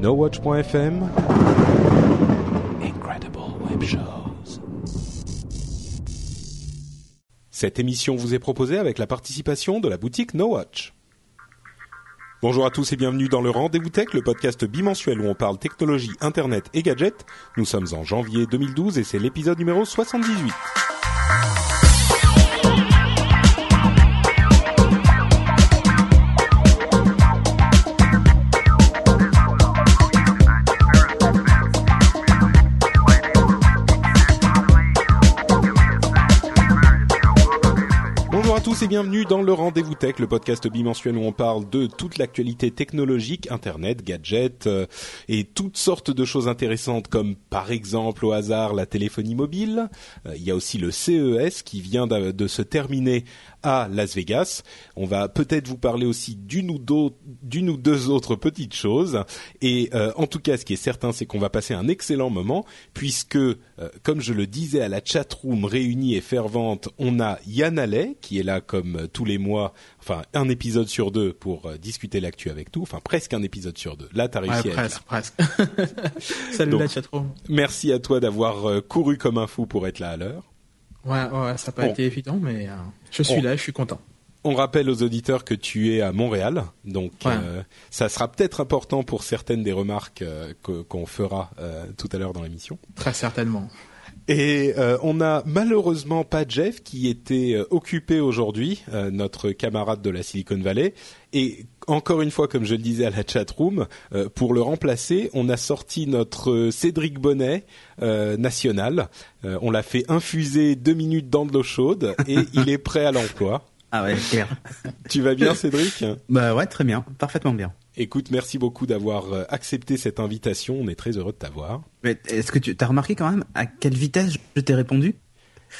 NoWatch.fm Incredible Web Shows. Cette émission vous est proposée avec la participation de la boutique NoWatch. Bonjour à tous et bienvenue dans le Rendez-vous Tech, le podcast bimensuel où on parle technologie, internet et gadgets. Nous sommes en janvier 2012 et c'est l'épisode numéro 78. Et bienvenue dans le Rendez-vous Tech, le podcast bimensuel où on parle de toute l'actualité technologique, internet, gadgets euh, et toutes sortes de choses intéressantes comme par exemple au hasard la téléphonie mobile. Euh, il y a aussi le CES qui vient de, de se terminer à Las Vegas. On va peut-être vous parler aussi d'une ou, d'une ou deux autres petites choses. Et euh, en tout cas, ce qui est certain, c'est qu'on va passer un excellent moment puisque, euh, comme je le disais à la chatroom réunie et fervente, on a Yann Allais qui est là comme euh, tous les mois, enfin un épisode sur deux pour euh, discuter l'actu avec tout, enfin presque un épisode sur deux. Là, t'as réussi Ouais, à être presque, là. presque. Salut Donc. la chatroom. Merci à toi d'avoir euh, couru comme un fou pour être là à l'heure. Ouais, ouais, ça n'a pas Bon. été évident, mais euh, je suis Bon. là, je suis content. On rappelle aux auditeurs que tu es à Montréal, donc Ouais. euh, ça sera peut-être important pour certaines des remarques euh, qu'on fera tout à l'heure dans l'émission. Très certainement. Et euh, on a malheureusement pas Jeff qui était occupé aujourd'hui, euh, notre camarade de la Silicon Valley. Et encore une fois, comme je le disais à la chatroom, euh, pour le remplacer, on a sorti notre Cédric Bonnet euh, national. Euh, on l'a fait infuser deux minutes dans de l'eau chaude et il est prêt à l'emploi. Ah ouais, clair. Tu vas bien, Cédric? Bah ouais, très bien, parfaitement bien. Écoute, merci beaucoup d'avoir euh, accepté cette invitation. On est très heureux de t'avoir. Mais est-ce que tu as remarqué quand même à quelle vitesse je t'ai répondu?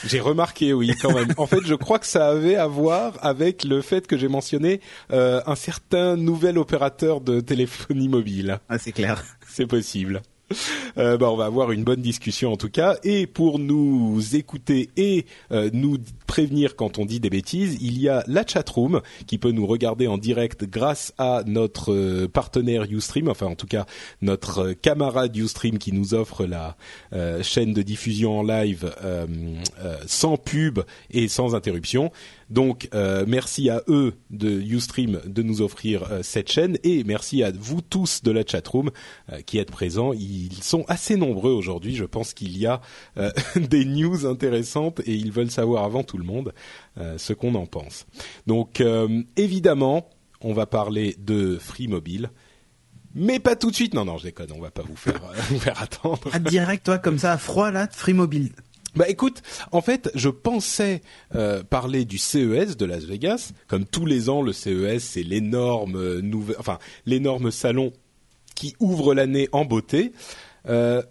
J'ai remarqué, oui, quand même. En fait, je crois que ça avait à voir avec le fait que j'ai mentionné euh, un certain nouvel opérateur de téléphonie mobile. Ah c'est clair. C'est possible. Euh, bah, on va avoir une bonne discussion en tout cas. Et pour nous écouter et euh, nous prévenir quand on dit des bêtises, il y a la chatroom qui peut nous regarder en direct grâce à notre euh, partenaire Ustream, enfin en tout cas notre camarade Ustream qui nous offre la chaîne de diffusion en live sans pub et sans interruption. Donc euh, merci à eux de Ustream de nous offrir euh, cette chaîne et merci à vous tous de la chatroom euh, qui êtes présents. Ils sont assez nombreux aujourd'hui. Je pense qu'il y a euh, des news intéressantes et ils veulent savoir avant tout le monde ce qu'on en pense. Donc évidemment, on va parler de Free Mobile. Mais pas tout de suite. Non, non, je déconne. On va pas vous faire, vous faire attendre. Ah direct toi comme ça à froid là, Free Mobile. Bah écoute, en fait, je pensais euh, parler du CES de Las Vegas. Comme tous les ans, le CES c'est l'énorme euh, nouvel, enfin salon qui ouvre l'année en beauté. Euh,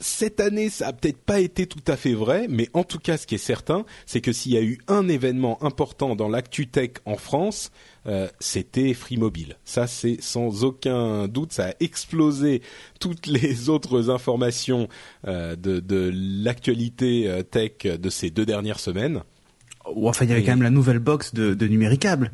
cette année, ça a peut-être pas été tout à fait vrai, mais en tout cas, ce qui est certain, c'est que s'il y a eu un événement important dans l'actu tech en France, euh, c'était Free Mobile. Ça, c'est sans aucun doute, ça a explosé toutes les autres informations euh, de, l'actualité euh, tech de ces deux dernières semaines. Ou enfin il y avait quand même la nouvelle box de, de Numéricable.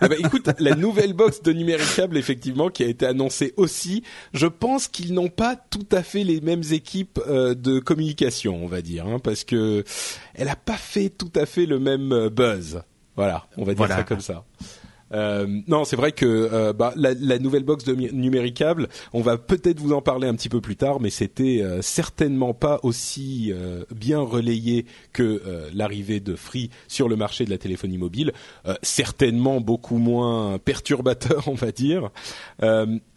Ah bah écoute, la nouvelle box de numéricable effectivement qui a été annoncée aussi, je pense qu'ils n'ont pas tout à fait les mêmes équipes euh, de communication, on va dire, hein, parce que elle a pas fait tout à fait le même euh, buzz. Voilà, on va dire Voilà. ça comme ça. Euh, non, c'est vrai que euh, bah, la, la nouvelle box de numéricable, on va peut-être vous en parler un petit peu plus tard, mais c'était euh, certainement pas aussi euh, bien relayé que euh, l'arrivée de Free sur le marché de la téléphonie mobile. Certainement beaucoup moins perturbateur, on va dire.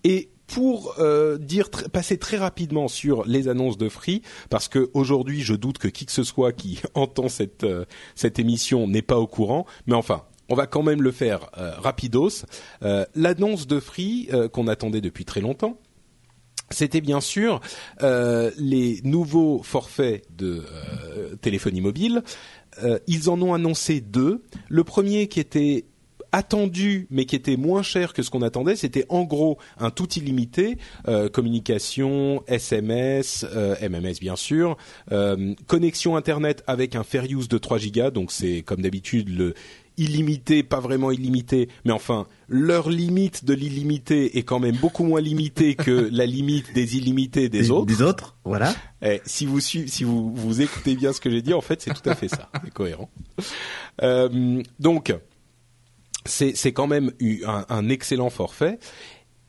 Et pour euh, dire passer très rapidement sur les annonces de Free, parce que aujourd'hui, je doute que qui que ce soit qui entend cette euh, cette émission n'est pas au courant. Mais enfin, on va quand même le faire euh, rapidos. Euh, L'annonce de Free euh, qu'on attendait depuis très longtemps. C'était bien sûr les nouveaux forfaits de téléphonie mobile. Ils en ont annoncé deux. Le premier qui était attendu mais qui était moins cher que ce qu'on attendait, c'était en gros un tout illimité, communication, SMS, MMS bien sûr, connexion internet avec un fair use de 3 gigas, donc c'est comme d'habitude le illimité, pas vraiment illimité, mais enfin leur limite de l'illimité est quand même beaucoup moins limitée que la limite des illimités des, autres. Des autres, voilà. Eh, si vous si vous vous écoutez bien ce que j'ai dit, en fait, c'est tout à fait ça, c'est cohérent. Euh, donc, c'est quand même eu un, un excellent forfait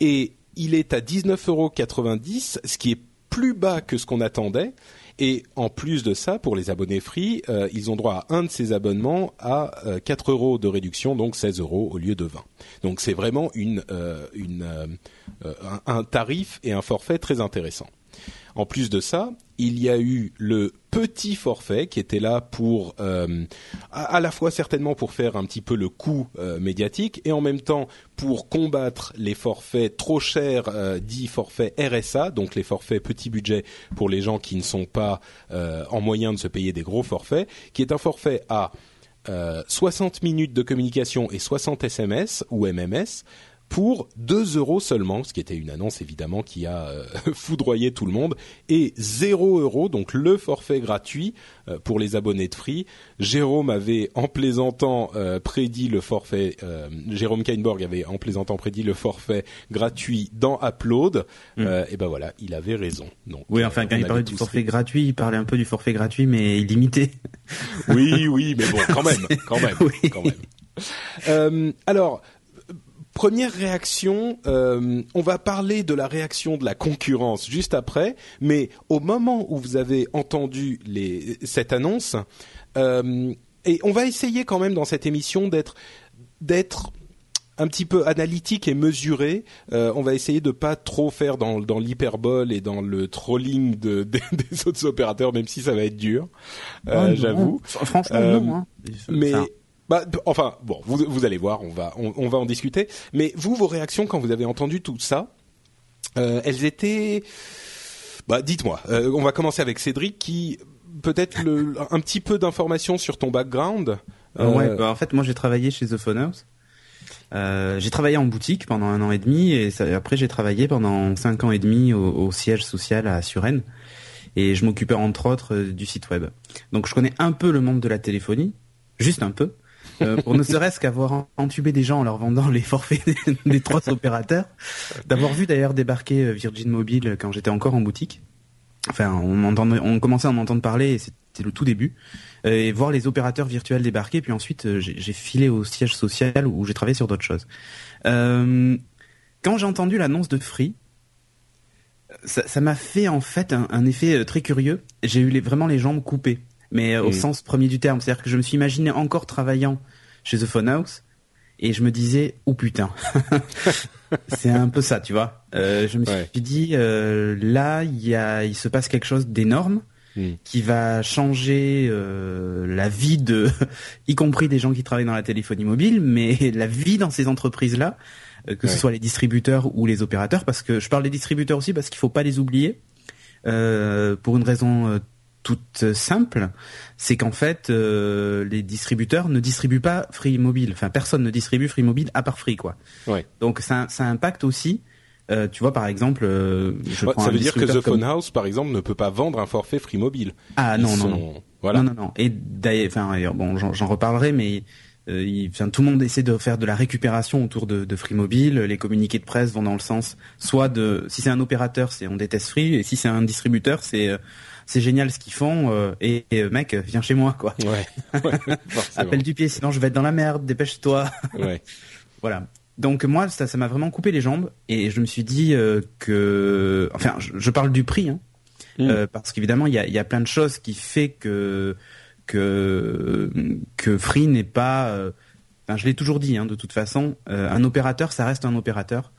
et il est à 19,90€, ce qui est plus bas que ce qu'on attendait. Et en plus de ça, pour les abonnés free, euh, ils ont droit à un de ces abonnements à euh, 4 euros de réduction, donc 16 euros au lieu de 20. Donc c'est vraiment euh, euh, un, un tarif et un forfait très intéressant. En plus de ça, il y a eu le petit forfait qui était là pour euh, à, la fois certainement pour faire un petit peu le coût euh, médiatique et en même temps pour combattre les forfaits trop chers euh, dits forfaits RSA, donc les forfaits petit budget pour les gens qui ne sont pas euh, en moyen de se payer des gros forfaits, qui est un forfait à euh, 60 minutes de communication et 60 SMS ou MMS pour 2 euros seulement, ce qui était une annonce évidemment qui a euh, foudroyé tout le monde, et 0 euros, donc le forfait gratuit euh, pour les abonnés de Free. Jérôme avait en plaisantant euh, prédit le forfait, euh, Jérôme Kainborg avait en plaisantant prédit le forfait gratuit dans Upload, euh, et ben voilà, il avait raison. Donc, Oui, euh, enfin, quand on il parlait du forfait fait- gratuit, il parlait un peu du forfait gratuit, mais illimité. Oui, oui, mais bon, quand même, quand même, Oui. quand même. Euh, alors, première réaction, euh, on va parler de la réaction de la concurrence juste après, mais au moment où vous avez entendu les, cette annonce, euh, et on va essayer quand même dans cette émission d'être d'être un petit peu analytique et mesuré. Euh, on va essayer de pas trop faire dans, dans l'hyperbole et dans le trolling de, des- des autres opérateurs, même si ça va être dur. Euh. J'avoue. Fr- Franchement, Euh, non. Hein. Mais bah, enfin bon, vous, vous allez voir, on va on, on va en discuter. Mais vous, vos réactions quand vous avez entendu tout ça, euh, elles étaient. Bah, dites-moi. Euh, on va commencer avec Cédric, qui peut-être un petit peu d'informations sur ton background. Euh, ouais, bah, en fait, moi j'ai travaillé chez The Phoners. Euh, j'ai travaillé en boutique pendant un an et demi et ça- après j'ai travaillé pendant cinq ans et demi au, au siège social à Suresnes et je m'occupais entre autres du site web. Donc je connais un peu le monde de la téléphonie, juste un peu, euh, pour ne serait-ce qu'avoir en- entubé des gens en leur vendant les forfaits des, trois opérateurs, d'avoir vu d'ailleurs débarquer euh, Virgin Mobile quand j'étais encore en boutique. Enfin, on, commençait à m'entendre parler et c'était le tout début euh, et voir les opérateurs virtuels débarquer. Puis ensuite, euh, j'ai filé au siège social où j'ai travaillé sur d'autres choses. Euh, quand j'ai entendu l'annonce de Free, ça m'a fait en fait un, effet euh, très curieux. J'ai eu vraiment les jambes coupées, mais euh, au Mm. sens premier du terme. C'est-à-dire que je me suis imaginé encore travaillant chez The Phone House et je me disais, oh putain, c'est un peu ça, tu vois. Euh, je me Ouais. suis dit, euh, là, il y a, il se passe quelque chose d'énorme Mm. qui va changer euh, la vie de, y compris des gens qui travaillent dans la téléphonie mobile, mais la vie dans ces entreprises-là, euh, que Ouais. ce soit les distributeurs ou les opérateurs, parce que je parle des distributeurs aussi parce qu'il faut pas les oublier, euh, pour une raison euh, toute simple, c'est qu'en fait, euh, les distributeurs ne distribuent pas Free Mobile. Enfin, personne ne distribue Free Mobile à part Free, quoi. Ouais. Donc ça, ça impacte aussi. euh, tu vois, par exemple, euh, je ouais, prends ça veut dire que The comme- Phone House, par exemple, ne peut pas vendre un forfait Free Mobile. Ah Ils non, non, sont- non. Voilà. Non, non, non. Et d'ailleurs, enfin, bon, j'en reparlerai, mais euh, il- enfin, tout le monde essaie de faire de la récupération autour de, de Free Mobile. Les communiqués de presse vont dans le sens, soit de, si c'est un opérateur, c'est on déteste Free, et si c'est un distributeur, c'est euh, c'est génial ce qu'ils font. euh, et, et, euh, mec, viens chez moi, quoi. Ouais. ouais. forcément. Appelle du pied, sinon je vais être dans la merde. Dépêche-toi. Ouais. Voilà. Donc moi, ça, ça m'a vraiment coupé les jambes et je me suis dit euh, que, enfin, je, je parle du prix, hein, Mm. euh, parce qu'évidemment, il y a, il y a plein de choses qui fait que que que Free n'est pas. Enfin, je l'ai toujours dit, hein, de toute façon, euh, un opérateur, ça reste un opérateur.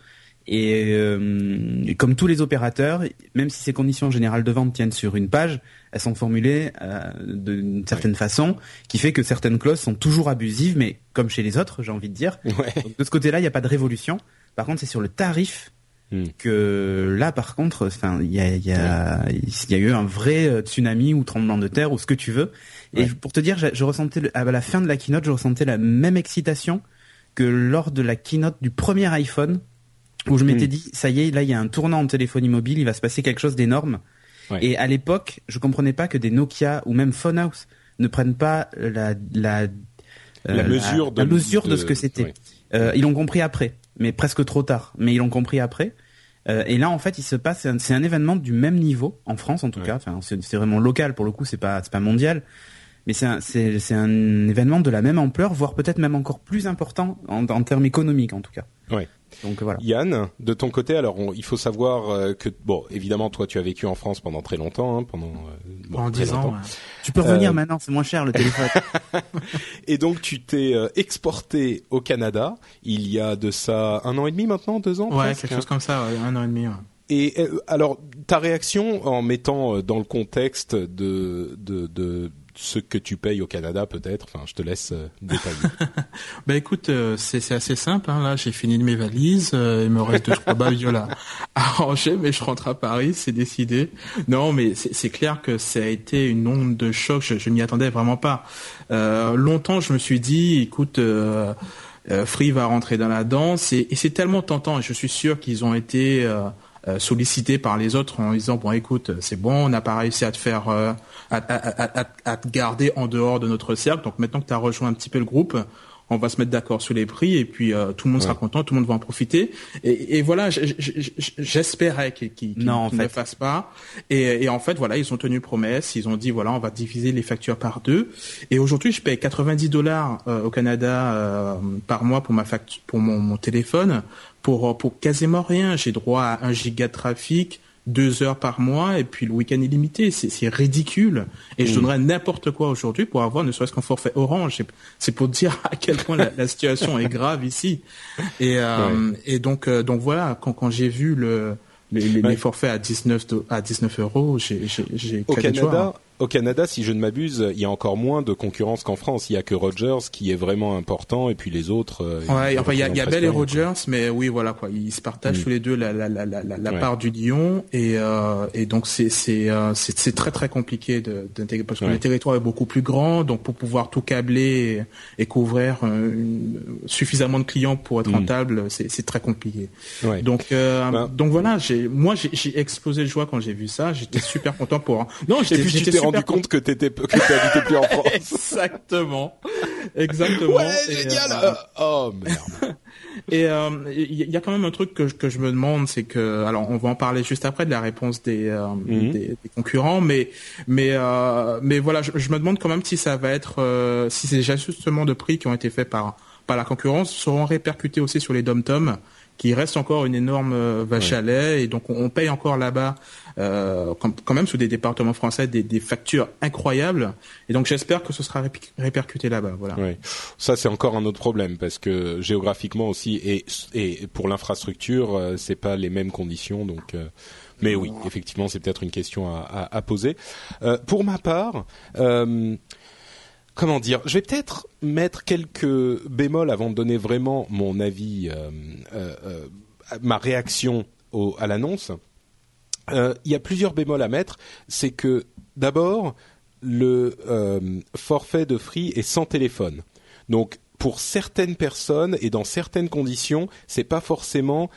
Et euh, comme tous les opérateurs, même si ces conditions générales de vente tiennent sur une page, elles sont formulées euh, d'une certaine façon, qui fait que certaines clauses sont toujours abusives, mais comme chez les autres, j'ai envie de dire. Ouais. Donc, de ce côté-là, il n'y a pas de révolution. Par contre, c'est sur le tarif Hmm. que là, par contre, enfin, il y a, y, a, y a eu un vrai euh, tsunami ou tremblement de terre ou ce que tu veux. Et pour te dire, je, je ressentais le- à la fin de la keynote, je ressentais la même excitation que lors de la keynote du premier iPhone, où je m'étais Hmm. dit, ça y est, là, il y a un tournant en téléphonie mobile, il va se passer quelque chose d'énorme. Ouais. Et à l'époque, je comprenais pas que des Nokia ou même Phonehouse ne prennent pas la la La mesure de- la mesure de, de- ce que c'était. ouais. Euh, ils l'ont compris après, mais presque trop tard. Mais ils l'ont compris après. Euh, et là, en fait, il se passe, c'est un, événement du même niveau en France, en tout Ouais. cas. Enfin, c'est c'est vraiment local pour le coup, c'est pas, c'est pas mondial. Mais c'est un, c'est, c'est un événement de la même ampleur, voire peut-être même encore plus important en, en termes économiques, en tout cas. Ouais. Donc voilà. Yann, de ton côté, alors on- il faut savoir euh, que bon, évidemment, toi, tu as vécu en France pendant très longtemps, hein, pendant euh, bon, Pendant 10 ans. ouais. Tu peux revenir Euh, maintenant, c'est moins cher le téléphone. Et donc, tu t'es euh, exporté au Canada il y a de ça un an et demi maintenant, deux ans. Ouais, presque, quelque hein. chose comme ça, ouais, un an et demi. ouais. Et euh, alors, ta réaction en mettant euh, dans le contexte de, de, de ce que tu payes au Canada, peut-être. Enfin, je te laisse euh, détailler. Bah écoute, euh, c'est assez simple. Hein, là, j'ai fini mes valises. euh, il me reste deux trois babioles à, à ranger, mais je rentre à Paris, c'est décidé. Non, mais c'est clair que ça a été une onde de choc. Je, je m'y attendais vraiment pas. Euh, longtemps, je me suis dit, écoute. Euh, Free va rentrer dans la danse et, et c'est tellement tentant et je suis sûr qu'ils ont été sollicités par les autres en disant bon écoute c'est bon on n'a pas réussi à te faire à, à, à, à, te garder en dehors de notre cercle donc maintenant que tu as rejoint un petit peu le groupe on va se mettre d'accord sur les prix et puis euh, tout le monde sera content, tout le monde va en profiter. Et, et voilà, j'espérais qu'ils ne le fassent pas. Et, et en fait, voilà, ils ont tenu promesse. Ils ont dit voilà, on va diviser les factures par deux. Et aujourd'hui, je paye 90 dollars euh, au Canada euh, par mois pour ma facture, pour mon, mon téléphone, pour pour quasiment rien. J'ai droit à un giga de trafic deux heures par mois et puis le week-end illimité. C'est c'est ridicule. Et je donnerais n'importe quoi aujourd'hui pour avoir ne serait-ce qu'un forfait orange. C'est- pour dire à quel point la, la situation est grave ici. Et, euh, et donc, euh, donc voilà, quand, quand j'ai vu le, les, les, Ouais. les forfaits à 19, do- à 19 euros, j'ai Au. Canada, au Canada, si je ne m'abuse, il y a encore moins de concurrence qu'en France. Il y a que Rogers qui est vraiment important, et puis les autres. euh, Ouais, enfin il y a, y Bell et Rogers, mais oui voilà quoi, ils se partagent Mm. tous les deux la la la la, la, Ouais. part du lion et euh, et donc c'est c'est euh, c'est très très compliqué d'intégrer parce que Ouais. le territoire est beaucoup plus grand, donc pour pouvoir tout câbler et, et couvrir euh, une- suffisamment de clients pour être Mm. rentable, c'est c'est très compliqué. Ouais. Donc euh, Ben- donc voilà, j'ai moi j'ai j'ai explosé de joie quand j'ai vu ça, j'étais super content pour non Et j'étais rendu compte que t'étais que t'habitais plus en France. Exactement. Exactement. Ouais, Et, génial. euh, Euh, oh merde. et euh, il y, y a quand même un truc que, je- que je me demande, c'est que, alors on va en parler juste après de la réponse des, euh, Mhm. des, des concurrents, mais mais euh, mais voilà, je, je me demande quand même si ça va être, euh, si ces ajustements de prix qui ont été faits par par la concurrence seront répercutés aussi sur les dom-tom, qui reste encore une énorme euh, vache Ouais. à lait, et donc on, on paye encore là-bas, euh, quand, même sous des départements français, des, des factures incroyables, et donc j'espère que ce sera répercuté là-bas, voilà. Ouais. Ça c'est encore un autre problème parce que géographiquement aussi et et pour l'infrastructure euh, c'est pas les mêmes conditions donc. euh, mais oui, effectivement, c'est peut-être une question à, à, à poser. Euh, pour ma part, euh, comment dire, je vais peut-être mettre quelques bémols avant de donner vraiment mon avis, euh, euh, euh, ma réaction à l'annonce. Il y a plusieurs bémols à mettre. C'est que d'abord, le forfait de Free est sans téléphone. Donc, pour certaines personnes et dans certaines conditions, c'est pas forcément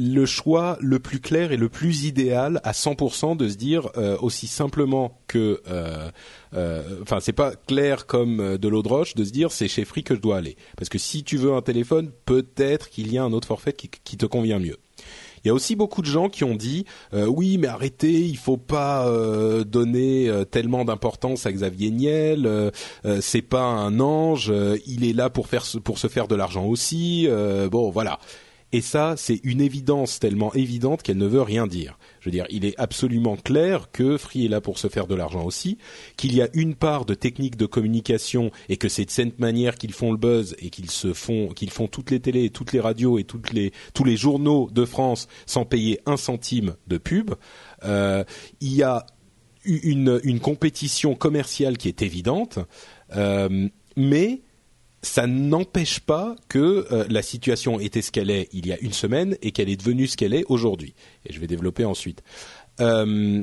le choix le plus clair et le plus idéal à 100% de se dire euh, aussi simplement que, euh, euh, enfin c'est pas clair comme euh, de l'eau de roche de se dire c'est chez Free que je dois aller parce que si tu veux un téléphone peut-être qu'il y a un autre forfait qui, te convient mieux. Il y a aussi beaucoup de gens qui ont dit euh, oui mais arrêtez il faut pas euh, donner euh, tellement d'importance à Xavier Niel euh, euh, c'est pas un ange euh, il est là pour faire pour se faire de l'argent aussi euh, bon voilà Et ça, c'est une évidence tellement évidente qu'elle ne veut rien dire. Je veux dire, il est absolument clair que Free est là pour se faire de l'argent aussi, qu'il y a une part de technique de communication et que c'est de cette manière qu'ils font le buzz et qu'ils se font, qu'ils font toutes les télés, toutes les radios et toutes les, tous les journaux de France sans payer un centime de pub. Euh, il y a une, une compétition commerciale qui est évidente, euh, mais ça n'empêche pas que euh, la situation était ce qu'elle est il y a une semaine et qu'elle est devenue ce qu'elle est aujourd'hui. Et je vais développer ensuite. Euh,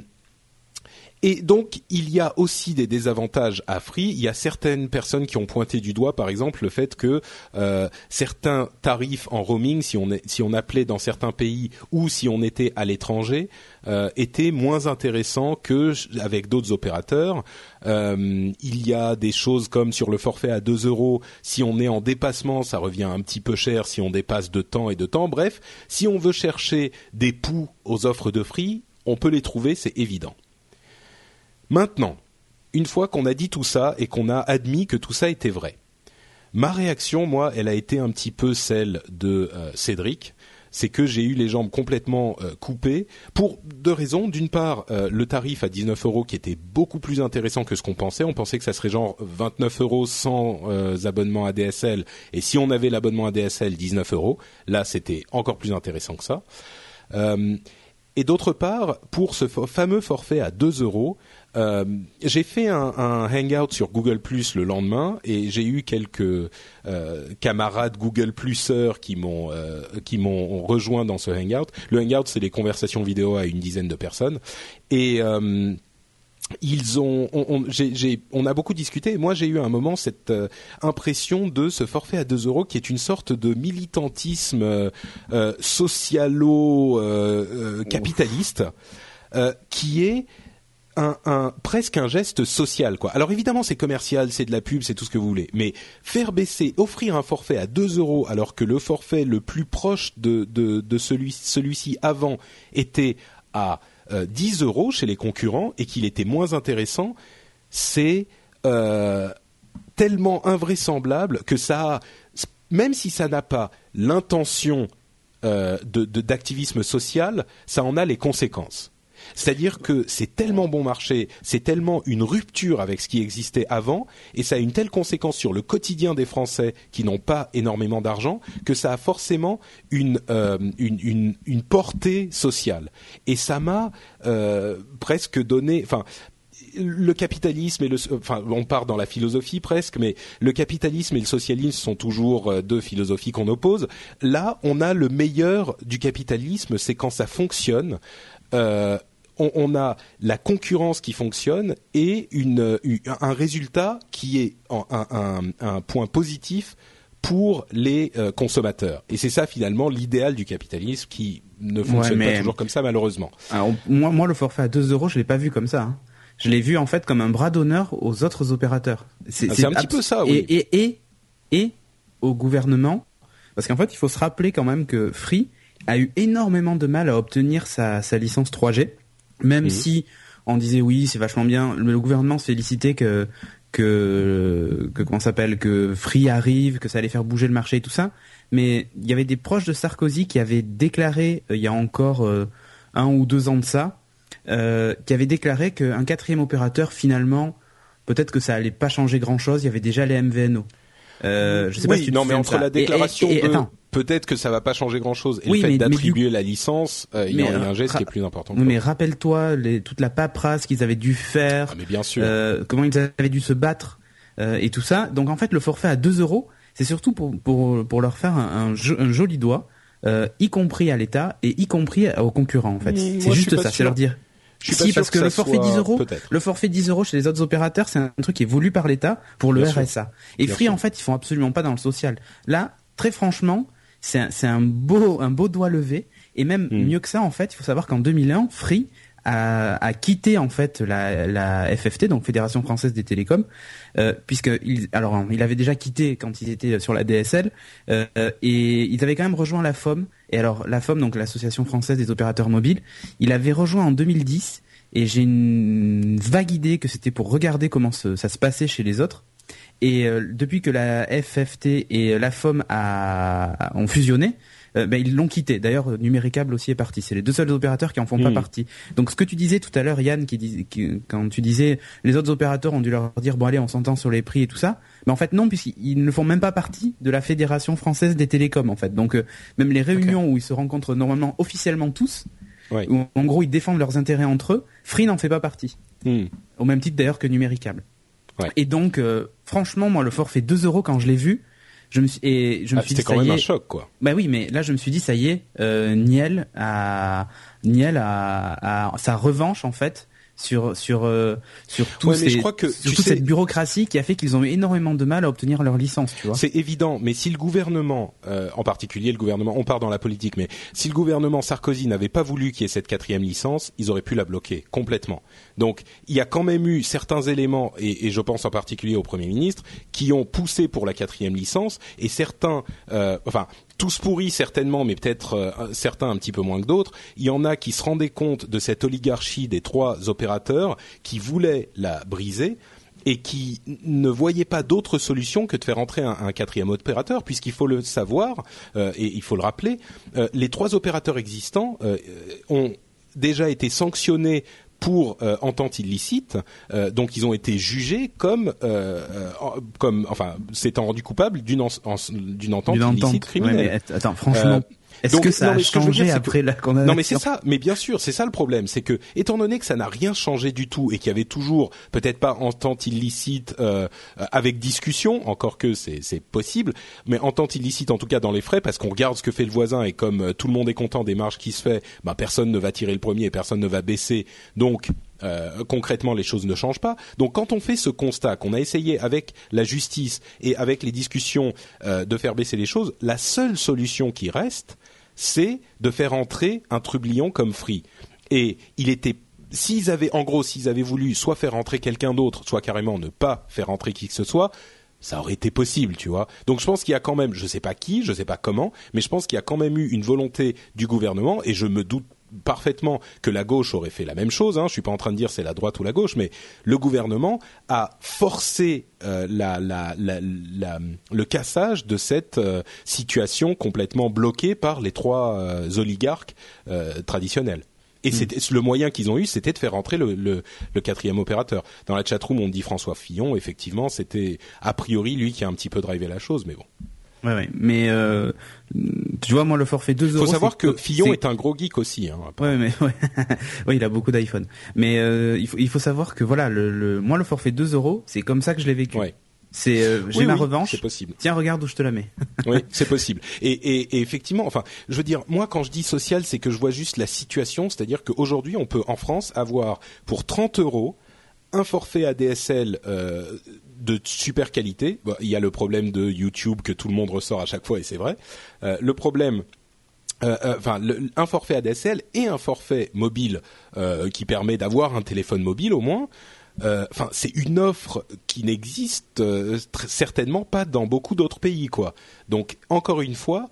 et donc, il y a aussi des désavantages à Free. Il y a certaines personnes qui ont pointé du doigt, par exemple, le fait que euh, certains tarifs en roaming, si on, si on appelait dans certains pays ou si on était à l'étranger, euh, étaient moins intéressants que avec d'autres opérateurs. Euh, il y a des choses comme sur le forfait à 2 euros, si on est en dépassement, ça revient un petit peu cher si on dépasse de temps et de temps. Bref, si on veut chercher des poux aux offres de Free, on peut les trouver, c'est évident. Maintenant, une fois qu'on a dit tout ça et qu'on a admis que tout ça était vrai, ma réaction, moi, elle a été un petit peu celle de euh, Cédric. C'est que j'ai eu les jambes complètement euh, coupées pour deux raisons. D'une part, euh, le tarif à 19 euros qui était beaucoup plus intéressant que ce qu'on pensait. On pensait que ça serait genre 29 euros sans abonnement ADSL. Et si on avait l'abonnement ADSL, 19 euros. Là, c'était encore plus intéressant que ça. et d'autre part, pour ce fameux forfait à 2 euros, euh, j'ai fait un, hangout sur Google Plus le lendemain et j'ai eu quelques euh, camarades Google Pluseurs qui m'ont euh, qui m'ont rejoint dans ce hangout. Le hangout c'est les conversations vidéo à une dizaine de personnes et ils ont, on, a beaucoup discuté. moi, j'ai eu à un moment cette impression de ce forfait à 2 euros qui est une sorte de militantisme socialo-capitaliste qui est presque un geste social quoi. Alors évidemment c'est commercial, c'est de la pub, c'est tout ce que vous voulez, mais faire baisser, offrir un forfait à 2 euros alors que le forfait le plus proche de, celui, celui-ci avant était à euh, 10 euros chez les concurrents et qu'il était moins intéressant, c'est euh, tellement invraisemblable que ça, même si ça n'a pas l'intention euh, d'activisme social, ça en a les conséquences. C'est-à-dire que c'est tellement bon marché, c'est tellement une rupture avec ce qui existait avant, et ça a une telle conséquence sur le quotidien des Français qui n'ont pas énormément d'argent que ça a forcément une, euh, une, une, portée sociale. Et ça m'a euh, presque donné, enfin le capitalisme et le, enfin, on part dans la philosophie presque, mais le capitalisme et le socialisme sont toujours euh, deux philosophies qu'on oppose. Là, on a le meilleur du capitalisme, c'est quand ça fonctionne. On, a la concurrence qui fonctionne et une, un résultat qui est un, point positif pour les euh, consommateurs. Et c'est ça finalement l'idéal du capitalisme qui ne fonctionne pas toujours comme ça malheureusement. moi, moi, le forfait à 2 euros, je l'ai pas vu comme ça. Hein. Je l'ai vu en fait comme un bras d'honneur aux autres opérateurs. C'est ah, un petit peu ça, oui. Et, et, et, et au gouvernement, parce qu'en fait, il faut se rappeler quand même que Free a eu énormément de mal à obtenir sa, sa licence 3G. Même mhm. si on disait oui, c'est vachement bien, le gouvernement se félicitait que que que comment s'appelle que Free arrive, que ça allait faire bouger le marché et tout ça. Mais il y avait des proches de Sarkozy qui avaient déclaré euh, il y a encore euh, un ou deux ans de ça, euh, qui avaient déclaré qu'un quatrième opérateur finalement peut-être que ça allait pas changer grand chose. Il y avait déjà les MVNO. Euh, je sais pas si tu non, mais entre la déclaration de peut-être que ça va pas changer grand chose et le fait d'attribuer la licence, euh, il y a un geste qui est plus important. Oui, mais rappelle-toi toute la paperasse qu'ils avaient dû faire, ah, mais bien sûr. Euh, comment ils avaient dû se battre euh, et tout ça. Donc en fait, le forfait à 2 euros, c'est surtout pour, pour, pour leur faire un, un, joli doigt, euh, y compris à l'État et y compris aux concurrents. En fait, c'est juste ça, c'est leur dire si, parce que, le forfait 10 euros, le forfait 10 euros chez les autres opérateurs, c'est un truc qui est voulu par l'État pour le RSA. Et Free, en fait, ils font absolument pas dans le social. Là, très franchement, c'est un, un, beau, un beau doigt levé. Et même hmm. mieux que ça, en fait, il faut savoir qu'en 2001, Free a, a, quitté en fait la, la, FFT, donc Fédération française des télécoms, euh, puisque il, alors il avait déjà quitté quand ils étaient sur la DSL, euh, et ils avaient quand même rejoint la FOM. Et alors la FOM, donc l'Association française des opérateurs mobiles, il avait rejoint en 2010. Et j'ai une vague idée que c'était pour regarder comment ça se passait chez les autres. Et euh, depuis que la FFT et la FOM a, ont fusionné, ben, ils l'ont quitté. D'ailleurs, Numéricable aussi est parti. C'est les deux seuls opérateurs qui en font pas Hmm. partie. Donc, ce que tu disais tout à l'heure, Yann, qui, dis- qui- quand tu disais les autres opérateurs ont dû leur dire bon allez, on s'entend sur les prix et tout ça. Mais en fait, non, puisqu'ils ne font même pas partie de la Fédération française des télécoms. En fait, donc euh, même les réunions où ils se rencontrent normalement officiellement tous, Ouais. où en gros ils défendent leurs intérêts entre eux, Free n'en fait pas partie. Hmm. Au même titre d'ailleurs que Numéricable. Ouais. Et donc, euh, franchement, moi, le forfait 2 euros quand je l'ai vu, je me suis, et je me Ah, suis dit, C'était quand ça y même un est. choc, quoi. Bah oui, mais là, je me suis dit, ça y est, euh, Niel a, Niel a, a sa revanche, en fait, sur, sur, euh, sur, tous Ouais, mais ces- je crois que, sur toute sais- cette bureaucratie qui a fait qu'ils ont eu énormément de mal à obtenir leur licence, tu vois. C'est évident, mais si le gouvernement, euh, en particulier le gouvernement, on part dans la politique, mais si le gouvernement Sarkozy n'avait pas voulu qu'il y ait cette quatrième licence, ils auraient pu la bloquer complètement. Donc il y a quand même eu certains éléments, et, et je pense en particulier au Premier ministre, qui ont poussé pour la quatrième licence, et certains, euh, enfin tous pourris certainement, mais peut-être euh, certains un petit peu moins que d'autres. Il y en a qui se rendaient compte de cette oligarchie des trois opérateurs qui voulaient la briser et qui ne voyaient pas d'autre solution que de faire entrer un, quatrième opérateur, puisqu'il faut le savoir euh, et il faut le rappeler, euh, les trois opérateurs existants ont déjà été sanctionnés pour euh, entente illicite, euh, donc ils ont été jugés comme, euh, euh, comme, enfin, s'étant rendus coupables d'une en- en- d'une entente illicite criminelle. Ouais, mais att- attends, franchement, est-ce que ça non, a dire, changé c'est que- après la condamnation non mais c'est ça, mais bien sûr, c'est ça le problème, c'est que étant donné que ça n'a rien changé du tout et qu'il y avait toujours peut-être pas entente illicite euh, euh, avec discussion, encore que c'est c'est possible, mais entente illicite en tout cas dans les frais parce qu'on regarde ce que fait le voisin et comme euh, tout le monde est content des marges qui se fait, bah personne ne va tirer le premier, personne ne va baisser, donc euh, concrètement les choses ne changent pas. Donc quand on fait ce constat qu'on a essayé avec la justice et avec les discussions euh, de faire baisser les choses, la seule solution qui reste, c'est de faire entrer un trublion comme Free. Et il était s'ils avaient en gros s'ils avaient voulu soit faire entrer quelqu'un d'autre, soit carrément ne pas faire entrer qui que ce soit, ça aurait été possible, tu vois. Donc je pense qu'il y a quand même, je sais pas qui, je sais pas comment, mais je pense qu'il y a quand même eu une volonté du gouvernement et je me doute parfaitement que la gauche aurait fait la même chose. Hein. Je suis pas en train de dire c'est la droite ou la gauche, mais le gouvernement a forcé euh, la, la, la, le cassage de cette euh, situation complètement bloquée par les trois euh, oligarques euh, traditionnels. Et c'était le moyen qu'ils ont eu, c'était de faire entrer le, le, le quatrième opérateur. Dans la chatroom, on dit François Fillon. Effectivement, c'était a priori lui qui a un petit peu drivé la chose, mais bon. Ouais, ouais. Mais euh, tu vois, moi, le forfait 2 Il euros. faut savoir que Fillon est un gros geek aussi. Hein. Ouais, mais ouais, ouais, il a beaucoup d'iPhone. Mais euh, il faut il faut savoir que voilà, le, le moi le forfait 2 euros, c'est comme ça que je l'ai vécu. Ouais. C'est euh, j'ai Oui, ma oui, revanche. C'est possible. Tiens, regarde où je te la mets. oui, c'est possible. Et, et, et effectivement, enfin, je veux dire, moi, quand je dis social, c'est que je vois juste la situation, c'est-à-dire qu'aujourd'hui, on peut en France avoir pour 30 euros un forfait ADSL euh, de super qualité. Bon, il y a le problème de YouTube que tout le monde ressort à chaque fois, et c'est vrai. Euh, le problème euh, euh, enfin, un forfait ADSL et un forfait mobile qui permet d'avoir un téléphone mobile au moins. Enfin, c'est une offre qui n'existe certainement pas dans beaucoup d'autres pays, quoi. Donc, encore une fois,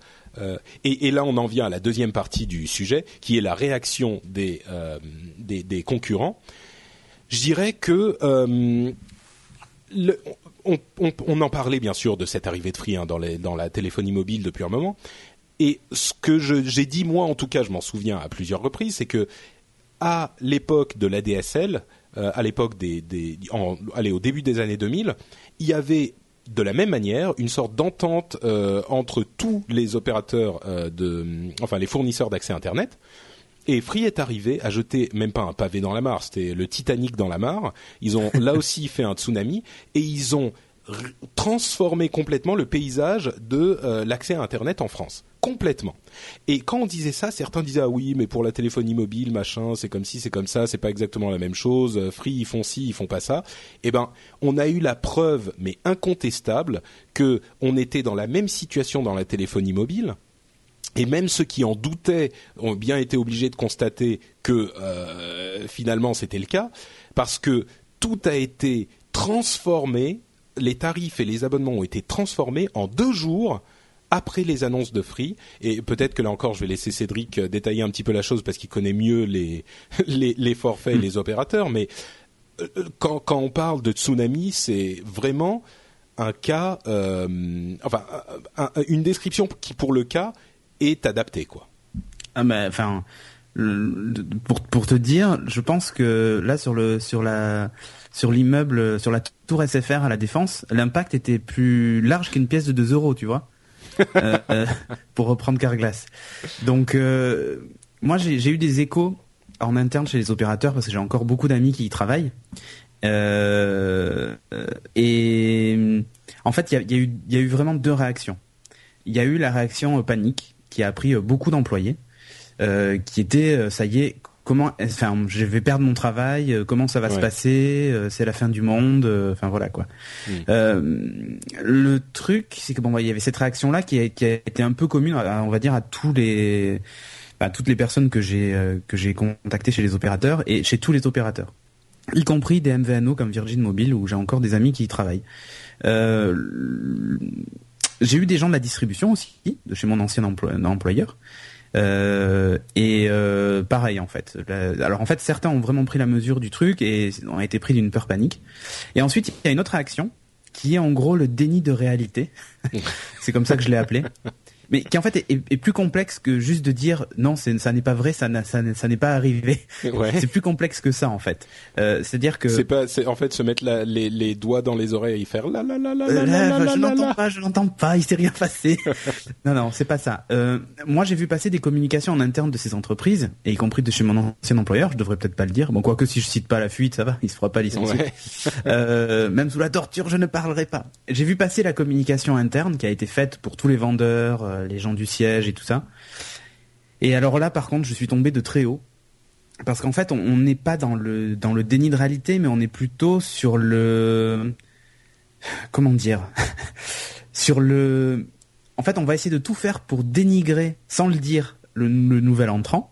et, là, on en vient à la deuxième partie du sujet, qui est la réaction des des, concurrents. Je dirais que on, en parlait bien sûr de cette arrivée de Free hein, dans, la téléphonie mobile depuis un moment. Et ce que j'ai dit, moi en tout cas, je m'en souviens à plusieurs reprises, c'est que à l'époque de l'ADSL, euh, à l'époque des, allez, au début des années 2000, il y avait de la même manière une sorte d'entente euh, entre tous les opérateurs euh, de, enfin les fournisseurs d'accès Internet. Et Free est arrivé à jeter même pas un pavé dans la mare, c'était le Titanic dans la mare. Ils ont là aussi fait un tsunami et ils ont transformé complètement le paysage de euh, l'accès à Internet en France. Complètement. Et quand on disait ça, certains disaient ah oui, mais pour la téléphonie mobile, machin, c'est comme ci, c'est comme ça, c'est pas exactement la même chose. Euh, Free, ils font ci, ils font pas ça. Eh ben, on a eu la preuve, mais incontestable, que on était dans la même situation dans la téléphonie mobile. Et même ceux qui en doutaient ont bien été obligés de constater que euh, finalement c'était le cas, parce que tout a été transformé, les tarifs et les abonnements ont été transformés en deux jours après les annonces de Free. Et peut-être que là encore, je vais laisser Cédric euh, détailler un petit peu la chose parce qu'il connaît mieux les, les, les forfaits et les opérateurs. Mais euh, quand, quand on parle de tsunami, c'est vraiment un cas, euh, enfin, un- un- une description qui, pour le cas, est adapté, quoi. Ah bah, enfin, pour pour te dire, je pense que là sur le sur la sur l'immeuble sur la tour SFR à la Défense, l'impact était plus large qu'une pièce de 2 euros, tu vois. euh, euh, pour reprendre Carglass. Donc euh, moi j'ai eu des échos en interne chez les opérateurs parce que j'ai encore beaucoup d'amis qui y travaillent. Et en fait, il y a, y, a eu, y a eu vraiment deux réactions. Il y a eu la réaction panique qui a pris beaucoup d'employés, euh, qui était ça y est, comment, enfin, je vais perdre mon travail, comment ça va se passer, c'est la fin du monde, enfin voilà quoi. Mm. Euh, le truc, c'est que bon, il y avait cette réaction là qui a, qui a été un peu commune, on va dire, à tous les bah, toutes les personnes que j'ai euh, que j'ai contactées chez les opérateurs et chez tous les opérateurs, y compris des MVNO comme Virgin Mobile où j'ai encore des amis qui y travaillent. Euh, j'ai eu des gens de la distribution aussi, de chez mon ancien employeur. Euh, et euh, pareil en fait. Alors en fait, certains ont vraiment pris la mesure du truc et ont été pris d'une peur panique. Et ensuite, il y a une autre réaction qui est en gros le déni de réalité. C'est comme ça que je l'ai appelé mais qui en fait est, plus complexe que juste de dire non, ça n'est pas vrai, ça ça, n'est pas arrivé. Ouais. C'est plus complexe que ça en fait. Euh, C'est-à-dire que c'est pas, c'est en fait se mettre la, les, les, doigts dans les oreilles et faire la la la la la la la. Je n'entends pas, je n'entends pas, il s'est rien passé. non non, c'est pas ça. Euh, moi j'ai vu passer des communications en interne de ces entreprises, et y compris de chez mon ancien employeur. Je devrais peut-être pas le dire. Bon quoique si je cite pas la fuite, ça va, il se fera pas licencier. Ouais. euh, même sous la torture, je ne parlerai pas. J'ai vu passer la communication interne qui a été faite pour tous les vendeurs euh, les gens du siège et tout ça. Et alors là, par contre, je suis tombé de très haut. Parce qu'en fait, on n'est pas dans le, dans le déni de réalité, mais on est plutôt sur le... Comment dire Sur le... En fait, on va essayer de tout faire pour dénigrer, sans le dire, le, nouvel entrant.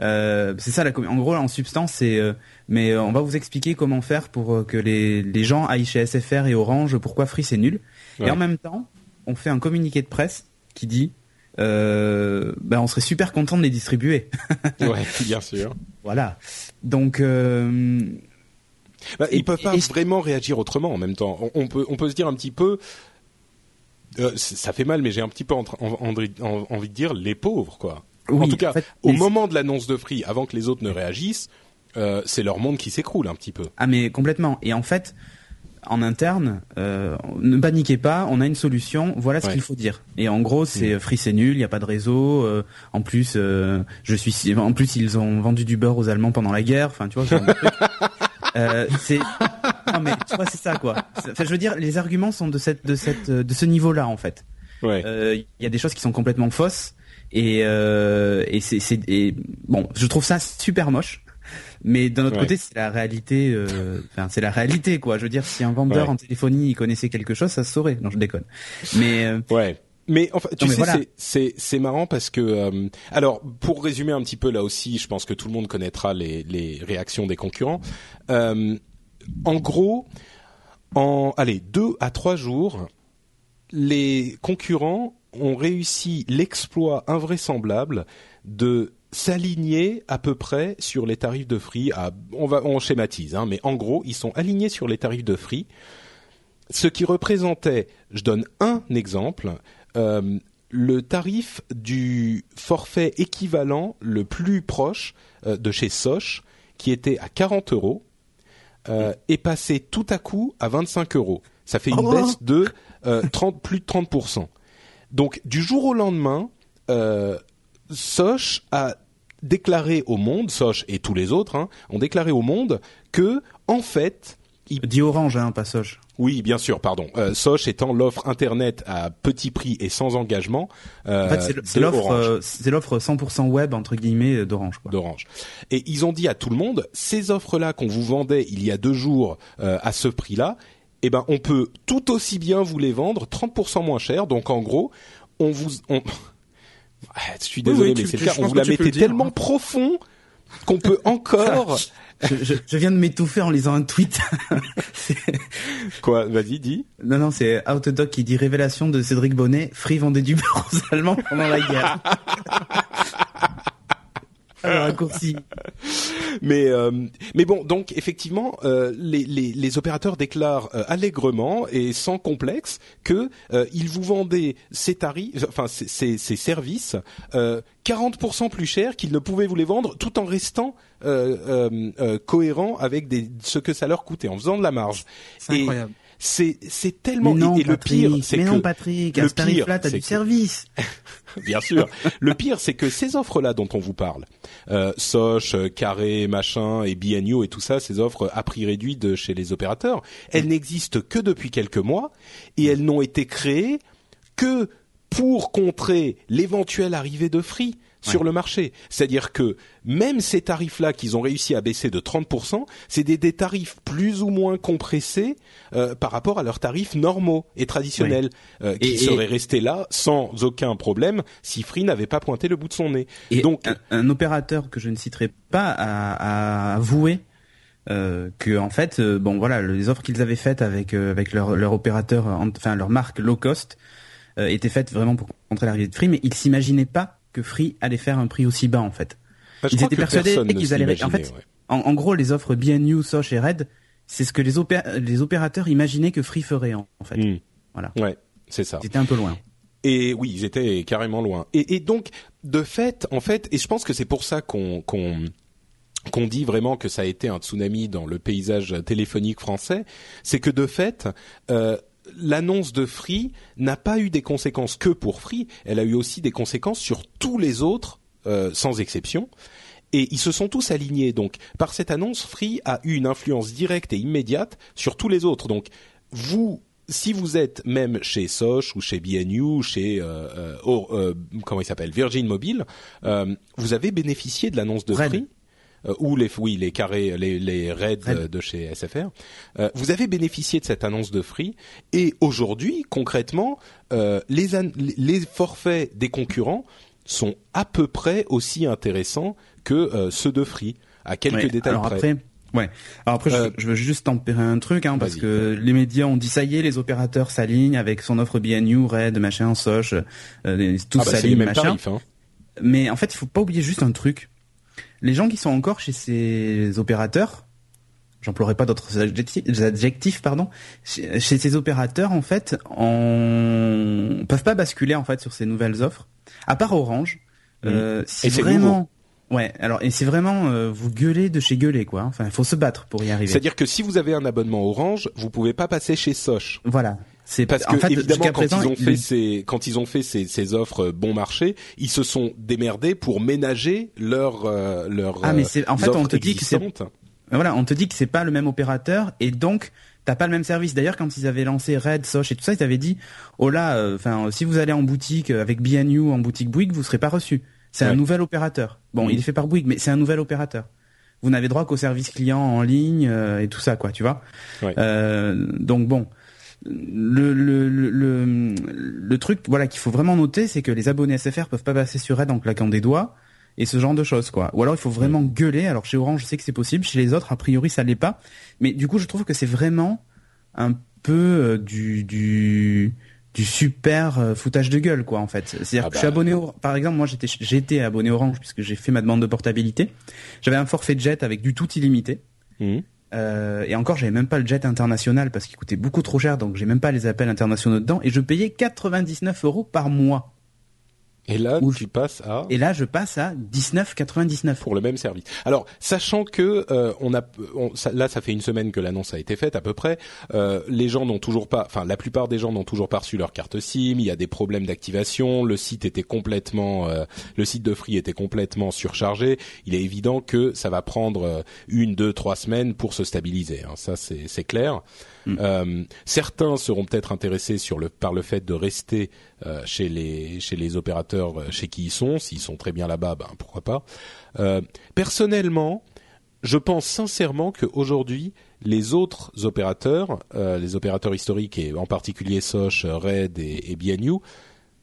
Euh, c'est ça la en gros en substance c'est euh, mais euh, on va vous expliquer comment faire pour que les, les gens aillent chez SFR et Orange pourquoi Free c'est nul et en même temps on fait un communiqué de presse qui dit euh, ben on serait super content de les distribuer. ouais, bien sûr. Voilà. Donc euh, bah, ils peuvent pas vraiment réagir autrement en même temps. On, peut on peut se dire un petit peu euh, ça fait mal mais j'ai un petit peu envie de dire les pauvres quoi. en tout cas, au moment de l'annonce de Free, avant que les autres ne réagissent, c'est leur monde qui s'écroule un petit peu. Ah mais complètement. Et en fait, en interne, euh, ne paniquez pas, on a une solution, voilà ce qu'il faut dire. Et en gros, c'est mm. Free c'est nul, il n'y a pas de réseau. Euh, en plus, euh, je suis, en plus ils ont vendu du beurre aux Allemands pendant la guerre. Enfin, tu vois. euh, c'est, non mais tu vois, c'est ça quoi. Enfin, je veux dire, les arguments sont de cette, de cette, de ce niveau-là en fait. Il y a des choses qui sont complètement fausses et et c'est, c'est, bon, je trouve ça super moche. Mais d'un autre côté, c'est la réalité. Euh, enfin, c'est la réalité, quoi. Je veux dire, si un vendeur en téléphonie il connaissait quelque chose, ça se saurait. Non, je déconne. Mais euh, ouais. Mais enfin, tu sais, c'est c'est marrant parce que euh, alors pour résumer un petit peu là aussi, je pense que tout le monde connaîtra les les réactions des concurrents. En gros, en allez deux à trois jours, les concurrents ont réussi l'exploit invraisemblable de s'aligner à peu près sur les tarifs de Free. À, on va, on schématise, hein, mais en gros, ils sont alignés sur les tarifs de Free, ce qui représentait, je donne un exemple, euh, le tarif du forfait équivalent le plus proche euh, de chez Soch, qui était à 40 euros, euh, est passé tout à coup à 25 euros. Ça fait une oh. baisse de 30, plus de 30%. Donc du jour au lendemain, Soch a déclaré au monde, Soch et tous les autres, hein, ont déclaré au monde que, en fait, il... dit Orange, hein, pas Soch. Oui, bien sûr, pardon. Euh, Soch étant l'offre internet à petit prix et sans engagement. Euh, en fait, c'est l'offre, euh, c'est l'offre 100% web entre guillemets d'Orange. D'Orange. Et ils ont dit à tout le monde, ces offres-là qu'on vous vendait il y a deux jours euh, à ce prix-là, eh ben, on peut tout aussi bien vous les vendre 30% moins cher. Donc, en gros, on vous, on, je suis désolé, mais c'est le cas. On vous la mettait tellement profond qu'on peut encore. je, je, viens de m'étouffer en lisant un tweet. Quoi Vas-y, dis. Non, non, c'est Outdoc qui dit révélation de Cédric Bonnet. Free vendait du beurre aux Allemands pendant la guerre. Un raccourci. Mais euh, mais bon, donc effectivement, euh, les, les, les opérateurs déclarent euh, allègrement et sans complexe que ils vous vendaient ces tarifs, enfin ces, ces, services, 40% plus cher qu'ils ne pouvaient vous les vendre, tout en restant cohérent avec des, ce que ça leur coûtait, en faisant de la marge. C'est incroyable c'est c'est tellement mais non, et, le pire c'est que non Patrick, le pire là t'as du service. Bien sûr. le pire c'est que ces offres là dont on vous parle, euh, Soch, Carré, machin et BNU et tout ça, ces offres à prix réduit de chez les opérateurs, elles n'existent que depuis quelques mois et elles n'ont été créées que pour contrer l'éventuelle arrivée de Free sur le marché. C'est-à-dire que même ces tarifs-là qu'ils ont réussi à baisser de 30%, c'est des, des, tarifs plus ou moins compressés euh, par rapport à leurs tarifs normaux et traditionnels, euh, qui seraient restés là sans aucun problème si Free n'avait pas pointé le bout de son nez. Et Donc un, opérateur que je ne citerai pas a, a avoué euh, que en fait, euh, bon voilà, les offres qu'ils avaient faites avec euh, avec leur, leur opérateur, enfin leur marque low cost, étaient faites vraiment pour contrer l'arrivée de Free, mais ils s'imaginaient pas que Free allait faire un prix aussi bas en fait. Bah, ils étaient persuadés qu'ils allaient. En fait, en, gros, les offres BNU, Soch et Red, c'est ce que les, les opérateurs imaginaient que Free ferait en, fait. Hmm. Voilà. Ouais, c'est ça. C'était un peu loin. Et oui, ils étaient carrément loin. Et, donc, de fait, en fait, et je pense que c'est pour ça qu'on qu'on dit vraiment que ça a été un tsunami dans le paysage téléphonique français, c'est que de fait, euh, l'annonce de Free n'a pas eu des conséquences que pour Free, elle a eu aussi des conséquences sur tous les autres, euh, sans exception. Et ils se sont tous alignés. Donc, par cette annonce, Free a eu une influence directe et immédiate sur tous les autres. Donc, vous, si vous êtes même chez Soch ou chez BNU, chez euh, euh, comment il s'appelle? Virgin Mobile, vous avez bénéficié de l'annonce de Free. Euh, ou les oui les carrés les, les raids de chez SFR. Euh, vous avez bénéficié de cette annonce de Free et aujourd'hui concrètement euh, les les forfaits des concurrents sont à peu près aussi intéressants que ceux de Free à quelques détails alors près. Après... Ouais. Alors après, je, veux juste tempérer un truc, hein, parce que les médias ont dit ça y est, les opérateurs s'alignent avec son offre BNU, Red, machin, Soch, euh, tout ah bah s'aligne, machin. Tarifs, hein. Mais en fait, il faut pas oublier juste un truc, les gens qui sont encore chez ces opérateurs, j'emploierai pas d'autres adjectifs, pardon, chez, ces opérateurs en fait, on peuvent pas basculer en fait sur ces nouvelles offres, à part Orange. Mmh. Euh, vraiment Ouais, alors et c'est vraiment euh, vous gueuler de chez gueuler quoi. Enfin, il faut se battre pour y arriver. C'est-à-dire que si vous avez un abonnement Orange, vous pouvez pas passer chez Soch. Voilà. C'est parce que fait, évidemment quand ils ont fait ces quand ils ont fait ces, ces offres bon marché, ils se sont démerdés pour ménager leur euh, leur Ah mais c'est en fait on te dit que c'est voilà, on te dit que c'est pas le même opérateur et donc t'as pas le même service. D'ailleurs, quand ils avaient lancé Red, Soch et tout ça, ils avaient dit, oh là, euh, enfin, si vous allez en boutique avec BNU en boutique Bouygues, vous serez pas reçu. C'est un nouvel opérateur. Bon, il est fait par Bouygues, mais c'est un nouvel opérateur. Vous n'avez droit qu'au service client en ligne euh, et tout ça, quoi, tu vois. Euh, donc bon, le, le, le, le, truc, voilà, qu'il faut vraiment noter, c'est que les abonnés SFR peuvent pas passer sur Red en claquant des doigts et ce genre de choses, quoi. Ou alors il faut vraiment gueuler. Alors chez Orange, je sais que c'est possible. Chez les autres, a priori, ça l'est pas. Mais du coup, je trouve que c'est vraiment un peu euh, du, du du super euh, foutage de gueule quoi en fait. C'est-à-dire ah que je suis bah. abonné au par exemple moi j'étais j'étais abonné Orange puisque j'ai fait ma demande de portabilité. J'avais un forfait jet avec du tout illimité. Mmh. Euh, et encore, j'avais même pas le jet international parce qu'il coûtait beaucoup trop cher, donc j'ai même pas les appels internationaux dedans. Et je payais 99 euros par mois. Et là, tu passes à. Et là, je passe à 19,99 pour le même service. Alors, sachant que euh, on a, là, ça fait une semaine que l'annonce a été faite à peu près. Euh, les gens n'ont toujours pas, enfin, la plupart des gens n'ont toujours pas reçu leur carte SIM. Il y a des problèmes d'activation. Le site était complètement, euh, le site de Free était complètement surchargé. Il est évident que ça va prendre euh, une, deux, trois semaines pour se stabiliser. Hein. Ça, c'est clair. Mm. Euh, certains seront peut-être intéressés sur le, par le fait de rester euh, chez les chez les opérateurs euh, chez qui ils sont. S'ils sont très bien là-bas, ben pourquoi pas. personnellement, je pense sincèrement qu'aujourd'hui, les autres opérateurs, les opérateurs historiques et en particulier Soch, Red et, et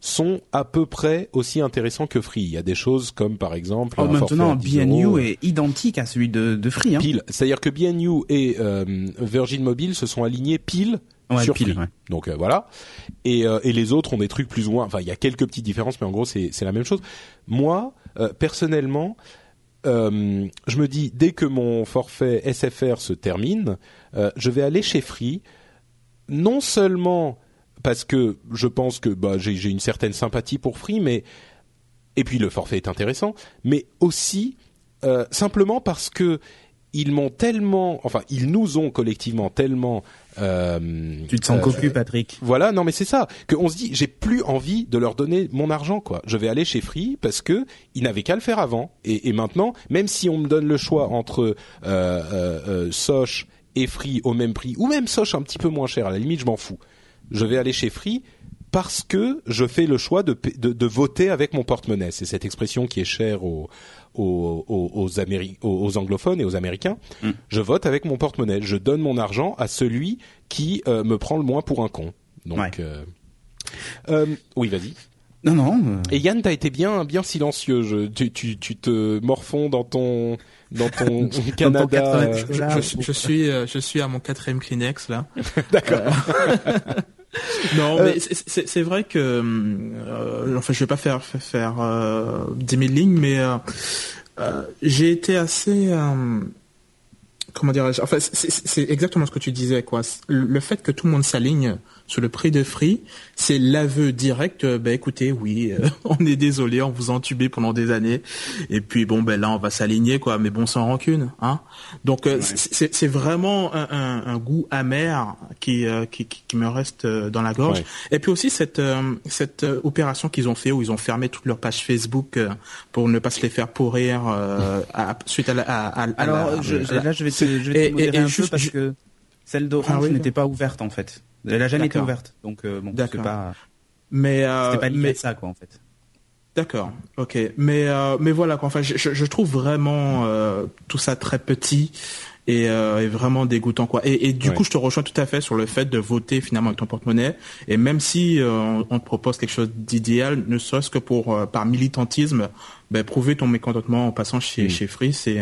sont à peu près aussi intéressants que Free. Il y a des choses comme par exemple. Oh, maintenant, BNU est identique à celui de, de Free. Hein. Pile. C'est-à-dire que BNU et euh, Virgin Mobile se sont alignés pile sur pile. Donc euh, voilà. Et, euh, et les autres ont des trucs plus ou moins. Enfin, il y a quelques petites différences, mais en gros, c'est la même chose. Moi, personnellement, je me dis dès que mon forfait SFR se termine, je vais aller chez Free, non seulement parce que je pense que bah, j'ai une certaine sympathie pour Free, mais et puis le forfait est intéressant, mais aussi euh, simplement parce que ils m'ont tellement, enfin ils nous ont collectivement tellement euh, tu te sens euh, cocu, Patrick. Voilà, non mais c'est ça. Qu'on se dit, j'ai plus envie de leur donner mon argent, quoi. Je vais aller chez Free parce que ils n'avaient qu'à le faire avant. Et, et, maintenant, même si on me donne le choix entre euh, euh, Soch et Free au même prix, ou même Soch un petit peu moins cher, à la limite, je m'en fous. Je vais aller chez Free parce que je fais le choix de, de, de voter avec mon porte-monnaie. C'est cette expression qui est chère aux, aux, aux, aux, anglophones et aux Américains. Mm. Je vote avec mon porte-monnaie. Je donne mon argent à celui qui euh, me prend le moins pour un con. Donc, euh, euh, oui, vas-y. Non, non. Et Yann, t'as été bien, bien silencieux. Je, tu, tu, tu te morfonds dans ton, dans ton Canada. je, suis, je suis à mon quatrième Kleenex là. D'accord. non, mais c'est vrai que, euh, enfin, je vais pas faire faire euh, 10 000 lignes, mais euh, euh j'ai été assez, euh, comment dirais-je, enfin, c'est exactement ce que tu disais, quoi. Le fait que tout le monde s'aligne sur le prix de Free, c'est l'aveu direct. Ben écoutez, oui, euh, on est désolé, on vous a entubé pendant des années, et puis bon ben là on va s'aligner quoi, mais bon sans rancune, hein. Donc euh, c'est vraiment un, un, un, goût amer qui, qui, qui me reste dans la gorge. Et puis aussi cette cette opération qu'ils ont fait où ils ont fermé toutes leurs pages Facebook pour ne pas se les faire pourrir à, suite à la. À, Alors je, là je vais te, je vais te et, un peu parce que celle d'Orange ah n'était pas ouverte en fait. Elle a jamais été ouverte, donc euh, bon, c'est pas. Mais euh, c'était pas mais... ça quoi en fait. D'accord, ok, mais euh, mais voilà quoi. Enfin, je, je trouve vraiment euh, tout ça très petit et, euh, et vraiment dégoûtant quoi. Et, et du coup, je te rejoins tout à fait sur le fait de voter finalement avec ton porte-monnaie. Et même si euh, on te propose quelque chose d'idéal, ne serait-ce que pour par militantisme, ben, prouver ton mécontentement en passant chez mm. chez Free, c'est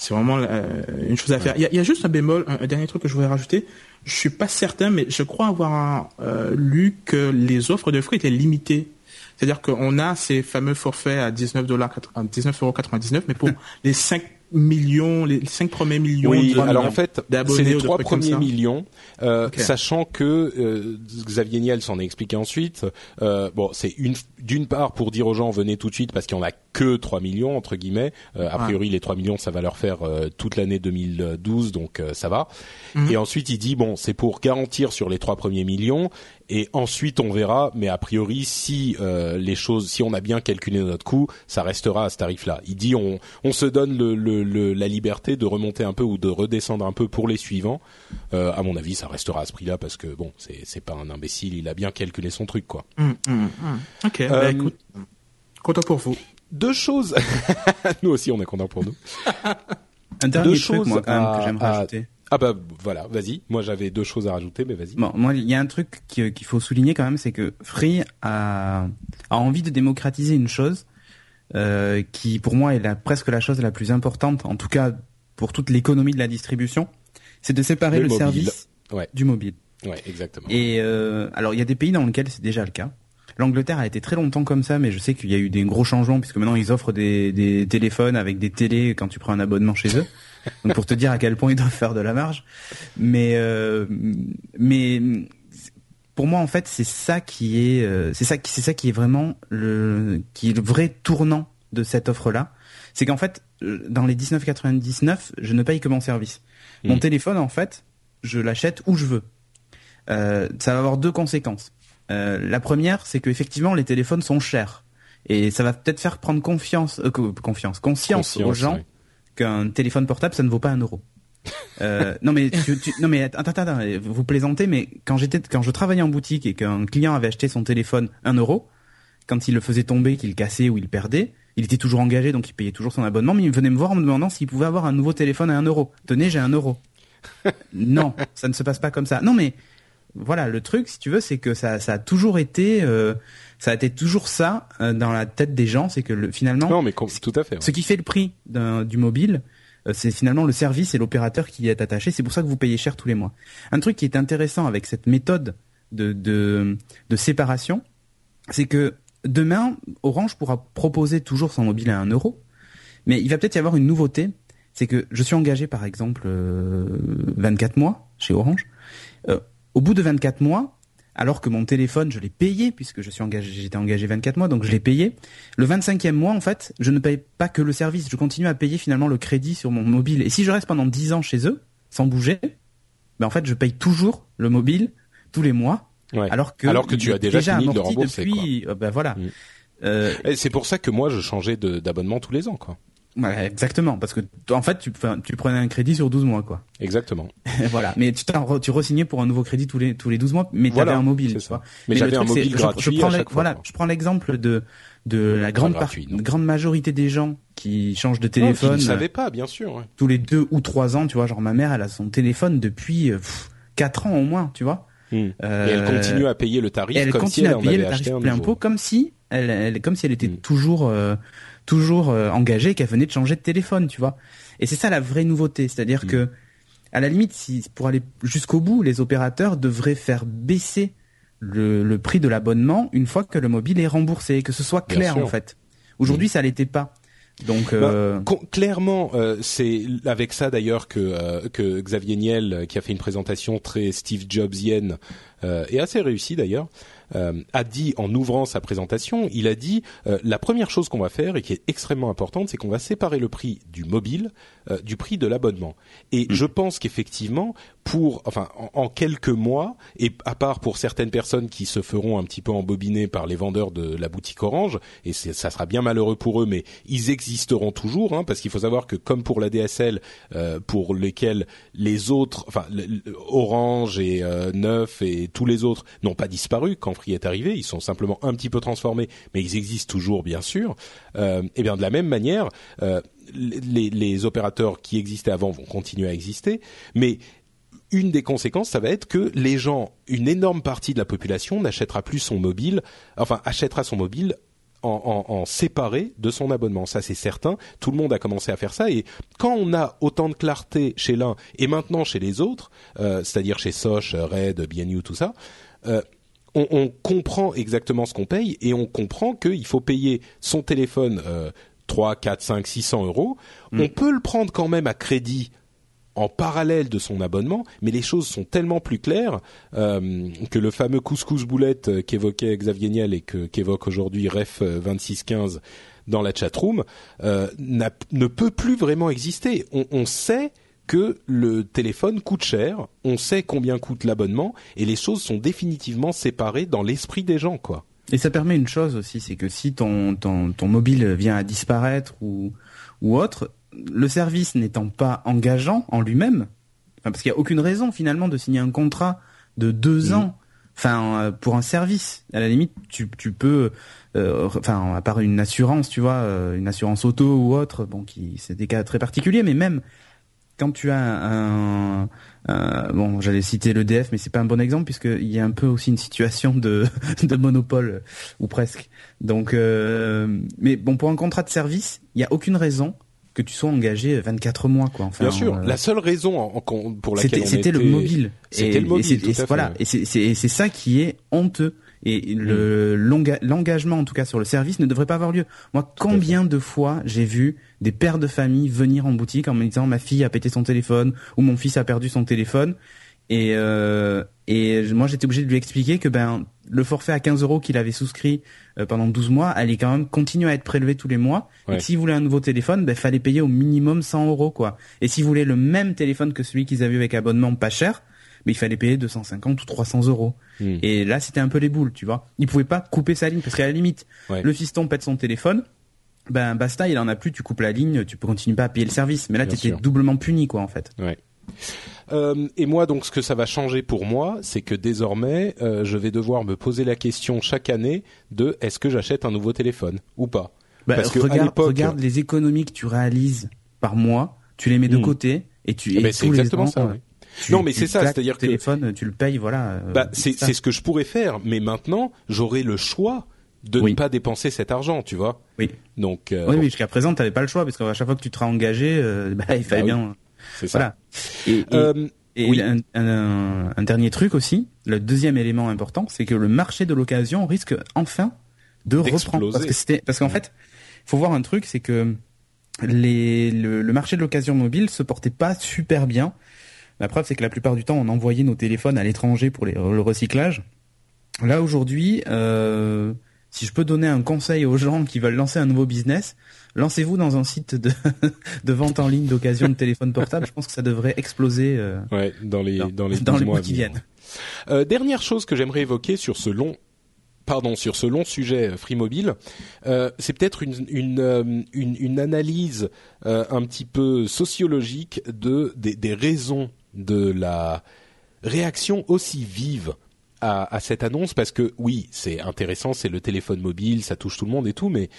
c'est vraiment une chose à faire. Il y, a, y, a, juste un bémol, un, dernier truc que je voudrais rajouter. Je suis pas certain, mais je crois avoir euh, lu que les offres de fruits étaient limitées. C'est-à-dire qu'on a ces fameux forfaits à 19 dollars, 19,99 mais pour les 5 millions, les 5 premiers millions. Oui, alors en fait, c'est les trois premiers millions, euh, sachant que euh, Xavier Niel s'en a expliqué ensuite. Euh, bon, c'est une d'une part pour dire aux gens venez tout de suite parce qu'il y en a que 3 millions entre guillemets. Euh, a priori, les 3 millions, ça va leur faire euh, toute l'année 2012, donc ça va. Mhm. Et ensuite, il dit bon, c'est pour garantir sur les trois premiers millions et ensuite on verra. Mais a priori, si euh, les choses, si on a bien calculé notre coût, ça restera à ce tarif-là. Il dit on, on se donne le, le, la liberté de remonter un peu ou de redescendre un peu pour les suivants. Euh, à mon avis, ça restera à ce prix-là parce que bon, c'est c'est pas un imbécile, il a bien calculé son truc quoi. Hum, hum, hum. Ok, bah, euh, écoute, content pour vous. Deux choses. nous aussi, on est content pour nous. un dernier Deux choses moi, quand même, que j'aimerais rajouter. Ah bah voilà, vas-y. Moi j'avais deux choses à rajouter, mais vas-y. Bon, moi il y a un truc qu'il faut souligner quand même, c'est que Free a, a envie de démocratiser une chose euh, qui pour moi est la, presque la chose la plus importante, en tout cas pour toute l'économie de la distribution, c'est de séparer le, service du mobile. Ouais, exactement. Et euh, alors il y a des pays dans lesquels c'est déjà le cas. L'Angleterre a été très longtemps comme ça, mais je sais qu'il y a eu des gros changements puisque maintenant ils offrent des, des téléphones avec des télés quand tu prends un abonnement chez eux. Donc pour te dire à quel point ils doivent faire de la marge. Mais euh, mais pour moi en fait c'est ça qui est euh, c'est ça c'est ça qui est vraiment le qui est le vrai tournant de cette offre là. C'est qu'en fait euh, dans les 19,99 je ne paye que mon service. Mon mmh. téléphone en fait je l'achète où je veux. Euh, ça va avoir deux conséquences. Euh, la première, c'est que effectivement les téléphones sont chers et ça va peut-être faire prendre confiance, euh, confiance, conscience, aux gens qu'un téléphone portable ça ne vaut pas un euro. euh, non mais tu, tu, non mais attends, attends, attends, vous plaisantez, mais quand j'étais quand je travaillais en boutique et qu'un client avait acheté son téléphone un euro, quand il le faisait tomber, qu'il cassait ou il perdait, il était toujours engagé donc il payait toujours son abonnement, mais il venait me voir en me demandant s'il pouvait avoir un nouveau téléphone à un euro. Tenez, j'ai un euro. non, ça ne se passe pas comme ça. Non mais voilà, le truc, si tu veux, c'est que ça, ça a toujours été, euh, ça a été toujours ça euh, dans la tête des gens, c'est que le, finalement, non, mais tout à fait. Ce qui fait le prix du mobile, euh, c'est finalement le service et l'opérateur qui y est attaché. C'est pour ça que vous payez cher tous les mois. Un truc qui est intéressant avec cette méthode de, de, de séparation, c'est que demain, Orange pourra proposer toujours son mobile à un euro, Mais il va peut-être y avoir une nouveauté, c'est que je suis engagé par exemple 24 mois chez Orange. Au bout de 24 mois, alors que mon téléphone, je l'ai payé puisque je suis engagé, j'étais engagé 24 mois, donc je l'ai payé. Le 25e mois, en fait, je ne paye pas que le service, je continue à payer finalement le crédit sur mon mobile. Et si je reste pendant 10 ans chez eux, sans bouger, ben en fait, je paye toujours le mobile tous les mois, alors que alors que tu as déjà, fini de le rembourser. Depuis, euh, ben voilà. Mm. Euh, c'est pour ça que moi, je changeais d'abonnement tous les ans, quoi. Ouais, exactement, parce que en fait, tu, tu prenais un crédit sur 12 mois, quoi. Exactement. voilà, mais tu tu re-signais pour un nouveau crédit tous les tous les 12 mois, mais tu avais un mobile, tu vois. Mais, j'avais un mobile gratuit je, prends à chaque Voilà, je prends l'exemple de de la grande partie, grande majorité des gens qui changent de téléphone. qui ne savaient pas, bien sûr. Tous les deux ou trois ans, tu vois, genre ma mère, elle a son téléphone depuis 4 euh, ans au moins, tu vois. Hmm. Euh, et elle continue à payer le tarif elle comme continue si elle à payer le tarif plein pot, comme si elle, elle, comme si elle était hmm. toujours euh, toujours euh, engagée, qu'elle venait de changer de téléphone, tu vois. Et c'est ça la vraie nouveauté, c'est-à-dire mm. que à la limite, si pour aller jusqu'au bout, les opérateurs devraient faire baisser le, le prix de l'abonnement une fois que le mobile est remboursé, que ce soit clair en fait. Aujourd'hui, mm. ça l'était pas. Donc bah, euh... clairement, euh, c'est avec ça d'ailleurs que euh, que Xavier Niel, qui a fait une présentation très Steve Jobsienne et assez réussie d'ailleurs, euh, a dit en ouvrant sa présentation, il a dit euh, la première chose qu'on va faire et qui est extrêmement importante, c'est qu'on va séparer le prix du mobile euh, du prix de l'abonnement. Et mmh. je pense qu'effectivement, pour, enfin, en, quelques mois, et à part pour certaines personnes qui se feront un petit peu embobiner par les vendeurs de la boutique Orange, et ça sera bien malheureux pour eux, mais ils existeront toujours, hein, parce qu'il faut savoir que comme pour la DSL, euh, pour lesquels les autres, enfin, Orange et euh, Neuf et tous les autres n'ont pas disparu quand Free est arrivé, ils sont simplement un petit peu transformés, mais ils existent toujours, bien sûr. Euh, et bien de la même manière. Euh, les, opérateurs qui existaient avant vont continuer à exister, mais une des conséquences, ça va être que les gens, une énorme partie de la population n'achètera plus son mobile, enfin achètera son mobile en, séparé de son abonnement. Ça, c'est certain. Tout le monde a commencé à faire ça. Et quand on a autant de clarté chez l'un et maintenant chez les autres, euh, c'est-à-dire chez Soch, Red, BNU, tout ça, on, on, comprend exactement ce qu'on paye et on comprend qu'il faut payer son téléphone euh, 3, 4, 5, 600 euros. Mm. On peut le prendre quand même à crédit en parallèle de son abonnement, mais les choses sont tellement plus claires euh, que le fameux couscous boulette euh, qu'évoquait Xavier Niel et que, qu'évoque aujourd'hui Ref 2615 euh, dans la chatroom euh, ne peut plus vraiment exister. On, on sait que le téléphone coûte cher, on sait combien coûte l'abonnement, et les choses sont définitivement séparées dans l'esprit des gens, quoi. Et ça permet une chose aussi, c'est que si ton, ton, ton mobile vient à disparaître ou, ou autre, le service n'étant pas engageant en lui-même, enfin, parce qu'il n'y a aucune raison finalement de signer un contrat de deux ans, enfin euh, pour un service. À la limite, tu, tu peux, euh, enfin à part une assurance, tu vois, euh, une assurance auto ou autre, bon, qui c'est des cas très particuliers, mais même quand tu as un, bon, j'allais citer l'EDF, mais c'est pas un bon exemple puisqu'il y a un peu aussi une situation de, de monopole ou presque. Donc, euh, mais bon, pour un contrat de service, il y a aucune raison que tu sois engagé 24 mois, quoi. Enfin, Bien sûr. Euh, la seule raison en, pour laquelle c'était le mobile. C'était le mobile. Et, voilà. Et c'est ça qui est honteux. Et le l'engagement, en tout cas sur le service, ne devrait pas avoir lieu. Moi, combien de fois j'ai vu des pères de famille venir en boutique en me disant ma fille a pété son téléphone ou mon fils a perdu son téléphone. Et euh, et moi j'étais obligé de lui expliquer que ben le forfait à 15 euros qu'il avait souscrit euh, pendant 12 mois allait quand même continuer à être prélevé tous les mois. Et que s'il voulait un nouveau téléphone ben fallait payer au minimum 100 euros quoi. Et s'il voulait le même téléphone que celui qu'ils avaient avec abonnement pas cher mais il fallait payer 250 ou 300 euros. Hmm. Et là, c'était un peu les boules, tu vois. Il pouvait pas couper sa ligne parce qu'à la limite, le fiston pète son téléphone, ben basta, il en a plus, tu coupes la ligne, tu peux continuer pas à payer le service. Mais là, tu étais doublement puni, quoi, en fait. Ouais. Euh, et moi, donc, ce que ça va changer pour moi, c'est que désormais, euh, je vais devoir me poser la question chaque année de est-ce que j'achète un nouveau téléphone ou pas? Bah, Parce que regarde, regarde les économies que tu réalises par mois, tu les mets de hmm. côté et tu. Eh ben, c'est exactement ça. Non, mais c'est ça, c'est-à-dire que téléphone, tu le payes, voilà. Euh, bah, c'est ce que je pourrais faire, mais maintenant, j'aurai le choix de ne pas dépenser cet argent, tu vois. Oui. Donc. Euh, oui, oui jusqu'à présent, tu n'avais pas le choix parce qu'à chaque fois que tu te engagé, euh, bah, il fallait bah bien. C'est ça. Et, euh, oui. un, un, un, dernier truc aussi, le deuxième élément important, c'est que le marché de l'occasion risque enfin de reprendre parce que c'était parce qu'en fait, faut voir un truc, c'est que les, le, le marché de l'occasion mobile se portait pas super bien. La preuve, c'est que la plupart du temps, on envoyait nos téléphones à l'étranger pour les, le recyclage. Là, aujourd'hui, euh, si je peux donner un conseil aux gens qui veulent lancer un nouveau business, lancez-vous dans un site de, de vente en ligne d'occasion de téléphone portable. Je pense que ça devrait exploser euh, Ouais, dans les dans, dans les, dans 12 les mois qui viennent. Euh, dernière chose que j'aimerais évoquer sur ce long pardon sur ce long sujet Free Mobile, euh, c'est peut-être une une, une une analyse euh, un petit peu sociologique de des, des raisons de la réaction aussi vive à, à cette annonce parce que oui c'est intéressant c'est le téléphone mobile ça touche tout le monde et tout mais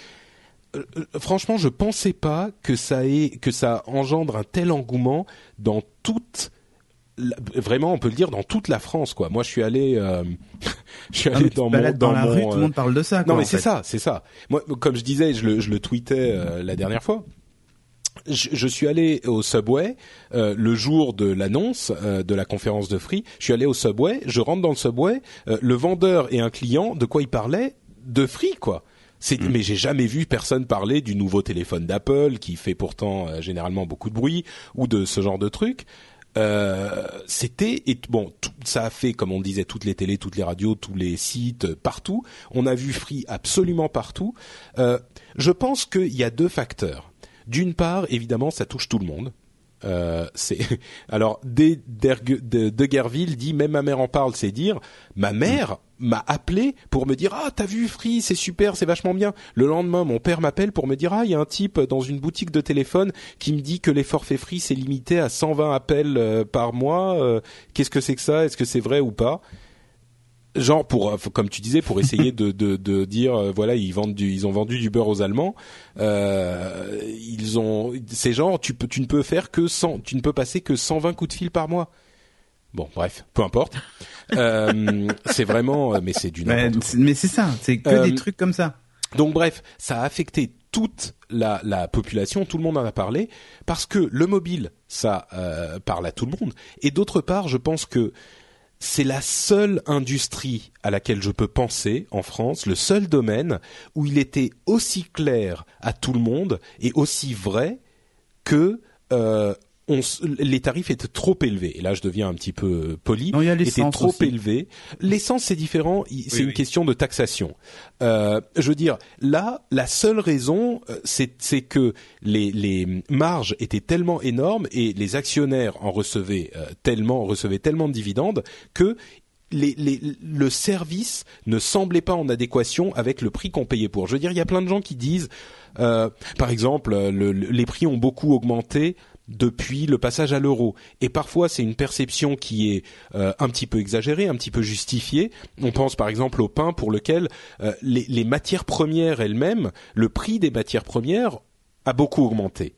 euh, euh, franchement je pensais pas que ça ait que ça engendre un tel engouement dans toute la- vraiment on peut le dire dans toute la France quoi moi je suis allé euh, je suis Ah, allé mais dans mon dans dans la mon, rue, tout le monde parle de ça. non quoi, mais en c'est ça, c'est ça. Moi, comme je disais, je le, je le tweetais euh, la dernière fois. Je, je suis allé au Subway euh, le jour de l'annonce euh, de la conférence de Free. Je suis allé au Subway, je rentre dans le Subway, euh, le vendeur et un client, de quoi il parlait De Free, quoi. C'est, mais j'ai jamais vu personne parler du nouveau téléphone d'Apple qui fait pourtant euh, généralement beaucoup de bruit ou de ce genre de truc. Euh, c'était et bon, tout, ça a fait comme on disait toutes les télés, toutes les radios, tous les sites, euh, partout. On a vu Free absolument partout. Euh, je pense qu'il y a deux facteurs. D'une part, évidemment, ça touche tout le monde. Euh, c'est alors De, dit même ma mère en parle, c'est dire ma mère m'a appelé pour me dire ah t'as vu Free c'est super c'est vachement bien. Le lendemain mon père m'appelle pour me dire ah il y a un type dans une boutique de téléphone qui me dit que les forfaits Free c'est limité à 120 appels euh, par mois. Euh, Qu'est-ce que c'est que ça? Est-ce que c'est vrai ou pas? Genre pour euh, comme tu disais pour essayer de, de, de dire euh, voilà ils vendent du ils ont vendu du beurre aux Allemands euh, ils ont ces gens tu peux tu ne peux faire que 100 tu ne peux passer que 120 coups de fil par mois bon bref peu importe euh, c'est vraiment euh, mais c'est du Mais c'est- mais c'est ça, c'est que Euh, des trucs comme ça. Donc bref, ça a affecté toute la, la population, tout le monde en a parlé, parce que le mobile, ça euh, parle à tout le monde. Et d'autre part, je pense que c'est la seule industrie à laquelle je peux penser en France, le seul domaine où il était aussi clair à tout le monde et aussi vrai que euh, on les tarifs étaient trop élevés. Et là, je deviens un petit peu poli. Non, il y a étaient l'essence trop aussi. élevés. L'essence, c'est différent. C'est Oui, une oui. question de taxation. Euh, je veux dire, là, la seule raison, euh, c'est c'est que les, les marges étaient tellement énormes et les actionnaires en recevaient euh, tellement, recevaient tellement de dividendes que les, les, le service ne semblait pas en adéquation avec le prix qu'on payait pour. Je veux dire, il y a plein de gens qui disent, euh, par exemple, euh, le- le- les prix ont beaucoup augmenté depuis le passage à l'euro. Et parfois, c'est une perception qui est euh, un petit peu exagérée, un petit peu justifiée. On pense par exemple au pain pour lequel euh, les, matières premières elles-mêmes, le prix des matières premières a beaucoup augmenté.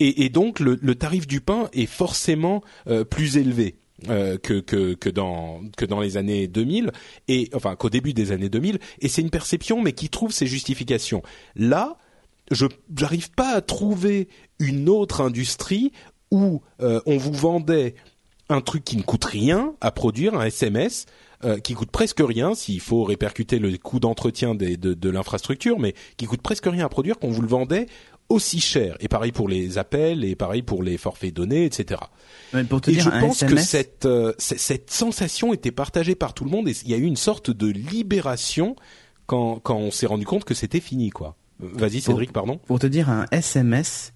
Et, donc, le, tarif du pain est forcément euh, plus élevé. que, que, que, dans, que dans les années 2000 et enfin qu'au début des années 2000 et c'est une perception mais qui trouve ses justifications là je j'arrive pas à trouver une autre industrie où euh, on vous vendait un truc qui ne coûte rien à produire, un SMS euh, qui coûte presque rien s'il faut répercuter le coût d'entretien de, de l'infrastructure, mais qui coûte presque rien à produire qu'on vous le vendait aussi cher. Et pareil pour les appels, et pareil pour les forfaits donnés, etc. Mais pour te Et dire, je un pense que cette, euh, cette sensation était partagée par tout le monde et il y a eu une sorte de libération quand, quand on s'est rendu compte que c'était fini, quoi. Euh, Vas-y, Cédric, pardon. pour te dire un SMS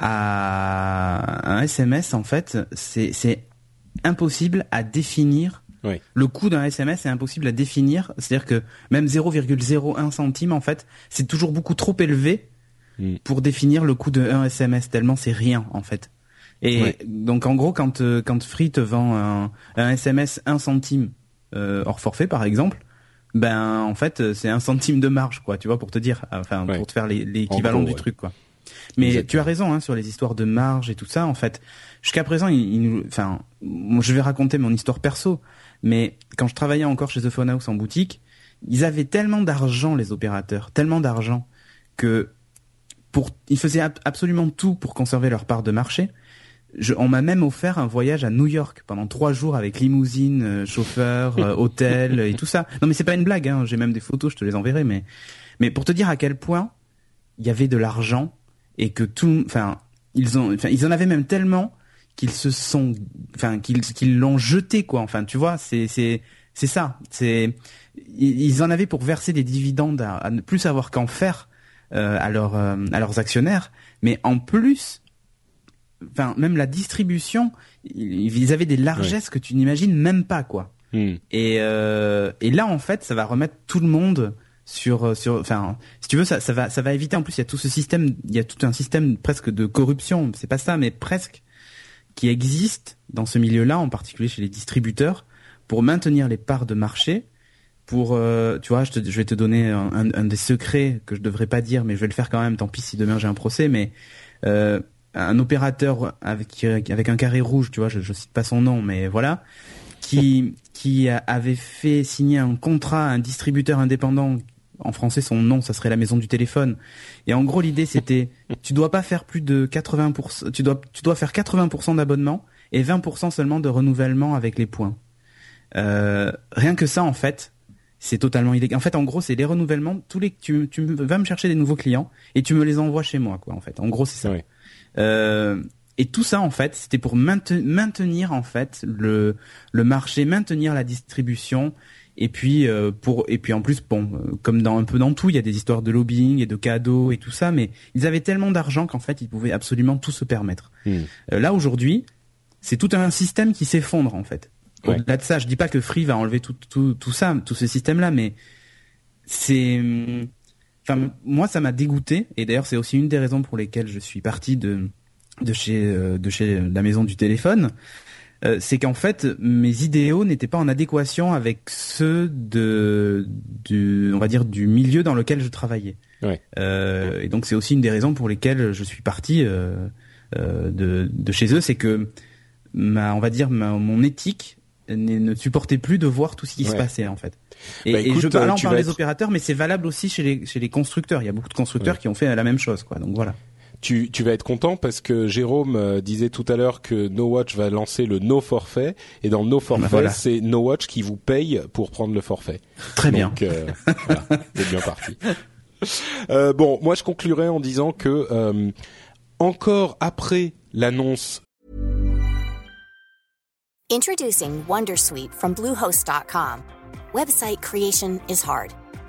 à un SMS en fait c'est impossible à définir Oui. le coût d'un SMS est impossible à définir c'est-à-dire que même 0,01 centime en fait c'est toujours beaucoup trop élevé Mm. pour définir le coût d'un SMS tellement c'est rien en fait et Ouais. donc en gros quand euh, quand Free te vend un, un SMS 1 centime euh, hors forfait par exemple ben en fait euh, c'est un centime de marge quoi tu vois pour te dire enfin Ouais. pour te faire l'équivalent du ouais. truc quoi mais Exactement. tu as raison hein, sur les histoires de marge et tout ça. En fait, jusqu'à présent, il, il nous, enfin, je vais raconter mon histoire perso. Mais quand je travaillais encore chez The Phone House en boutique, ils avaient tellement d'argent les opérateurs, tellement d'argent que pour, ils faisaient ab- absolument tout pour conserver leur part de marché. Je, on m'a même offert un voyage à New York pendant trois jours avec limousine, euh, chauffeur, euh, hôtel et tout ça. Non mais c'est pas une blague. Hein, J'ai même des photos, je te les enverrai. Mais mais pour te dire à quel point il y avait de l'argent et que tout, enfin, ils ont, enfin, ils en avaient même tellement qu'ils se sont, enfin, qu'ils qu'ils l'ont jeté quoi. Enfin, tu vois, c'est c'est c'est ça. C'est ils en avaient pour verser des dividendes à, ne plus savoir qu'en faire euh, à leurs euh, à leurs actionnaires, mais en plus, enfin, même la distribution, ils avaient des largesses que tu n'imagines même pas quoi. Hmm. Et euh, et là en fait, ça va remettre tout le monde sur sur enfin si tu veux ça ça va ça va éviter en plus il y a tout ce système il y a tout un système presque de corruption c'est pas ça mais presque qui existe dans ce milieu-là, en particulier chez les distributeurs, pour maintenir les parts de marché. Pour, euh, tu vois, je, te, je, vais te donner un, un, des secrets que je devrais pas dire, mais je vais le faire quand même. Tant pis si demain j'ai un procès, mais euh, un opérateur avec avec un carré rouge, tu vois, je, je cite pas son nom, mais voilà, qui qui avait fait signer un contrat à un distributeur indépendant en français son nom ça serait la maison du téléphone. Et en gros l'idée c'était tu dois pas faire plus de 80% tu dois tu dois faire 80% d'abonnement et 20% seulement de renouvellement avec les points. Euh, rien que ça en fait c'est totalement illégal. En fait en gros c'est les renouvellements tous les tu tu vas me chercher des nouveaux clients et tu me les envoies chez moi quoi en fait. En gros c'est ça. Euh, et tout ça en fait c'était pour maintenir en fait le le marché maintenir la distribution et puis euh, pour et puis en plus bon euh, comme dans un peu dans tout il y a des histoires de lobbying et de cadeaux et tout ça mais ils avaient tellement d'argent qu'en fait ils pouvaient absolument tout se permettre. Hmm. Euh, là aujourd'hui c'est tout un système qui s'effondre en fait. Au-delà de ça je dis pas que Free va enlever tout tout tout ça tout ce système là mais c'est enfin moi ça m'a dégoûté et d'ailleurs c'est aussi une des raisons pour lesquelles je suis parti de de chez de chez la maison du téléphone euh, c'est qu'en fait mes idéaux n'étaient pas en adéquation avec ceux de du on va dire du milieu dans lequel je travaillais. Ouais. Euh, et donc c'est aussi une des raisons pour lesquelles je suis parti euh, euh de, de chez eux, c'est que ma on va dire ma, mon éthique ne supportait plus de voir tout ce qui se passait en fait. Et, bah, je parle en des opérateurs, mais c'est valable aussi chez les chez les constructeurs. Il y a beaucoup de constructeurs qui ont fait la même chose, quoi. Donc voilà tu, tu vas être content parce que Jérôme euh, disait tout à l'heure que No Watch va lancer le no forfait et dans le no forfait c'est No Watch qui vous paye pour prendre le forfait. Très bien. Donc euh, voilà, c'est bien parti. Euh, bon, moi je conclurai en disant que euh, encore après l'annonce. Introducing WonderSuite from Bluehost.com. Website creation is hard.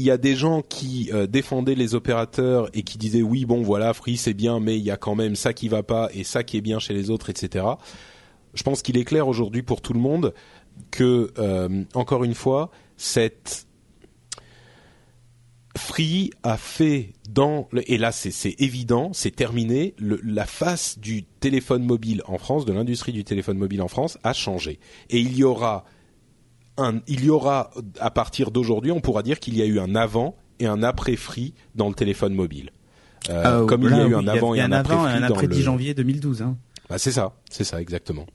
il y a des gens qui euh, défendaient les opérateurs et qui disaient oui bon voilà Free c'est bien mais il y a quand même ça qui va pas et ça qui est bien chez les autres etc. Je pense qu'il est clair aujourd'hui pour tout le monde que euh, encore une fois cette Free a fait dans et là c'est évident c'est terminé la face du téléphone mobile en France de l'industrie du téléphone mobile en France a changé et il y aura il y aura à partir d'aujourd'hui, on pourra dire qu'il y a eu un avant et un après Free dans le téléphone mobile. Euh, euh, comme il y a eu un avant et un, après Free un après 10 janvier 2012. Hein. Bah, c'est ça, c'est ça exactement.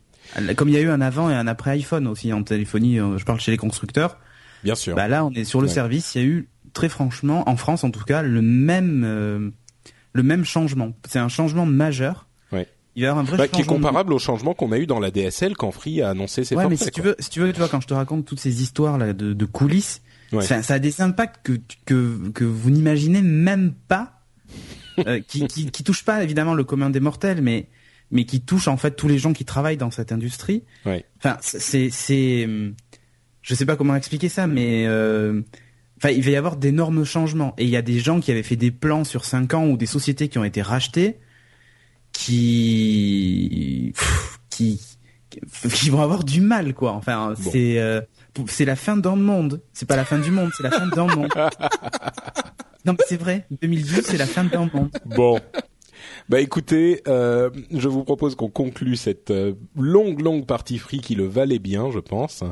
Comme il y a eu un avant et un après iPhone aussi en téléphonie, euh, je parle chez les constructeurs. Bien sûr. Bah là, on est sur le service. Il y a eu très franchement, en France en tout cas, le même le même changement. C'est un changement majeur il y a un vrai bah, qui est comparable au changement qu'on a eu dans la DSL quand Free a annoncé ses ouais, mais si tu veux, si tu veux, tu vois, quand je te raconte toutes ces histoires là de, de coulisses, ça, ça, a des impacts que que que vous n'imaginez même pas, euh, qui, qui qui touchent pas évidemment le commun des mortels, mais mais qui touchent en fait tous les gens qui travaillent dans cette industrie. Ouais. Enfin, c'est c'est, je sais pas comment expliquer ça, mais euh, Enfin, il va y avoir d'énormes changements. Et il y a des gens qui avaient fait des plans sur 5 ans ou des sociétés qui ont été rachetées qui qui qui vont avoir du mal quoi. Enfin, c'est euh, c'est la fin d'un monde. C'est pas la fin du monde, c'est la fin d'un monde. non, mais c'est vrai. 2012, c'est la fin d'un monde. Bon. Bah écoutez, euh, je vous propose qu'on conclue cette euh, longue longue partie free qui le valait bien, je pense,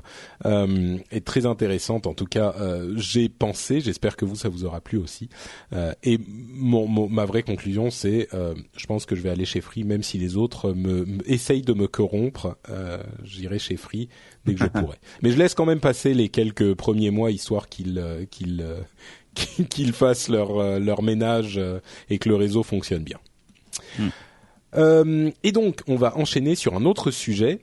euh, et très intéressante. En tout cas, euh, j'ai pensé. J'espère que vous ça vous aura plu aussi. Euh, et mon, mon- ma vraie conclusion, c'est, euh, je pense que je vais aller chez Free, même si les autres me, me- essayent de me corrompre. Euh, J'irai chez Free dès que je pourrai. Mais je laisse quand même passer les quelques premiers mois histoire qu'ils qu'ils qu'ils fassent leur leur ménage euh, et que le réseau fonctionne bien. Euh, et donc, on va enchaîner sur un autre sujet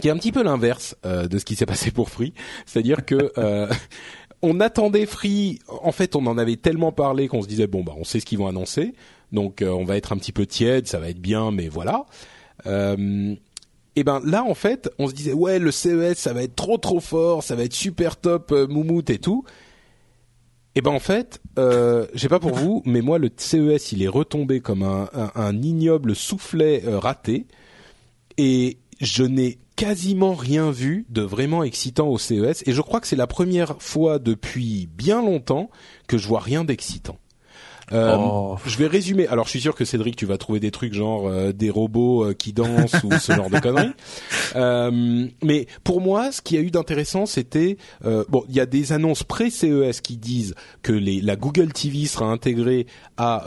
qui est un petit peu l'inverse euh, de ce qui s'est passé pour Free, c'est-à-dire que euh, on attendait Free. En fait, on en avait tellement parlé qu'on se disait bon bah on sait ce qu'ils vont annoncer, donc on va être un petit peu tiède, ça va être bien, mais voilà. Et ben là en fait, on se disait ouais le CES ça va être trop trop fort, ça va être super top, moumoute et tout. Et ben en fait, euh, j'ai pas pour vous, mais moi le CES il est retombé comme un ignoble soufflet euh, raté, et je n'ai quasiment rien vu de vraiment excitant au CES, et je crois que c'est la première fois depuis bien longtemps que je vois rien d'excitant. Euh, Oh. Je vais résumer. Alors, je suis sûr que Cédric, tu vas trouver des trucs genre euh, des robots euh, qui dansent ou ce genre de conneries. Euh, mais pour moi, ce qu'il y a eu d'intéressant, c'était euh, bon, il y a des annonces pré-CES qui disent que les, la Google TV sera intégrée à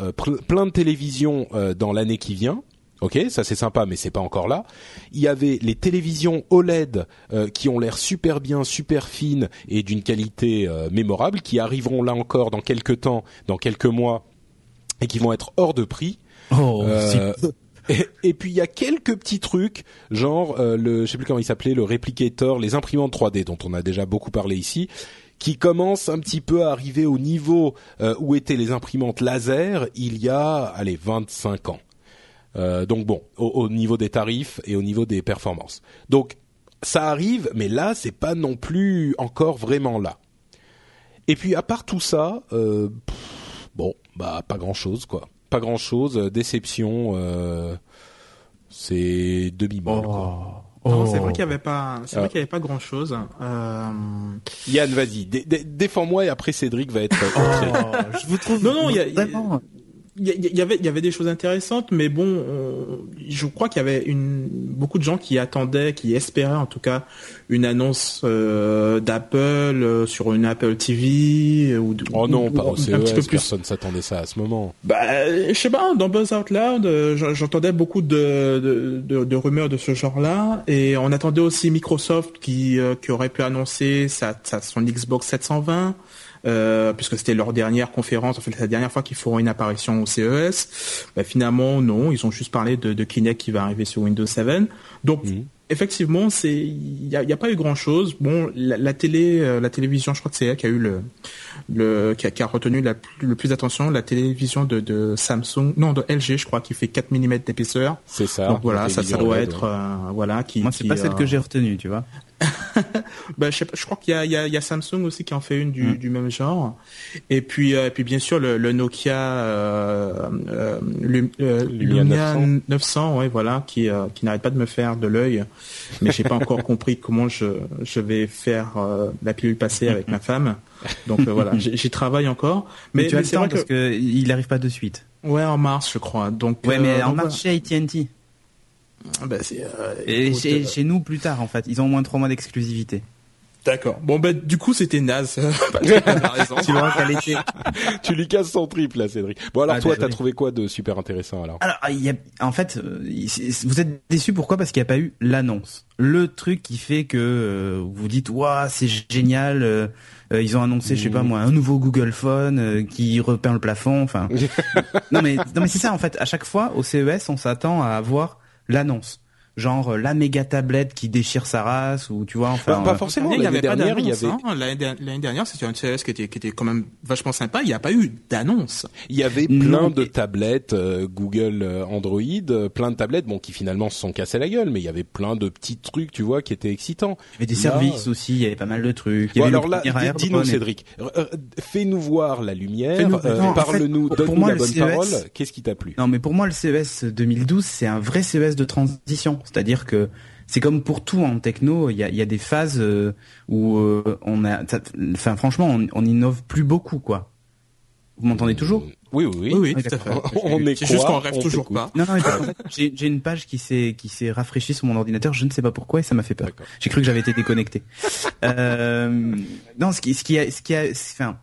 plein de télévisions dans l'année qui vient. Ok, ça c'est sympa, mais c'est pas encore là. Il y avait les télévisions OLED euh, qui ont l'air super bien, super fines et d'une qualité euh, mémorable, qui arriveront là encore dans quelques temps, dans quelques mois, et qui vont être hors de prix. Oh, Euh, et, et puis il y a quelques petits trucs, genre euh, le, je sais plus comment il s'appelait, le replicator, les imprimantes 3D dont on a déjà beaucoup parlé ici, qui commencent un petit peu à arriver au niveau euh, où étaient les imprimantes laser il y a, allez, 25 ans. Euh, donc bon, au, au niveau des tarifs et au niveau des performances. Donc ça arrive, mais là c'est pas non plus encore vraiment là. Et puis à part tout ça, euh, pff, bon, bah pas grand chose quoi. Pas grand chose, déception. Euh, c'est demi molle. oh. Non, c'est Oh. vrai qu'il y avait pas, c'est Ah. vrai qu'il y avait pas grand chose. Euh... Yann, vas-y, dé- dé- défends-moi et après Cédric va être. Oh, je vous trouve Non, non, il y a- vraiment. Il y, y avait, il y avait des choses intéressantes, mais bon, on- je crois qu'il y avait une, beaucoup de gens qui attendaient, qui espéraient en tout cas une annonce euh, d'Apple euh, sur une Apple TV euh, ou de- Oh non, ou- pas ou au un petit peu CES, plus. personne s'attendait ça à ce moment. Bah, je sais pas, dans Buzz Out Loud, j'en- j'entendais beaucoup de, de, de, de rumeurs de ce genre-là, et on attendait aussi Microsoft qui, euh, qui aurait pu annoncer sa, sa, son Xbox 720, euh, puisque c'était leur dernière conférence, en fait, c'est la dernière fois qu'ils feront une apparition au CES. Bah, finalement, non, ils ont juste parlé de, de Kinect qui va arriver sur Windows 7. Donc, Mhm. effectivement, c'est il y a, pas eu grand chose. Bon, la, la télé, euh, la télévision, je crois que c'est elle qui a eu le le qui a, qui a retenu la le plus d'attention, la télévision de, de Samsung, non de LG, je crois, qui fait 4 mm d'épaisseur. C'est ça. Donc voilà, ça, ça doit être ouais. euh, voilà qui. Moi, c'est pas celle euh, que j'ai retenue, tu vois. Bah, je, sais pas, je crois qu'il y a, il y, a, il y a Samsung aussi qui en fait une du, Mm. du même genre. Et puis, euh, et puis bien sûr le, le Nokia euh, euh, euh, Lumia Lumia 900. 900, ouais, voilà, qui, euh, qui n'arrête pas de me faire de l'œil. Mais j'ai pas encore compris comment je, je vais faire euh, la pilule passer avec ma femme. Donc voilà, j'y travaille encore. Mais, Mais, tu as mais le temps parce que, que il arrive pas de suite. ouais, en mars, je crois. Donc Ouais, mais en donc mars chez AT&T. Voilà. Bah, c'est, euh, Et écoute, chez, euh, chez nous plus tard en fait. Ils ont au moins trois mois d'exclusivité. D'accord. Bon bah du coup c'était naze. Tu vois lui casses son triple là, Cédric. Bon alors Ah, toi, désolé. t'as trouvé quoi de super intéressant alors? Alors, il y a, en fait, euh, vous êtes déçus pourquoi? Parce qu'il n'y a pas eu l'annonce. Le truc qui fait que euh, vous dites, waouh, c'est génial. euh, ils ont annoncé, je sais pas moi, un nouveau Google Phone euh, qui repeint le plafond. Enfin, non mais non mais c'est ça en fait. À chaque fois au CES, on s'attend à avoir l'annonce. Genre euh, la méga tablette qui déchire sa race ou tu vois enfin. Pas- pas euh, forcément. L'année, il y L'année avait pas dernière, il y d'annonce, avait, hein. L'année der- L'année dernière, c'était un CES qui était, qui était quand même vachement sympa. Il n'y a pas eu d'annonce. il y avait Non, plein de tablettes euh, Google Android, plein de tablettes, bon qui finalement se sont cassées la gueule, mais il y avait plein de petits trucs, tu vois, qui étaient excitants. Il y avait des Là- services aussi. Il y avait pas mal de trucs. Il y Bon, avait alors là, dis-nous Cédric, fais-nous voir la lumière, euh, parle-nous, fait, pour donne-nous moi, la bonne CES parole. Qu'est-ce qui t'a plu? Non, mais pour moi, le CES 2012, c'est un vrai CES de transition. C'est-à-dire que c'est comme pour tout en techno, il y a, il y a des phases euh, où euh, on a, enfin franchement, on, on innove plus beaucoup, quoi. Vous m'entendez toujours? Oui, oui, oui. Oui, oui, Oui, tout à fait. d'accord. On est C'est juste quoi qu'on rêve On toujours pas. Non, non, mais en fait, j'ai une page qui s'est qui s'est rafraîchie sur mon ordinateur. Je ne sais pas pourquoi et ça m'a fait peur. J'ai cru que j'avais été déconnecté. euh, non, ce qui ce qui a ce qui a enfin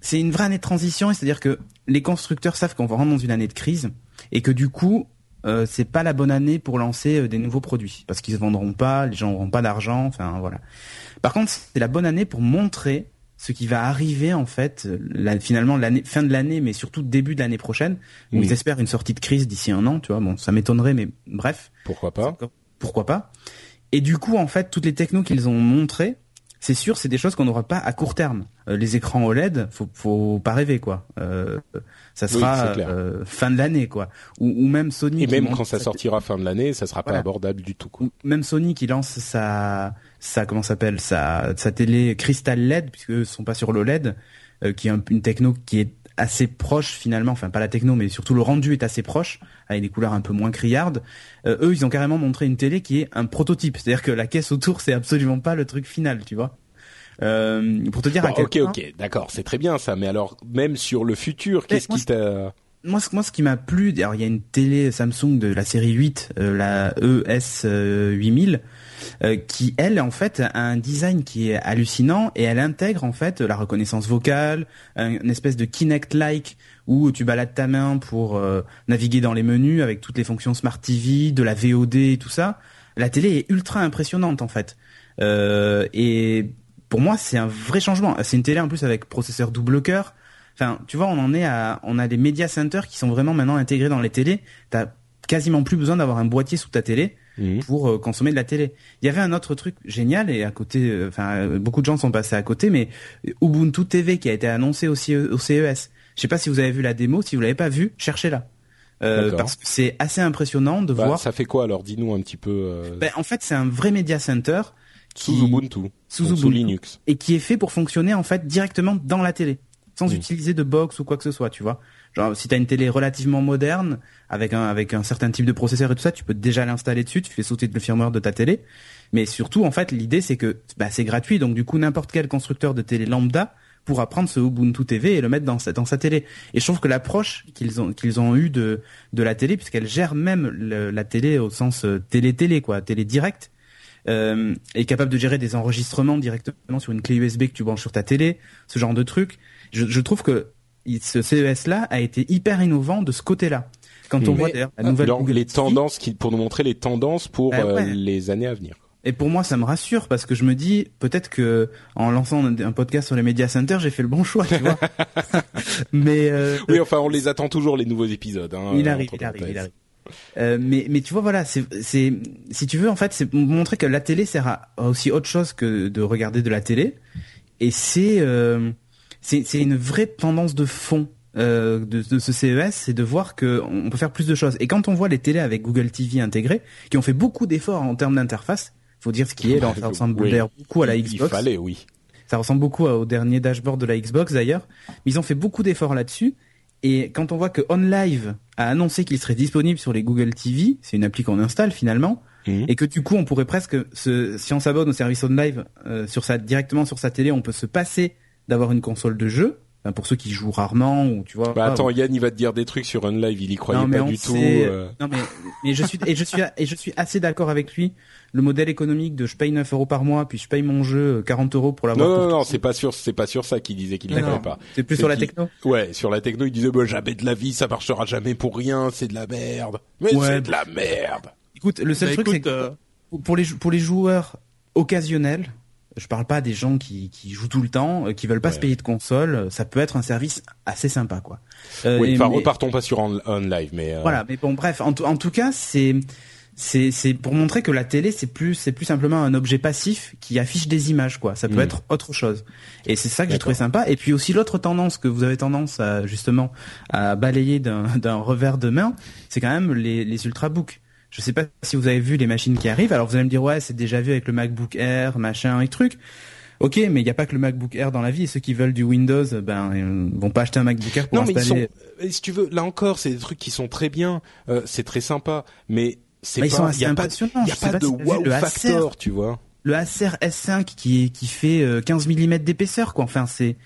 c'est une vraie année de transition, c'est-à-dire que les constructeurs savent qu'on va rentrer dans une année de crise et que du coup euh, c'est pas la bonne année pour lancer euh, des nouveaux produits parce qu'ils se vendront pas, les gens n'auront pas d'argent, enfin voilà. Par contre, c'est la bonne année pour montrer ce qui va arriver en fait, euh, la- finalement l'année fin de l'année, mais surtout début de l'année prochaine, où Oui. ils espèrent une sortie de crise d'ici un an, tu vois. Bon, ça m'étonnerait, mais bref, Pourquoi pas pourquoi pas. Et du coup, en fait, toutes les technos qu'ils ont montrées, c'est sûr, c'est des choses qu'on n'aura pas à court terme. Euh, les écrans OLED, faut, faut pas rêver quoi. Euh, ça sera euh, fin de l'année quoi. Ou, ou même Sony. Et même quand ça sortira fin de l'année, ça sera pas abordable du tout. Quoi. ou même Sony qui lance sa sa comment ça s'appelle sa sa télé Crystal LED puisque eux sont pas sur l'OLED euh, qui est un- une techno qui est assez proche finalement enfin pas la techno mais surtout le rendu est assez proche avec des couleurs un peu moins criardes. Euh, eux ils ont carrément montré une télé qui est un prototype. C'est-à-dire que la caisse autour c'est absolument pas le truc final tu vois. Euh, pour te dire Bon, à quel ok, point- ok, d'accord, c'est très bien ça. Mais alors, même sur le futur, qu'est-ce qui t'a moi, ce- moi, ce qui m'a plu, alors il y a une télé Samsung de la série 8, euh, la ES euh, 8000, qui elle, en fait, a un design qui est hallucinant et elle intègre en fait la reconnaissance vocale, un- une espèce de Kinect-like où tu balades ta main pour euh, naviguer dans les menus avec toutes les fonctions Smart TV, de la VOD et tout ça. La télé est ultra impressionnante en fait. Euh, et pour moi, c'est un vrai changement. C'est une télé en plus avec processeur double cœur. Enfin, tu vois, on en est à, on a des media centers qui sont vraiment maintenant intégrés dans les télés. T'as quasiment plus besoin d'avoir un boîtier sous ta télé Mhm. pour euh, consommer de la télé. Il y avait un autre truc génial et à côté, euh, enfin, euh, beaucoup de gens sont passés à côté, mais Ubuntu TV qui a été annoncé aussi au CES. Je sais pas si vous avez vu la démo. Si vous l'avez pas vu, cherchez-la. Euh, parce que c'est assez impressionnant de Bah, voir. Ça fait quoi alors? Dis-nous un petit peu. euh, Ben, en fait, c'est un vrai media center sous Ubuntu, sous. Linux. et qui est fait pour fonctionner en fait directement dans la télé, sans Mm. utiliser de box ou quoi que ce soit, tu vois. Genre si t'as une télé relativement moderne avec un avec un certain type de processeur et tout ça, tu peux déjà l'installer dessus, tu fais sauter le firmware de ta télé. Mais surtout en fait l'idée c'est que bah, c'est gratuit donc du coup n'importe quel constructeur de télé lambda pourra prendre ce Ubuntu TV et le mettre dans sa, télé. Et je trouve que l'approche qu'ils ont qu'ils ont eu de de la télé puisqu'elle gère même la télé au sens euh, télé télé quoi, télé direct euh, est capable de gérer des enregistrements directement sur une clé USB que tu branches sur ta télé, ce genre de truc. Je, trouve que ce CES-là a été hyper innovant de ce côté-là. Quand on Mais, voit d'ailleurs la nouvelle Google les tendances qui, pour nous montrer les tendances pour Ah euh, les années à venir. et pour moi ça me rassure parce que je me dis peut-être que en lançant un, podcast sur les media centers j'ai fait le bon choix, tu vois. Mais euh, Oui, enfin, on les attend toujours les nouveaux épisodes. Hein, il euh, arrive, il arrive, il parenthèses. arrive. Euh, mais mais tu vois voilà c'est c'est si tu veux en fait c'est montrer que la télé sert à à aussi autre chose que de regarder de la télé et c'est euh, c'est une vraie tendance de fond euh, de, de ce CES c'est de voir que on peut faire plus de choses et quand on voit les télés avec Google TV intégrées qui ont fait beaucoup d'efforts en termes d'interface faut dire ce qui est là, ça ressemble Oui. beaucoup à la Xbox Il fallait, oui. ça ressemble beaucoup au dernier dashboard de la Xbox d'ailleurs. Mais ils ont fait beaucoup d'efforts là-dessus. Et quand on voit que OnLive a annoncé qu'il serait disponible sur les Google TV, c'est une appli qu'on installe finalement, Mhm. et que du coup on pourrait presque, se, si on s'abonne au service OnLive euh, sur sa, directement sur sa télé, on peut se passer d'avoir une console de jeu. Enfin, pour ceux qui jouent rarement ou tu vois. Bah attends, Yann, il va te dire des trucs sur Unlive, il y croyait non, mais pas du tout. euh. Non mais, mais je suis et je suis et je suis assez d'accord avec lui. Le modèle économique de je paye 9 euros par mois puis je paye mon jeu euh, 40 euros pour l'avoir. Non, pour non, non, c'est pas sûr, c'est pas sur ça qu'il disait qu'il croyait pas. C'est plus sur la techno. Ouais, sur la techno, il disait, bah, jamais de la vie, ça marchera jamais pour rien, c'est de la merde. Mais Ouais. c'est de la merde. Écoute, le seul Bah, truc c'est que euh, pour les pour les joueurs occasionnels, je parle pas des gens qui, qui jouent tout le temps, euh, qui veulent pas Ouais. se payer de console, euh, ça peut être un service assez sympa quoi. Euh, oui, enfin, mais- repartons pas sur on, Live, mais euh, Voilà, mais bon bref, en, tout- en tout cas, c'est c'est c'est pour montrer que la télé c'est plus c'est plus simplement un objet passif qui affiche des images quoi. Ça peut Mm. être autre chose. Et c'est ça que j'ai trouvé sympa. Et puis aussi l'autre tendance que vous avez tendance à justement à balayer d'un d'un revers de main, c'est quand même les les ultrabooks. Je sais pas si vous avez vu les machines qui arrivent. Alors vous allez me dire ouais c'est déjà vu avec le MacBook Air machin et truc. Ok, mais il n'y a pas que le MacBook Air dans la vie. Et ceux qui veulent du Windows, ben, ils vont pas acheter un MacBook Air pour Non, mais ils installer. sont, euh, si tu veux, là encore, c'est des trucs qui sont très bien, euh, c'est très sympa, mais c'est Bah, ils sont pas, assez il y a pas, y a pas pas de si wow factor, tu vois. le Acer S5 qui qui fait euh, 15 mm d'épaisseur quoi. Enfin c'est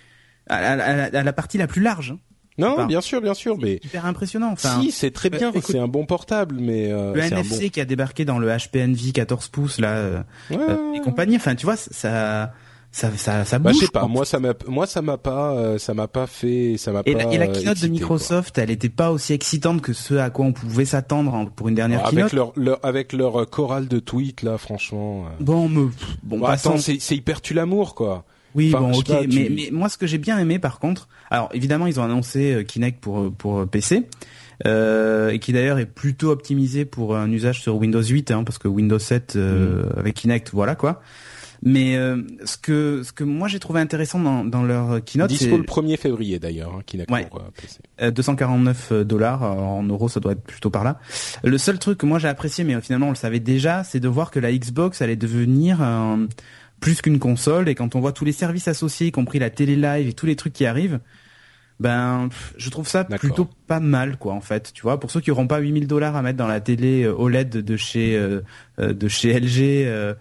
à, la partie la plus large. Hein. Non, bien sûr, bien sûr, mais hyper impressionnant. Enfin, si, c'est très bien. c'est un bon portable, mais le NFC qui a débarqué dans le HPNV 14 pouces là et compagnie. Enfin, tu vois, ça ça ça ça bah, je sais pas moi ça m'a moi ça m'a pas euh, ça m'a pas fait ça m'a pas la, et la keynote de Microsoft elle était pas aussi excitante que ce à quoi on pouvait s'attendre pour une dernière avec keynote leur, leur avec leur euh, chorale de tweets là franchement euh. bon me bon bah, attends c'est c'est hyper tu l'amour quoi oui bon ok mais mais moi ce que j'ai bien aimé par contre alors évidemment ils ont annoncé Kinect pour pour PC euh, et qui d'ailleurs est plutôt optimisé pour un usage sur Windows 8 hein, parce que Windows 7 euh, mm. avec Kinect voilà quoi mais euh, ce que ce que moi j'ai trouvé intéressant dans, dans leur keynote, dispo le 1er février d'ailleurs, hein, Kinect ouais. Euh, 249 euh, dollars euh, en euros, ça doit être plutôt par là. Le seul truc que moi j'ai apprécié, mais finalement on le savait déjà, c'est de voir que la Xbox allait devenir plus qu'une console et quand on voit tous les services associés, y compris la télé live et tous les trucs qui arrivent, ben je trouve ça plutôt pas mal quoi en fait tu vois. Pour ceux qui auront pas 8000 dollars à mettre dans la télé euh, OLED de chez euh, euh, de chez LG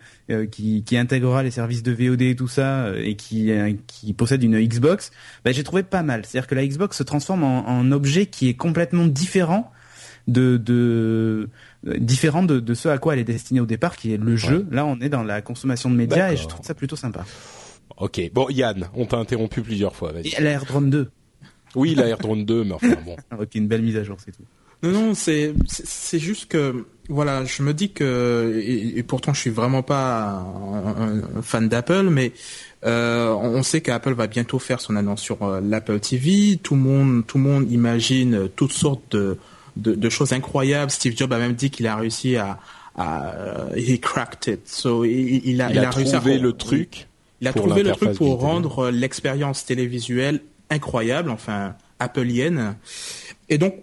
qui, qui intégrera les services de VOD et tout ça et qui qui possède une Xbox ben j'ai trouvé pas mal. C'est à dire que la Xbox se transforme en, en objet qui est complètement différent de, de différent de, de ce à quoi elle est destinée au départ qui est le jeu là on est dans la consommation de médias et je trouve ça plutôt sympa Ok, bon Yann, on t'a interrompu plusieurs fois. Et la AirDrone 2. Oui, la AirDrone 2, mais enfin bon. ok, une belle mise à jour, c'est tout. Non, non, c'est c'est juste que voilà, je me dis que et, pourtant je suis vraiment pas un, fan d'Apple, mais euh, on sait qu'Apple va bientôt faire son annonce sur euh, l'Apple TV. Tout le monde, tout le monde imagine toutes sortes de, de, de choses incroyables. Steve Jobs a même dit qu'il a réussi à, à he cracked it. So il, il a, il a, réussi trouvé le truc. Il a trouvé le truc pour rendre l'expérience télévisuelle incroyable, enfin appleienne. Et donc,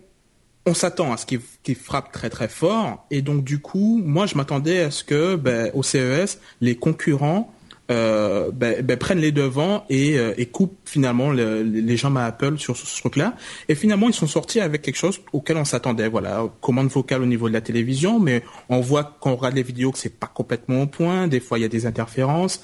on s'attend à ce qu'il frappe très très fort. Et donc, du coup, moi, je m'attendais à ce que, ben, au CES, les concurrents euh, ben, ben, prennent les devants et, euh, et coupent finalement les jambes à Apple sur ce, truc-là. Et finalement, ils sont sortis avec quelque chose auquel on s'attendait. Voilà, commande vocale au niveau de la télévision, mais on voit quand on regarde les vidéos que c'est pas complètement au point. Des fois, il y a des interférences.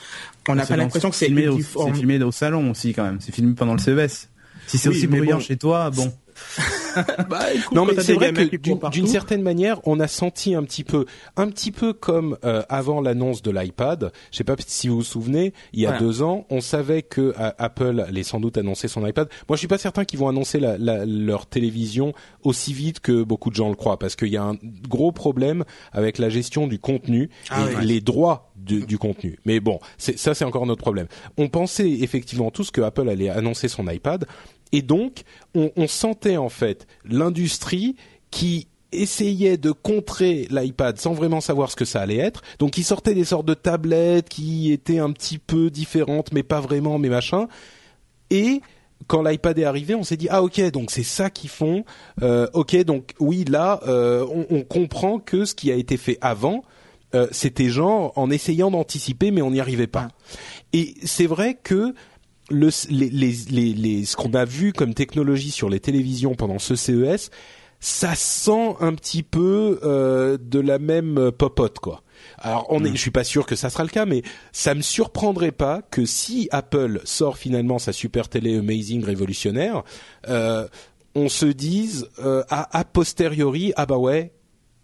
On n'a pas l'impression que c'est filmé, au, filmé au salon aussi quand même. C'est filmé pendant le CES. Si c'est aussi bruyant chez toi, bon. bah, non mais c'est vrai que d'une certaine manière, on a senti un petit peu, un petit peu comme euh, avant l'annonce de l'iPad. Je sais pas si vous vous souvenez, il y a deux ans, on savait que euh, Apple allait sans doute annoncer son iPad. Moi, je suis pas certain qu'ils vont annoncer la, la, leur télévision aussi vite que beaucoup de gens le croient, parce qu'il y a un gros problème avec la gestion du contenu ah et les droits du, du, contenu. Mais bon, ça c'est encore notre problème. On pensait effectivement tous que Apple allait annoncer son iPad. Et donc, on, on sentait en fait l'industrie qui essayait de contrer l'iPad sans vraiment savoir ce que ça allait être. Donc, il sortait des sortes de tablettes qui étaient un petit peu différentes, mais pas vraiment, mais machin. Et quand l'iPad est arrivé, on s'est dit ah ok donc c'est ça qu'ils font. Euh, ok donc oui là euh, on, on, comprend que ce qui a été fait avant euh, c'était genre en essayant d'anticiper mais on n'y arrivait pas. Et c'est vrai que le, les, les, les, ce qu'on a vu comme technologie sur les télévisions pendant ce CES, ça sent un petit peu euh, de la même popote quoi. Alors on est, mm. je suis pas sûr que ça sera le cas, mais ça me surprendrait pas que si Apple sort finalement sa super télé amazing révolutionnaire, euh, on se dise euh, a, a posteriori ah bah ouais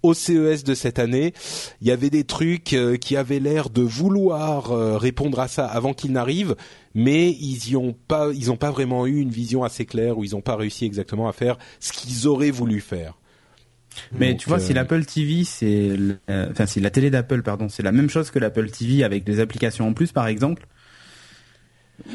au CES de cette année, il y avait des trucs euh, qui avaient l'air de vouloir euh, répondre à ça avant qu'ils n'arrivent, mais ils y ont pas, ils ont pas vraiment eu une vision assez claire ou ils n'ont pas réussi exactement à faire ce qu'ils auraient voulu faire. Mais tu vois, euh, si l'Apple TV, c'est, enfin, si la télé d'Apple, pardon, c'est la même chose que l'Apple TV avec des applications en plus, par exemple,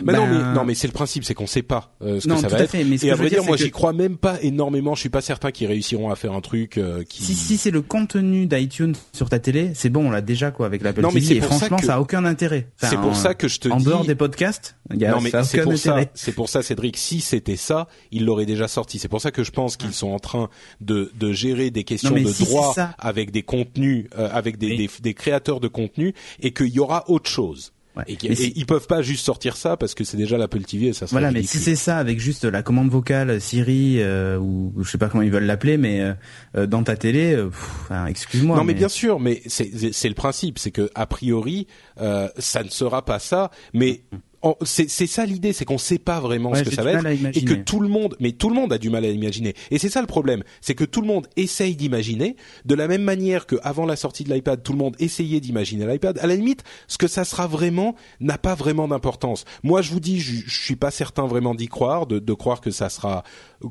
mais non, mais ben, non, mais c'est le principe, c'est qu'on sait pas euh, ce que ça va être. et à vrai dire, moi, j'y crois même pas énormément. Je suis pas certain qu'ils réussiront à faire un truc euh, qui. Si si c'est le contenu d'iTunes sur ta télé, c'est bon, on l'a déjà quoi avec l'Apple TV. et franchement, ça, a aucun intérêt. c'est pour ça que je te en dis. En dehors des podcasts, il y a non, mais c'est pour ça. C'est pour ça, Cédric. Si c'était ça, ils l'auraient déjà sorti. C'est pour ça que je pense qu'ils sont en train de de gérer des questions de droit avec des contenus, euh, avec des, des, des créateurs de contenu, et qu'il y aura autre chose. Et, ils peuvent pas juste sortir ça parce que c'est déjà l'Apple TV et ça Voilà, mais si c'est ça avec juste la commande vocale Siri euh, ou je sais pas comment ils veulent l'appeler, mais euh, euh, dans ta télé, excuse-moi. Non, mais... bien sûr, mais c'est le principe, c'est que a priori ça ne sera pas ça, mais c'est ça l'idée, c'est qu'on sait pas vraiment ce que ça va être et que tout le monde, mais tout le monde a du mal à imaginer. Et c'est ça le problème, c'est que tout le monde essaye d'imaginer de la même manière que avant la sortie de l'iPad, tout le monde essayait d'imaginer l'iPad. À la limite, ce que ça sera vraiment n'a pas vraiment d'importance. Moi, je vous dis, je, je suis pas certain vraiment d'y croire, de, de, croire que ça sera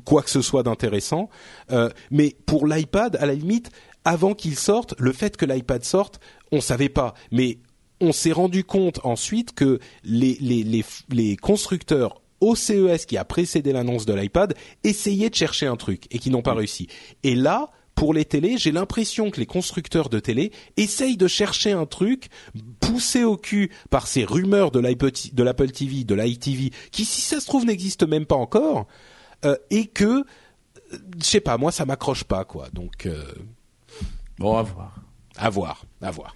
quoi que ce soit d'intéressant. Euh, mais pour l'iPad, à la limite, avant qu'il sorte, le fait que l'iPad sorte, on savait pas. Mais on s'est rendu compte ensuite que les, les, les, les constructeurs au CES qui a précédé l'annonce de l'iPad essayaient de chercher un truc et qui n'ont pas réussi. Et là, pour les télés, j'ai l'impression que les constructeurs de télé essayent de chercher un truc poussé au cul par ces rumeurs de l'Apple TV, de l'iTV, qui si ça se trouve n'existe même pas encore, euh, et que, euh, je sais pas, moi ça m'accroche pas quoi. Donc euh, bon, à voir. À voir, à voir.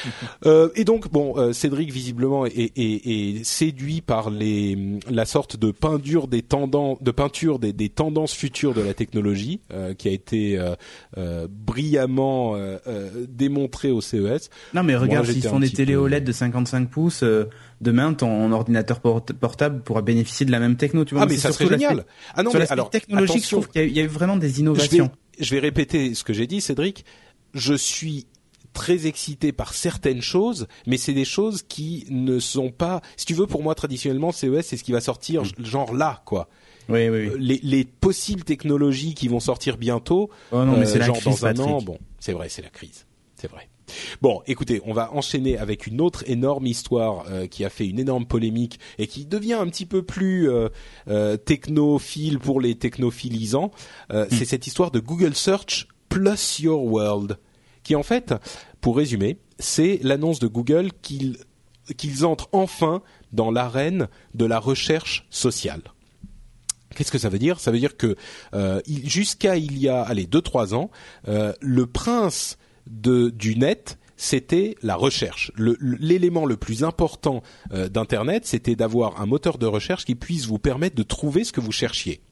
euh, et donc, bon, euh, Cédric visiblement est, est, est, séduit par les, la sorte de peinture des tendances, de peinture des, des, tendances futures de la technologie, euh, qui a été euh, euh brillamment euh, démontrée au CES. Non, mais regarde, s'ils font des télé OLED de 55 pouces, demain ton ordinateur portable pourra bénéficier de la même techno. Tu vois, ah, mais ça serait génial. Ah non, mais alors technologique, je trouve qu'il y, y, a eu vraiment des innovations. Je vais, je vais répéter ce que j'ai dit, Cédric. Je suis très excité par certaines choses, mais c'est des choses qui ne sont pas. Si tu veux, pour moi, traditionnellement, CES, c'est ce qui va sortir, mm. genre là, quoi. Oui, oui, oui. Les, les, possibles technologies qui vont sortir bientôt, oh non, mais c'est euh, la crise, dans un an, bon, c'est vrai, c'est la crise, c'est vrai. Bon, écoutez, on va enchaîner avec une autre énorme histoire euh, qui a fait une énorme polémique et qui devient un petit peu plus euh, euh technophile pour les technophilisants. Mm. C'est cette histoire de Google Search plus Your World qui en fait, pour résumer, c'est l'annonce de Google qu'ils entrent enfin dans l'arène de la recherche sociale. Qu'est-ce que ça veut dire? Ça veut dire que euh, jusqu'à il y a allez deux trois ans, euh, le prince de, du net c'était la recherche. L'élément le, plus important euh, d'Internet, c'était d'avoir un moteur de recherche qui puisse vous permettre de trouver ce que vous cherchiez.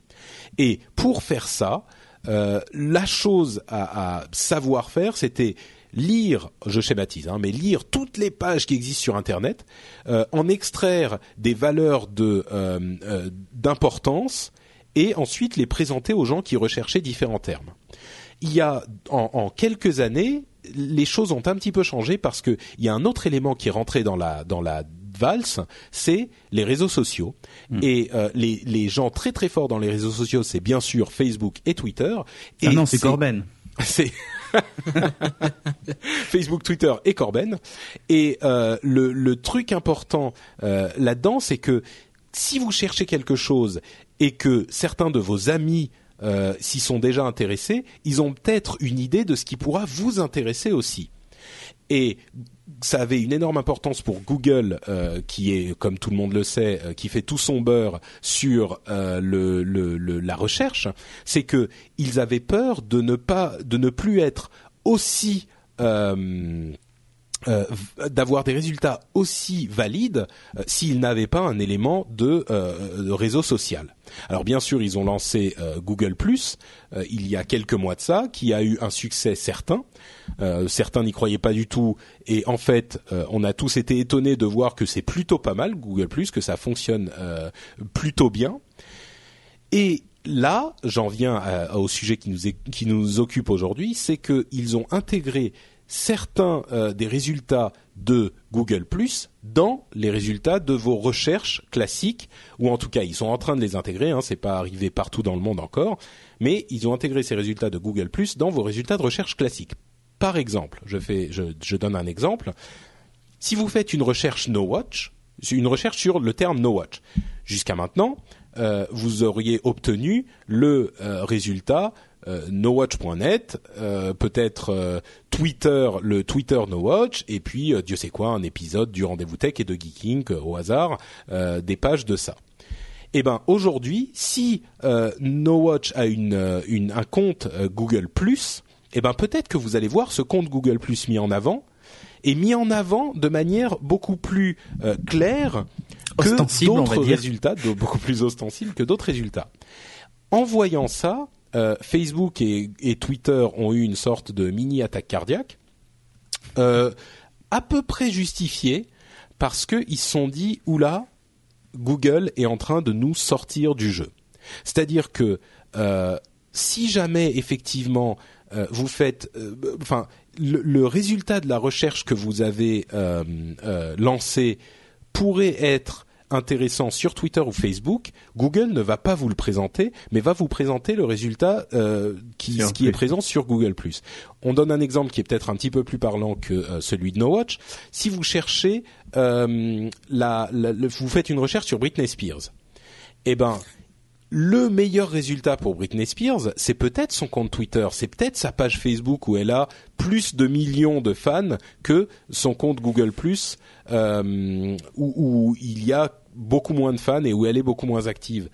Et pour faire ça, euh, la chose à, savoir faire, c'était lire, je schématise, hein, mais lire toutes les pages qui existent sur Internet, euh, en extraire des valeurs de euh, d'importance et ensuite les présenter aux gens qui recherchaient différents termes. Il y a en, en quelques années, les choses ont un petit peu changé parce que il y a un autre élément qui est rentré dans la dans la valse, c'est les réseaux sociaux. Hmm. Et euh, les, les gens très très forts dans les réseaux sociaux, c'est bien sûr Facebook et Twitter. Et ah non, c'est Corben. C'est Facebook, Twitter et Corben. Et euh, le, le, truc important euh, là-dedans, c'est que si vous cherchez quelque chose et que certains de vos amis euh, s'y sont déjà intéressés, ils ont peut-être une idée de ce qui pourra vous intéresser aussi. Et ça avait une énorme importance pour Google, euh, qui est, comme tout le monde le sait, euh, qui fait tout son beurre sur euh, le, le, la recherche, c'est que ils avaient peur de ne pas, de ne plus être aussi euh, d'avoir des résultats aussi valides euh, s'ils n'avaient pas un élément de, euh, de, réseau social. Alors bien sûr, ils ont lancé Google ⁇ il y a quelques mois de ça, qui a eu un succès certain. certains n'y croyaient pas du tout, et en fait, on a tous été étonnés de voir que c'est plutôt pas mal, Google ⁇ que ça fonctionne plutôt bien. Et là, j'en viens au sujet qui nous, qui nous occupe aujourd'hui, c'est qu'ils ont intégré certains euh, des résultats de Google ⁇ dans les résultats de vos recherches classiques, ou en tout cas ils sont en train de les intégrer, hein, c'est pas arrivé partout dans le monde encore, mais ils ont intégré ces résultats de Google ⁇ dans vos résultats de recherche classiques. Par exemple, je donne un exemple, si vous faites une recherche No Watch, une recherche sur le terme No Watch, jusqu'à maintenant, euh, vous auriez obtenu le euh, résultat euh, nowatch.net, euh, peut-être euh, Twitter, le Twitter NoWatch, et puis Dieu sait quoi, un épisode du Rendez-vous Tech et de Geeking au hasard, des pages de ça. Eh ben aujourd'hui, si NoWatch a une, une, un compte Google eh ben peut-être que vous allez voir ce compte Google mis en avant et mis en avant de manière beaucoup plus claire que d'autres résultats, beaucoup plus ostensible que d'autres résultats. En voyant ça, euh, Facebook et, Twitter ont eu une sorte de mini attaque cardiaque, euh, à peu près justifiée parce qu'ils se sont dit oula, Google est en train de nous sortir du jeu. C'est-à-dire que euh, si jamais effectivement vous faites, enfin, le, résultat de la recherche que vous avez euh, lancé pourrait être intéressant sur Twitter ou Facebook, Google ne va pas vous le présenter, mais va vous présenter le résultat qui, qui est présent sur Google+. On donne un exemple qui est peut-être un petit peu plus parlant que celui de No Watch. Si vous cherchez, la, vous faites une recherche sur Britney Spears, eh ben le meilleur résultat pour Britney Spears, c'est peut-être son compte Twitter, c'est peut-être sa page Facebook où elle a plus de millions de fans que son compte Google euh, où, il y a beaucoup moins de fans et où elle est beaucoup moins active.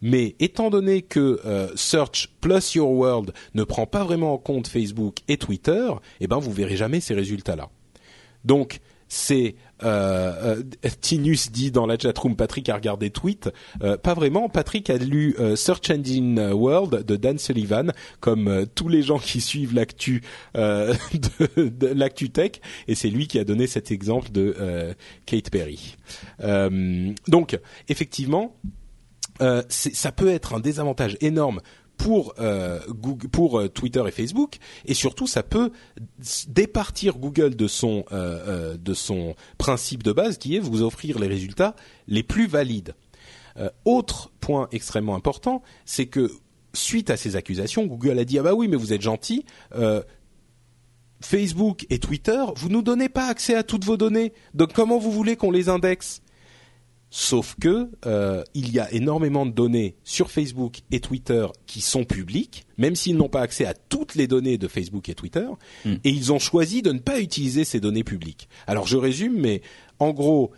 Mais étant donné que euh, Search plus Your World ne prend pas vraiment en compte Facebook et Twitter, eh ben vous verrez jamais ces résultats-là. Donc c'est euh, euh, Tinus dit dans la chatroom Patrick a regardé tweet. Euh, pas vraiment. Patrick a lu euh, Search Engine World de Dan Sullivan comme tous les gens qui suivent l'actu de, de l'actu tech. Et c'est lui qui a donné cet exemple de Kate Perry. Donc effectivement ça peut être un désavantage énorme pour euh, Google, pour euh, Twitter et Facebook et surtout ça peut départir Google de son euh, de son principe de base qui est vous offrir les résultats les plus valides. autre point extrêmement important, c'est que suite à ces accusations, Google a dit ah bah oui mais vous êtes gentil. Facebook et Twitter, vous nous donnez pas accès à toutes vos données. Donc comment vous voulez qu'on les indexe? Sauf que euh, il y a énormément de données sur Facebook et Twitter qui sont publiques, même s'ils n'ont pas accès à toutes les données de Facebook et Twitter, hmm. et ils ont choisi de ne pas utiliser ces données publiques. Alors je résume, mais en gros,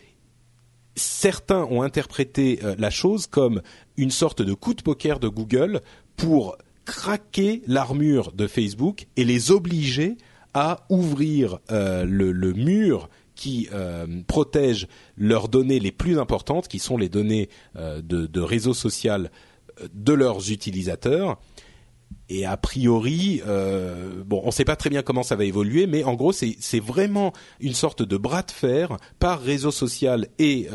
certains ont interprété euh, la chose comme une sorte de coup de poker de Google pour craquer l'armure de Facebook et les obliger à ouvrir euh, le, le mur qui euh, protègent leurs données les plus importantes, qui sont les données euh, de, réseau social euh, de leurs utilisateurs. Et a priori, bon, on ne sait pas très bien comment ça va évoluer, mais en gros, c'est vraiment une sorte de bras de fer par réseau social et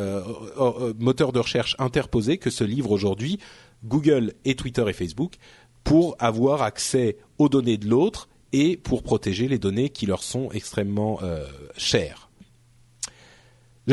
moteur de recherche interposé que se livrent aujourd'hui Google et Twitter et Facebook pour avoir accès aux données de l'autre et pour protéger les données qui leur sont extrêmement chères.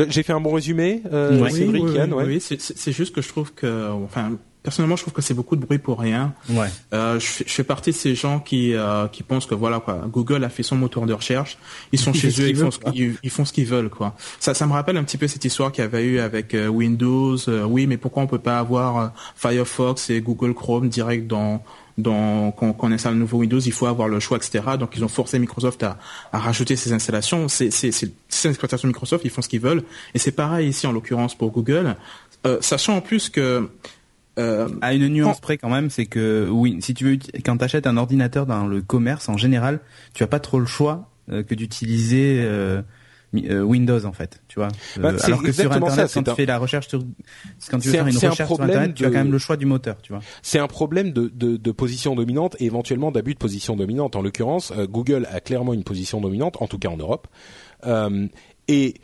J'ai fait un bon résumé, euh, oui, oui, oui, c'est juste que je trouve que, enfin, personnellement, je trouve que c'est beaucoup de bruit pour rien. Ouais. Euh, je, je, fais partie de ces gens qui euh, qui pensent que voilà quoi, Google a fait son moteur de recherche, ils sont chez eux, ils font, ce ils, font ce qu'ils veulent quoi. Ça, ça me rappelle un petit peu cette histoire qu'il y avait eu avec euh, Windows. Euh, oui, mais pourquoi on peut pas avoir euh, Firefox et Google Chrome direct dans donc, quand, on installe un nouveau Windows, il faut avoir le choix, etc. Donc, ils ont forcé Microsoft à, à rajouter ces installations. C'est, c'est, c'est exploitation Microsoft, ils font ce qu'ils veulent. Et c'est pareil ici, en l'occurrence, pour Google. Euh, sachant en plus que... Euh, à une nuance près quand même, c'est que oui, si tu veux, quand tu achètes un ordinateur dans le commerce, en général, tu as pas trop le choix euh, que d'utiliser euh, Windows en fait, tu vois. Bah, euh, alors que sur internet, quand tu fais la recherche sur, quand tu veux faire une recherche sur internet, tu as quand même le choix du moteur, tu vois. C'est un problème de, de, de, position dominante et éventuellement d'abus de position dominante. En l'occurrence, euh, Google a clairement une position dominante, en tout cas en Europe. et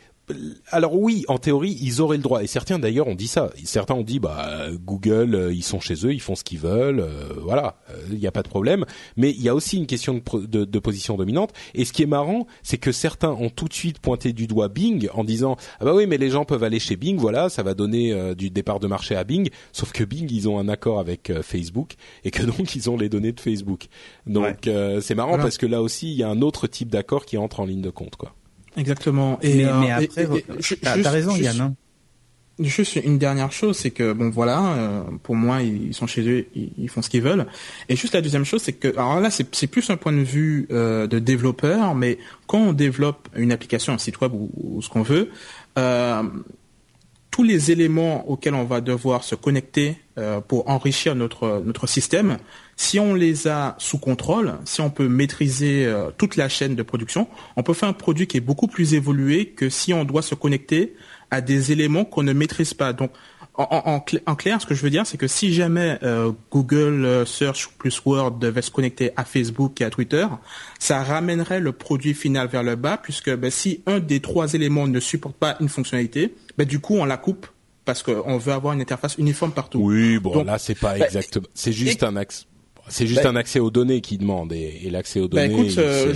alors oui, en théorie, ils auraient le droit. Et certains d'ailleurs ont dit ça. Certains ont dit, bah Google, euh, ils sont chez eux, ils font ce qu'ils veulent, euh, voilà, il euh, n'y a pas de problème. Mais il y a aussi une question de, de, position dominante. Et ce qui est marrant, c'est que certains ont tout de suite pointé du doigt Bing en disant, ah bah oui, mais les gens peuvent aller chez Bing, voilà, ça va donner du départ de marché à Bing. Sauf que Bing, ils ont un accord avec Facebook et que donc ils ont les données de Facebook. Donc c'est marrant parce que là aussi, il y a un autre type d'accord qui entre en ligne de compte, quoi. Exactement. Et, mais, mais euh, après, t'as raison, Yann. Hein. Juste une dernière chose, c'est que bon voilà, euh, pour moi ils sont chez eux, ils, font ce qu'ils veulent. Et juste la deuxième chose, c'est que alors là c'est plus un point de vue euh, de développeur, mais quand on développe une application, un site web ou, ce qu'on veut, euh, tous les éléments auxquels on va devoir se connecter pour enrichir notre notre système, si on les a sous contrôle, si on peut maîtriser euh, toute la chaîne de production, on peut faire un produit qui est beaucoup plus évolué que si on doit se connecter à des éléments qu'on ne maîtrise pas. Donc en, clair, ce que je veux dire, c'est que si jamais euh, Google euh, Search plus Word devait se connecter à Facebook et à Twitter, ça ramènerait le produit final vers le bas, puisque ben, si un des trois éléments ne supporte pas une fonctionnalité, ben, du coup, on la coupe parce qu'on veut avoir une interface uniforme partout. Oui, bon là c'est pas bah, exactement, c'est juste un axe. C'est juste bah, un accès aux données qui demande et, l'accès aux bah, données. écoute, euh,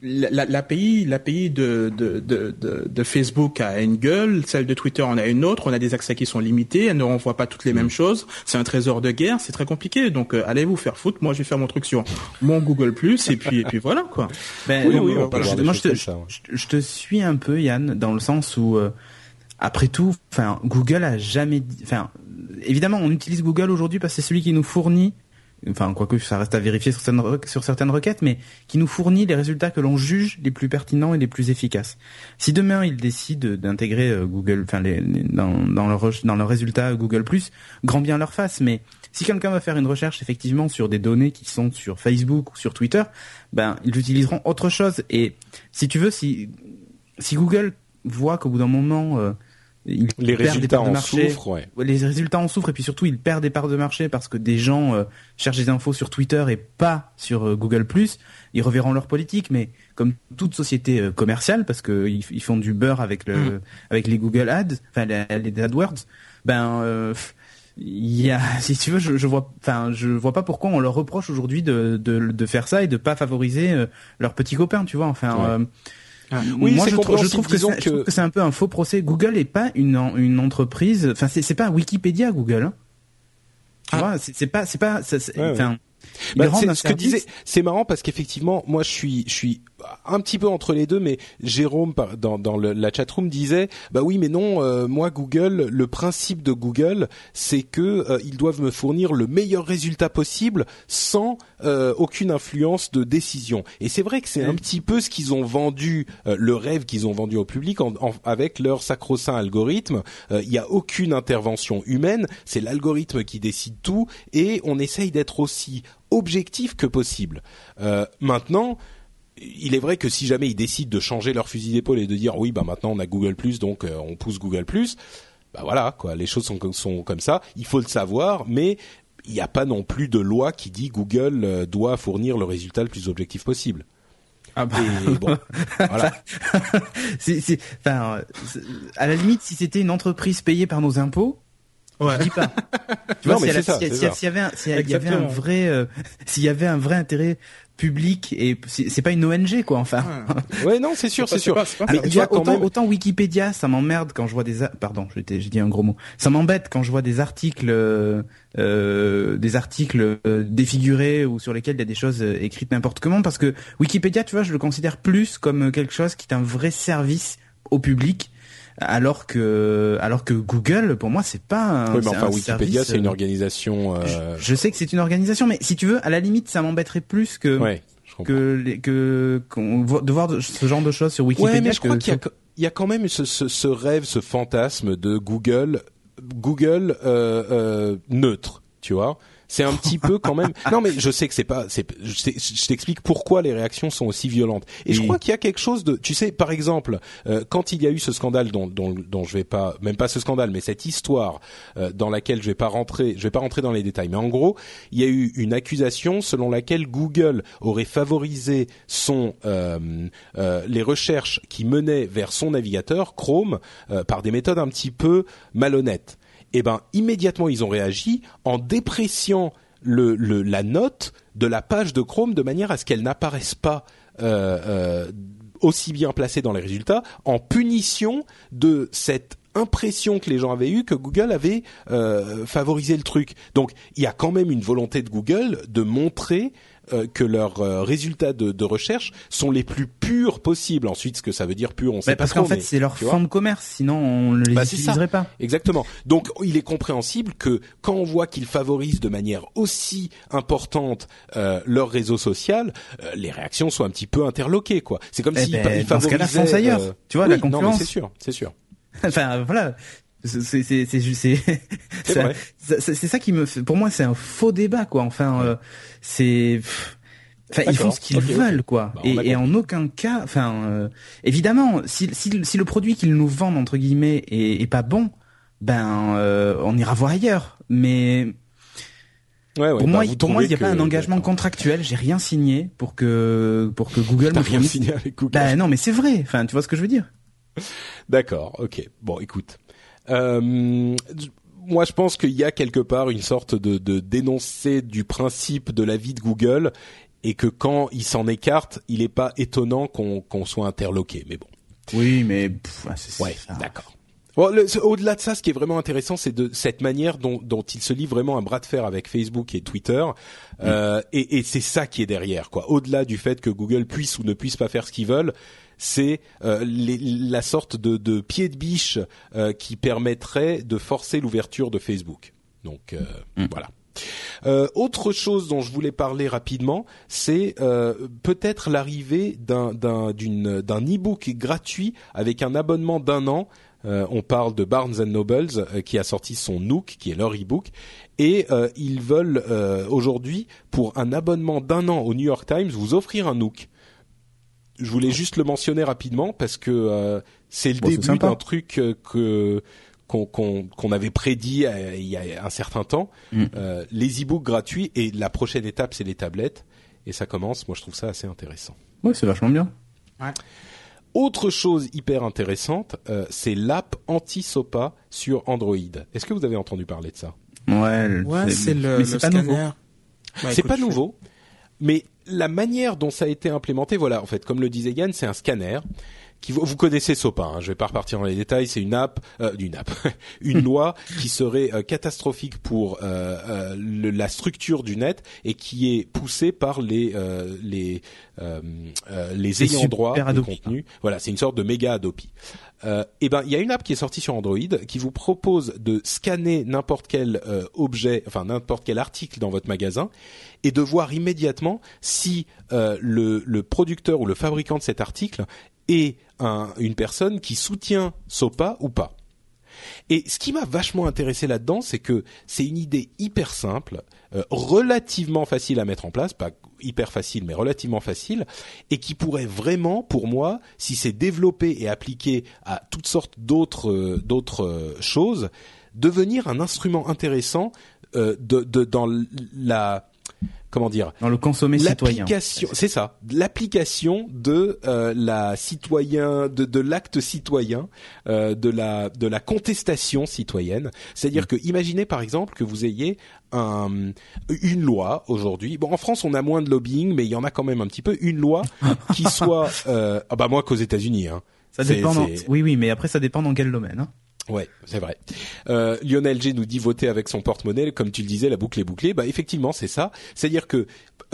l'API, l'API de, de, de, de, Facebook a une gueule, celle de Twitter en a une autre. On a des accès qui sont limités, elles ne renvoient pas toutes les mêmes mm. choses. C'est un trésor de guerre, c'est très compliqué. Donc euh, allez vous faire foutre. Moi, je vais faire mon truc sur mon Google Plus et puis et puis voilà quoi. Ben, oui, oui, moi, je te, je, te suis un peu Yann dans le sens où euh, après tout, enfin Google a jamais, enfin évidemment on utilise Google aujourd'hui parce que c'est celui qui nous fournit enfin quoique ça reste à vérifier sur certaines, requêtes, mais qui nous fournit les résultats que l'on juge les plus pertinents et les plus efficaces. Si demain ils décident d'intégrer euh, Google, enfin les, dans, dans leur dans leurs résultats Google grand bien leur face. Mais si quelqu'un va faire une recherche effectivement sur des données qui sont sur Facebook ou sur Twitter, ben ils utiliseront autre chose. Et si tu veux, si si Google voit qu'au bout d'un moment euh, les résultats en souffrent, ouais. Les résultats en souffrent et puis surtout ils perdent des parts de marché parce que des gens euh, cherchent des infos sur Twitter et pas sur euh, Google+. Ils reverront leur politique, mais comme toute société euh, commerciale, parce que ils, font du beurre avec le mm. avec les Google Ads, enfin les, AdWords, ben il y a, si tu veux, je, je vois, enfin, je vois pas pourquoi on leur reproche aujourd'hui de, de, de faire ça et de pas favoriser leurs petits copains, tu vois. Enfin, ah. Oui, moi je, trouve, je trouve que c'est un peu un faux procès. Google est pas une une entreprise. Enfin, c'est pas Wikipédia Google. Hein. Ah. c'est pas c'est pas. Enfin, bah, ce que disait. C'est marrant parce qu'effectivement, moi, je suis, je suis un petit peu entre les deux, mais Jérôme dans, dans le, la chatroom disait, bah oui, mais non, euh, moi, Google, le principe de Google, c'est que euh, ils doivent me fournir le meilleur résultat possible sans euh, aucune influence de décision. Et c'est vrai que c'est un petit peu ce qu'ils ont vendu, le rêve qu'ils ont vendu au public en, avec leur sacro-saint algorithme. Il n'y a aucune intervention humaine, c'est l'algorithme qui décide tout, et on essaye d'être aussi objectif que possible. Maintenant, il est vrai que si jamais ils décident de changer leur fusil d'épaule et de dire oui, bah maintenant on a Google donc euh, on pousse Google bah voilà quoi, les choses sont, sont comme ça. Il faut le savoir, mais il n'y a pas non plus de loi qui dit Google euh, doit fournir le résultat le plus objectif possible. Ah bah. bon, voilà. enfin, à la limite, si c'était une entreprise payée par nos impôts, Ouais. Je dis pas. tu vois, s'il y, avait un, s'il y avait un vrai, euh, s'il y avait un vrai intérêt public et c'est pas une ONG quoi enfin. Ouais, non c'est sûr c'est sûr. mais il y a autant, autant Wikipédia ça m'emmerde quand je vois des pardon j'ai dit un gros mot ça m'embête quand je vois des articles euh, euh des articles euh, défigurés ou sur lesquels il y a des choses écrites n'importe comment parce que Wikipédia tu vois je le considère plus comme quelque chose qui est un vrai service au public alors que alors que Google pour moi c'est pas un, oui, mais enfin Wikipédia c'est une euh, organisation euh... je, sais que c'est une organisation mais si tu veux à la limite ça m'embêterait plus que ouais, que que de voir ce genre de choses sur Wikipédia ouais, mais je crois qu'il y a il y a quand même ce, ce, ce, rêve ce fantasme de Google Google euh, euh, neutre tu vois c'est un petit peu quand même. Non, mais je sais que c'est pas. C'est. Je t'explique pourquoi les réactions sont aussi violentes. Et je crois qu'il y a quelque chose de. Tu sais, par exemple, euh, quand il y a eu ce scandale dont, dont, dont je vais pas, même pas ce scandale, mais cette histoire euh, dans laquelle je vais pas rentrer, je vais pas rentrer dans les détails. Mais en gros, il y a eu une accusation selon laquelle Google aurait favorisé son euh, les recherches qui menaient vers son navigateur Chrome par des méthodes un petit peu malhonnêtes eh ben immédiatement ils ont réagi en dépréciant le, la note de la page de Chrome de manière à ce qu'elle n'apparaisse pas euh, euh, aussi bien placée dans les résultats, en punition de cette impression que les gens avaient eue que Google avait euh, favorisé le truc. Donc il y a quand même une volonté de Google de montrer euh, que leurs euh, résultats de, de, recherche sont les plus purs possibles. Ensuite, ce que ça veut dire pur, on sait bah, pas Parce qu'en fait, c'est leur fond de commerce, sinon on ne les bah, utiliserait pas. Exactement. Donc, il est compréhensible que quand on voit qu'ils favorisent de manière aussi importante euh, leur réseau social, les réactions sont un petit peu interloquées, quoi. C'est comme eh s'ils ben, favorisaient. ailleurs. tu vois, la concurrence. Non, c'est sûr, c'est sûr. enfin, voilà c'est c'est c'est c'est c'est ça qui me pour moi c'est un faux débat quoi enfin euh, c'est Enfin, ils font ce qu'ils veulent, quoi. Bah, et, et, en aucun cas, enfin, euh, évidemment, si, si, si, le produit qu'ils nous vendent entre guillemets est, est pas bon, ben, euh, on ira voir ailleurs. Mais ouais, ouais, pour, bah, moi, pour moi, il n'y a pas un engagement contractuel. J'ai rien signé pour que pour que Google me rien signé avec Google. Ben non, mais c'est vrai. Enfin, tu vois ce que je veux dire D'accord. Ok. Bon, écoute. Euh, moi, je pense qu'il y a quelque part une sorte de, de dénoncé du principe de la vie de Google et que quand il s'en écarte, il n'est pas étonnant qu'on soit interloqué. Mais bon. Oui, mais pff, ah, Ouais, d'accord. Bon, Au-delà de ça, ce qui est vraiment intéressant, c'est de cette manière dont, dont il se lie vraiment un bras de fer avec Facebook et Twitter, euh, et, et c'est ça qui est derrière, quoi. Au-delà du fait que Google puisse ou ne puisse pas faire ce qu'ils veulent, c'est euh, la sorte de, de pied de biche euh, qui permettrait de forcer l'ouverture de Facebook. Donc euh, voilà. Euh, autre chose dont je voulais parler rapidement, c'est euh, peut-être l'arrivée d'un d'un e-book gratuit avec un abonnement d'un an. Euh, on parle de Barnes Nobles euh, qui a sorti son Nook, qui est leur e-book, et euh, ils veulent euh, aujourd'hui pour un abonnement d'un an au New York Times vous offrir un Nook. Je voulais juste le mentionner rapidement parce que euh, c'est le Bon, début d'un truc que qu'on avait prédit euh, il y a un certain temps. Mm. Euh, les e-books gratuits et la prochaine étape c'est les tablettes et ça commence. Moi je trouve ça assez intéressant. Ouais, c'est vachement bien. Autre chose hyper intéressante, euh, c'est l'app anti-SOPA sur Android. Est-ce que vous avez entendu parler de ça? Ouais, le- Ouais, c'est le, mais le c'est pas scanner. nouveau. Bah, c'est pas nouveau, mais la manière dont ça a été implémenté, voilà, en fait, comme le disait Yann, c'est un scanner. Qui, vous connaissez SOPA, hein, je vais pas repartir dans les détails. C'est une app, euh, une app, une loi qui serait euh, catastrophique pour euh, euh, le- la structure du net et qui est poussée par les euh, les les ayants droit de contenu. Voilà, c'est une sorte de méga Adopi. Euh, et ben, il y a une app qui est sortie sur Android qui vous propose de scanner n'importe quel objet, enfin n'importe quel article dans votre magasin, et de voir immédiatement si euh, le, le producteur ou le fabricant de cet article un- une personne qui soutient SOPA ou pas. Et ce qui m'a vachement intéressé là-dedans, c'est que c'est une idée hyper simple, euh, relativement facile à mettre en place, pas hyper facile, mais relativement facile, et qui pourrait vraiment, pour moi, si c'est développé et appliqué à toutes sortes d'autres euh, euh, choses, devenir un instrument intéressant de, dans la comment dire Dans le consommer citoyen. c'est ça l'application de euh, la citoyen de, de l'acte citoyen euh, de la de la contestation citoyenne c'est-à-dire que imaginez par exemple que vous ayez un, une loi aujourd'hui bon en France on a moins de lobbying mais il y en a quand même un petit peu une loi qui soit euh, ah bah moins qu'aux États-Unis hein Ça dépend. dans- Oui, oui, mais après ça dépend dans quel domaine. Hein. Ouais, c'est vrai. Euh, Lionel G nous dit voter avec son porte-monnaie, comme tu le disais, la boucle est bouclée. Bah effectivement, c'est ça. C'est-à-dire que,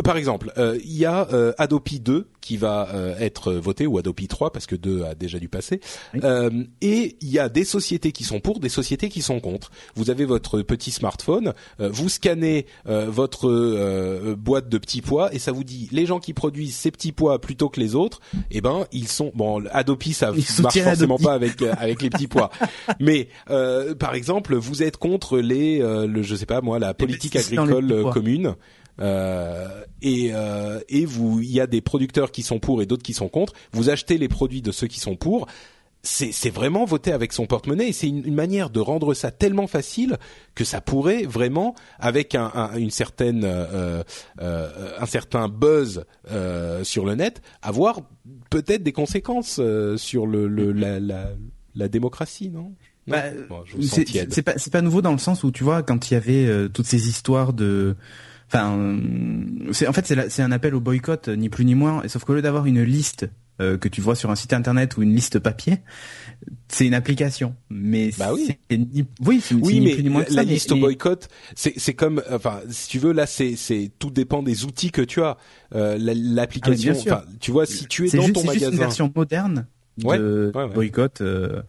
par exemple, euh, il y a euh, Adopi 2 qui va euh, être voté ou Adopi 3 parce que 2 a déjà dû passer. Oui. Euh, et il y a des sociétés qui sont pour, des sociétés qui sont contre. Vous avez votre petit smartphone, euh, vous scannez euh, votre euh, boîte de petits pois et ça vous dit les gens qui produisent ces petits pois plutôt que les autres, eh ben ils sont bon Adopi ça Ils marche forcément Adopi. pas avec euh, avec les petits pois. Mais euh, par exemple, vous êtes contre les, euh, le, je sais pas moi, la politique agricole commune. Euh, et euh, et vous, il y a des producteurs qui sont pour et d'autres qui sont contre. Vous achetez les produits de ceux qui sont pour. C'est c'est vraiment voter avec son porte-monnaie et c'est une, une manière de rendre ça tellement facile que ça pourrait vraiment, avec un, un- une certaine euh, euh, un certain buzz euh, sur le net, avoir peut-être des conséquences euh, sur le, le la, la la démocratie, non? Non Bah, Bon, C'est pas c'est pas nouveau dans le sens où tu vois quand il y avait toutes ces histoires de enfin c'est en fait c'est c'est un appel au boycott euh, ni plus ni moins et sauf qu'au lieu d'avoir une liste euh, que tu vois sur un site internet ou une liste papier c'est une application mais Bah oui. c'est ni, oui c'est c'est Oui, ni mais plus ni moins la, que ça, la mais- liste au boycott, c'est c'est comme, enfin, si tu veux, là, c'est c'est tout dépend des outils que tu as. Euh, la- L'application, Ah, tu vois, si tu es c'est dans juste, ton c'est juste une magasin, version moderne de Ouais, ouais, ouais. boycott euh,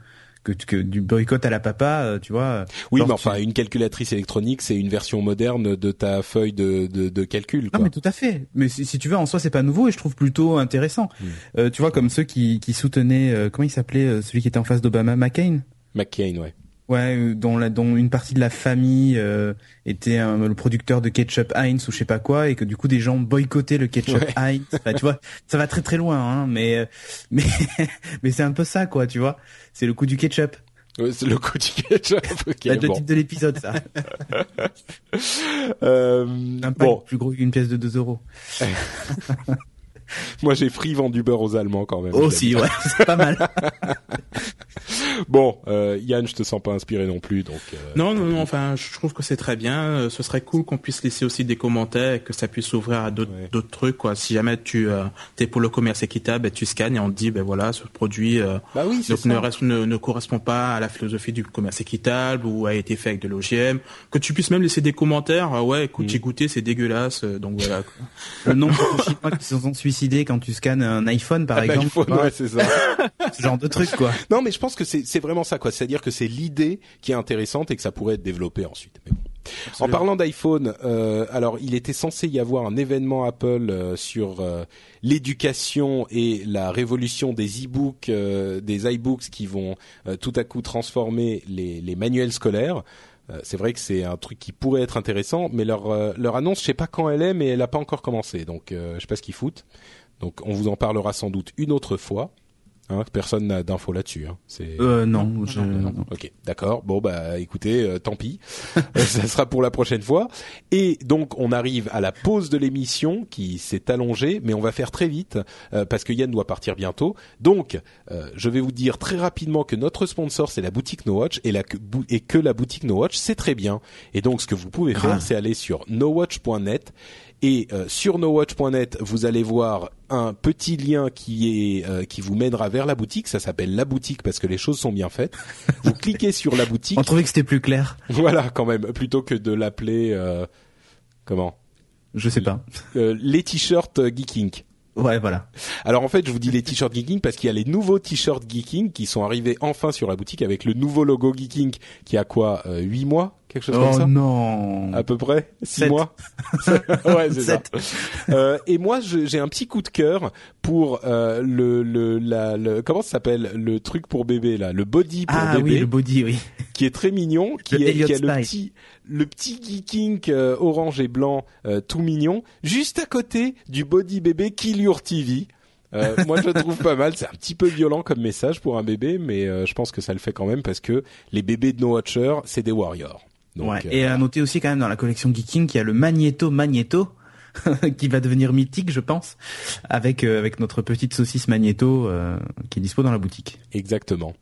que, que du boycott à la papa euh, tu vois oui, genre mais tu- enfin, une calculatrice électronique, c'est une version moderne de ta feuille de de, de calcul. Non Quoi. mais tout à fait. Mais si, si tu veux en soi c'est pas nouveau et je trouve plutôt intéressant. Mm. Euh, tu vois comme ceux qui, qui soutenaient euh, comment il s'appelait euh, celui qui était en face d'Obama McCain? McCain, ouais. Ouais, euh, dont la, dont une partie de la famille euh, était un- le producteur de ketchup Heinz ou je sais pas quoi et que du coup des gens boycottaient le ketchup Ouais. Heinz. Enfin, tu vois, ça va très très loin hein, mais euh, mais mais c'est un peu ça quoi, tu vois. C'est le coup du ketchup. Ouais, c'est le coup du ketchup. ok, Là, le titre de l'épisode ça. Euh, Un pack bon, plus gros qu'une pièce de 2 euros. moi j'ai free vendu beurre aux Allemands quand même. Aussi ouais, c'est pas mal. bon, euh, Yann, je te sens pas inspiré non plus, donc. Euh, non, non, non. Enfin, je trouve que c'est très bien. Euh, ce serait cool qu'on puisse laisser aussi des commentaires et que ça puisse s'ouvrir à d'autres trucs, quoi. Si jamais tu euh, es pour le commerce équitable, ben, tu scannes et on te dit, ben voilà, ce produit bah oui, ne, ne, ne, correspond pas à la philosophie du commerce équitable ou a été fait avec de l'OGM. Que tu puisses même laisser des commentaires. ouais, écoute, mm. j'ai goûté, c'est dégueulasse. donc voilà. Quoi. Le nombre de Chinois qui se sont suicidés quand tu scannes un iPhone, par exemple. IPhone, ouais, c'est ça. ce genre de truc, quoi. Non, mais je pense que c'est vraiment ça, quoi. C'est-à-dire que c'est l'idée qui est intéressante et que ça pourrait être développé ensuite. Mais bon. En parlant d'iPhone, euh, alors il était censé y avoir un événement Apple euh, sur euh, l'éducation et la révolution des e-books, euh, des iBooks qui vont tout à coup transformer les, les manuels scolaires. C'est vrai que c'est un truc qui pourrait être intéressant, mais leur leur annonce, je sais pas quand elle est, mais elle n'a pas encore commencé, donc je sais pas ce qu'ils foutent. Donc on vous en parlera sans doute une autre fois. Hein, personne n'a d'infos là-dessus. Hein. C'est euh, non, je... non, Ok, d'accord. Bon bah écoutez, euh, tant pis. Euh, ça sera pour la prochaine fois. Et donc on arrive à la pause de l'émission qui s'est allongée, mais on va faire très vite euh, parce que Yann doit partir bientôt. Donc je vais vous dire très rapidement que notre sponsor c'est la boutique No Watch et, la, et que la boutique No Watch c'est très bien. Et donc ce que vous pouvez faire, c'est aller sur nowatch.net et euh, sur nowatch.net, vous allez voir un petit lien qui est euh, qui vous mènera vers la boutique. Ça s'appelle la boutique parce que les choses sont bien faites. Vous cliquez sur la boutique. On trouvait que c'était plus clair. Voilà, quand même, plutôt que de l'appeler euh, comment? Je sais pas. les t-shirts Geeking. Ouais, voilà. Alors en fait, je vous dis les t-shirts Geeking parce qu'il y a les nouveaux t-shirts Geeking qui sont arrivés enfin sur la boutique avec le nouveau logo Geeking qui a quoi euh, 8 mois? Quelque chose comme oh ça non. À peu près 6 mois. Ouais c'est ça. Euh, et moi j'ai un petit coup de cœur pour euh, le le la le, comment ça s'appelle? Le truc pour bébé là. Le body pour ah, bébé. oui le body oui. Qui est très mignon qui est qui a le petit le petit geeking euh, orange et blanc euh, tout mignon juste à côté du body bébé Kill Your TV euh, moi, je le trouve pas mal. C'est un petit peu violent comme message pour un bébé, mais euh, je pense que ça le fait quand même parce que les bébés de No Watcher, c'est des warriors. Donc, ouais. Et à noter aussi quand même dans la collection Geeking qu'il y a le Magneto Magneto qui va devenir mythique, je pense, avec avec notre petite saucisse Magneto qui est dispo dans la boutique. Exactement.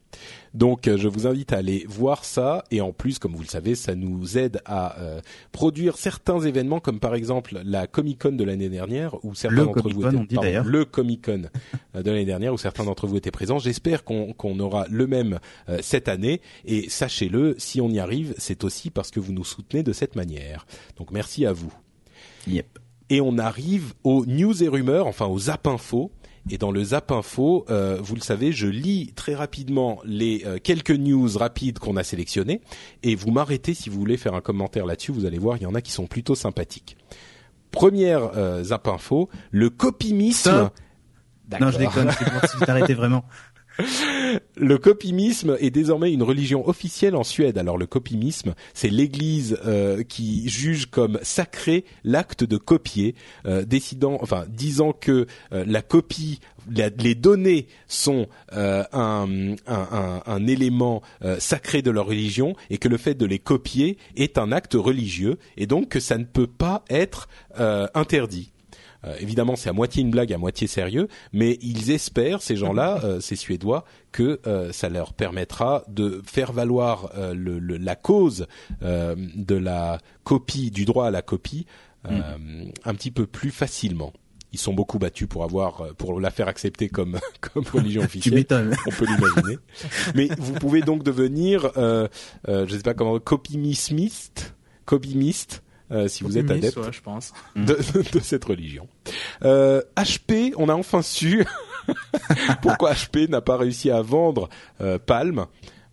Donc euh, je vous invite à aller voir ça et en plus, comme vous le savez, ça nous aide à euh, produire certains événements comme par exemple la Comic Con de l'année dernière où certains d'entre vous étaient le Comic Con euh, de l'année dernière où certains d'entre vous étaient présents. J'espère qu'on qu'on aura le même cette année et sachez-le, si on y arrive, c'est aussi parce que vous nous soutenez de cette manière. Donc merci à vous. Yep. Et on arrive aux news et rumeurs, enfin aux app info. Et dans le Zap Info, euh, vous le savez, je lis très rapidement les euh, quelques news rapides qu'on a sélectionnées. Et vous m'arrêtez si vous voulez faire un commentaire là-dessus. Vous allez voir, il y en a qui sont plutôt sympathiques. Première euh, Zap Info, le copimisme. Non, je déconne, c'est pour t'arrêter vraiment. Le copimisme est désormais une religion officielle en Suède. Alors le copimisme, c'est l'Église euh, qui juge comme sacré l'acte de copier, euh, décidant, enfin disant que euh, la copie, les données sont un, élément sacré de leur religion et que le fait de les copier est un acte religieux et donc que ça ne peut pas être interdit. Euh, évidemment, c'est à moitié une blague, à moitié sérieux, mais ils espèrent, ces gens-là, euh, ces Suédois, que euh, ça leur permettra de faire valoir le, la cause de la copie, du droit à la copie, mm. un petit peu plus facilement ils sont beaucoup battus pour avoir pour la faire accepter comme comme religion officielle. On peut l'imaginer. Mais vous pouvez donc devenir, euh, euh, je sais pas comment, copimiste, copimiste, euh, si vous êtes adepte je pense. De, de, cette religion. Euh, HP, on a enfin su pourquoi HP n'a pas réussi à vendre euh, Palm.